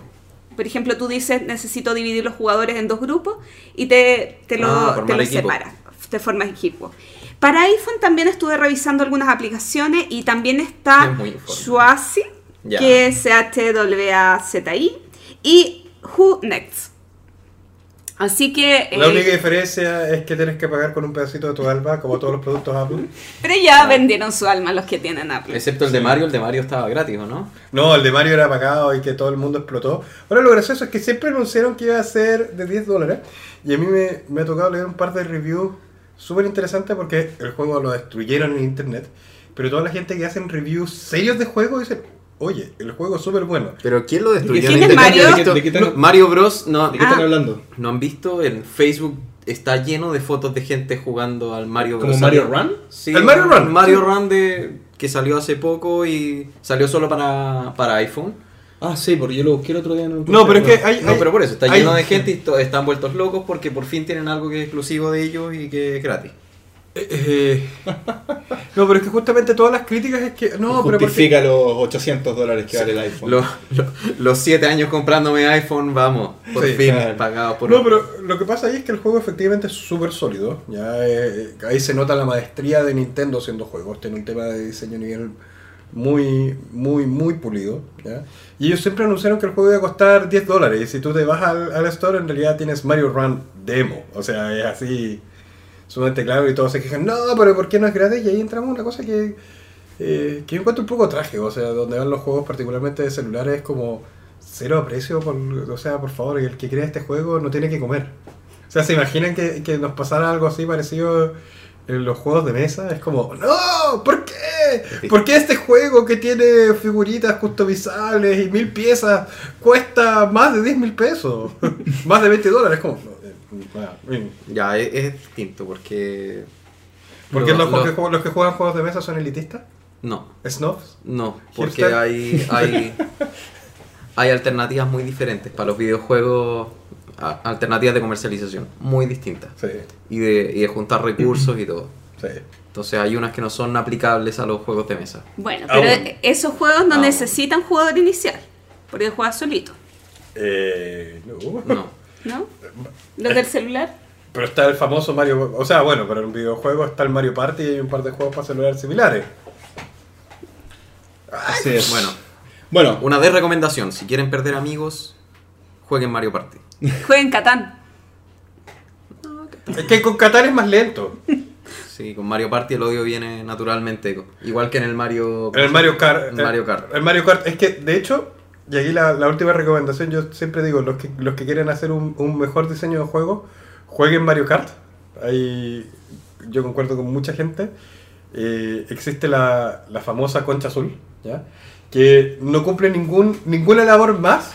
Por ejemplo, tú dices, necesito dividir los jugadores en dos grupos y te, te lo, Ah, te lo separa, te formas equipo. Para iPhone también estuve revisando algunas aplicaciones y también está Es que es C-H-W-A-Z-I, y Who Next. Así que... La eh, única diferencia es que tienes que pagar con un pedacito de tu alma, como todos los productos Apple. Pero ya vendieron su alma los que tienen Apple. Excepto el de Mario, el de Mario estaba gratis, ¿o no? No, el de Mario era pagado y que todo el mundo explotó. Ahora lo gracioso es que siempre anunciaron que iba a ser de 10 dólares. Y a mí me, me ha tocado leer un par de reviews súper interesantes porque el juego lo destruyeron en internet. Pero toda la gente que hacen reviews serios de juego dice, oye, el juego es súper bueno. Pero ¿quién lo destruyó? ¿Quién en es internet? Mario? ¿No han visto- ¿De qué- de qué no, están- Mario Bros. No, ¿De qué Ah. están hablando? ¿No han visto? En Facebook está lleno de fotos de gente jugando al Mario ¿Como Bros. Mario Run? Sí, El Mario Run, Mario sí. Run de, que salió hace poco y salió solo para, para iPhone. Ah, sí, porque yo lo busqué el otro día. No, No, pero es que hay... No, hay- pero por eso, está hay- lleno de gente y están vueltos locos porque por fin tienen algo que es exclusivo de ellos y que es gratis. Eh, no, pero es que justamente todas las críticas es que... No, pero porque... Justifica los 800 dólares que vale el iPhone. Los, los, los siete años comprándome iPhone, vamos, por Sí, fin claro. pagado por No, pero lo que pasa ahí es que el juego efectivamente es súper sólido. Ya eh, ahí se nota la maestría de Nintendo haciendo juegos. Tiene un tema de diseño a nivel muy, muy, muy pulido. ¿ya? Y ellos siempre anunciaron que el juego iba a costar 10 dólares. Y si tú te vas al, al store, en realidad tienes Mario Run Demo. O sea, es así sumamente claro y todos se quejan, no, pero ¿por qué no es gratis? Y ahí entramos en una cosa que, eh, que yo encuentro un poco trágico. O sea, donde van los juegos, particularmente de celulares, es como cero aprecio. Por, o sea, por favor, el que crea este juego no tiene que comer. O sea, ¿se imaginan que, que nos pasara algo así parecido en los juegos de mesa? Es como, no, ¿por qué? ¿Por qué este juego que tiene figuritas customizables y mil piezas cuesta más de 10 mil pesos? [LAUGHS] más de 20 dólares. Es como, bueno. Ya, es, es distinto porque... ¿Por qué lo- los, lo- que, juegan- los que juegan juegos de mesa son elitistas? No, ¿Snobs? no, porque Hipster. hay, hay, [LAUGHS] hay alternativas muy diferentes para los videojuegos, alternativas de comercialización muy distintas. Sí, Y de, y de juntar recursos y todo. sí. Entonces hay unas que no son aplicables a los juegos de mesa. Bueno, Aún. pero esos juegos no Aún. necesitan jugador inicial, porque juegas solito, Eh, no. No. ¿No? Los del celular. Pero está el famoso Mario... O sea, bueno, pero en videojuego está el Mario Party y hay un par de juegos para celular similares. Así es. Bueno, Bueno, una de recomendación, si quieren perder amigos, jueguen Mario Party. [LAUGHS] Jueguen Catán. Es que con Qatar es más lento. Sí, con Mario Party el odio viene naturalmente, igual que en el Mario... En el Mario Kart. En Mario Kart. El Mario Kart. Es que, de hecho, y aquí la, la última recomendación, yo siempre digo, los que, los que quieren hacer un, un mejor diseño de juego, jueguen Mario Kart. Ahí yo concuerdo con mucha gente. Eh, existe la, la famosa concha azul, ¿ya? que no cumple ningún, ninguna labor más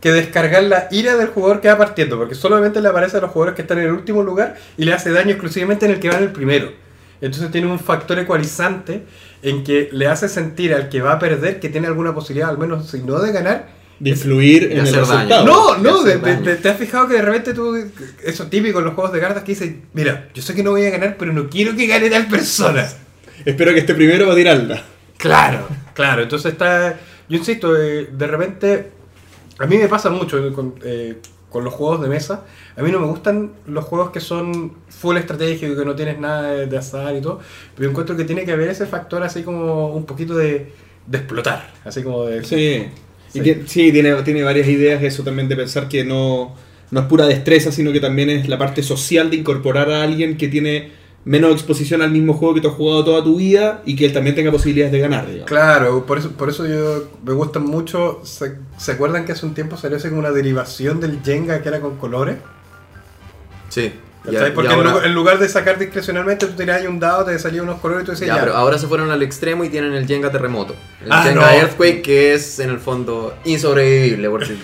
que descargar la ira del jugador que va partiendo, porque solamente le aparece a los jugadores que están en el último lugar y le hace daño exclusivamente en el que va en el primero. Entonces tiene un factor ecualizante en que le hace sentir al que va a perder que tiene alguna posibilidad, al menos si no de ganar. de influir en el resultado. No, no, de- de- daño. de- te has fijado que de repente tú, eso típico en los juegos de cartas que dices, mira, yo sé que no voy a ganar, pero no quiero que gane tal persona. Espero que esté primero para tirarla. Claro, claro. Entonces está. Yo insisto, eh, de repente. A mí me pasa mucho con, eh, con los juegos de mesa. A mí no me gustan los juegos que son full estratégico y que no tienes nada de, de azar y todo. Pero encuentro que tiene que haber ese factor así como un poquito de, de explotar. Así como de. Sí. Sí. Y que- sí, tiene, tiene varias ideas eso también de pensar que no, no es pura destreza, sino que también es la parte social de incorporar a alguien que tiene menos exposición al mismo juego que tú has jugado toda tu vida y que él también tenga posibilidades de ganar, digamos. Claro, por eso, por eso yo me gustan mucho. ¿Se, se acuerdan que hace un tiempo salió así como una derivación del Jenga que era con colores? Sí. Y, ¿Cachai? y Porque en, ahora, lu- en lugar de sacar discrecionalmente, tú tirabas ahí un dado, te salían unos colores y tú decías, ya, ya, pero ahora se fueron al extremo y tienen el Jenga terremoto. El Ah, Jenga no. Earthquake que es en el fondo insobrevivible. Porque, [LAUGHS]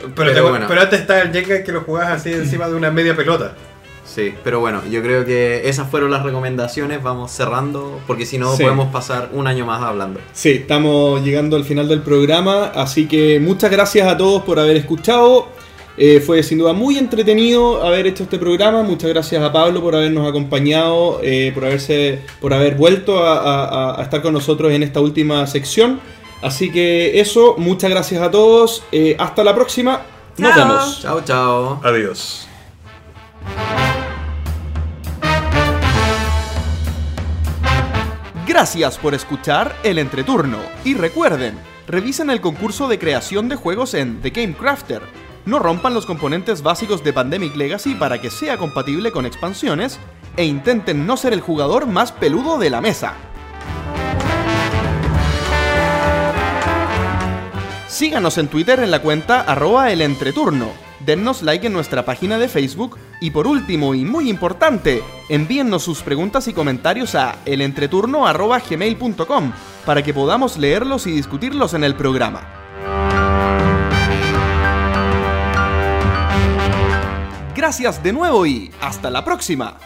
Pero, Pero te- bueno. pero antes estaba el Jenga que lo jugabas así [CLEARS THROAT] encima de una media pelota. Sí, pero bueno, yo creo que esas fueron las recomendaciones. Vamos cerrando porque si no Sí. podemos pasar un año más hablando. Sí, estamos llegando al final del programa, así que muchas gracias a todos por haber escuchado. Eh, fue sin duda muy entretenido haber hecho este programa. Muchas gracias a Pablo por habernos acompañado, eh, por haberse, por haber vuelto a, a- a estar con nosotros en esta última sección. Así que eso, muchas gracias a todos. eh, hasta la próxima. Nos Chao. vemos. Chao, chao. Adiós. Gracias por escuchar el entreturno. Y recuerden, revisen el concurso de creación de juegos en The Game Crafter. No rompan los componentes básicos de Pandemic Legacy para que sea compatible con expansiones e intenten no ser el jugador más peludo de la mesa. Síganos en Twitter en la cuenta arroba el entreturno. Dennos like en nuestra página de Facebook y por último y muy importante, envíennos sus preguntas y comentarios a elentreturno@gmail.com para que podamos leerlos y discutirlos en el programa. Gracias de nuevo y hasta la próxima.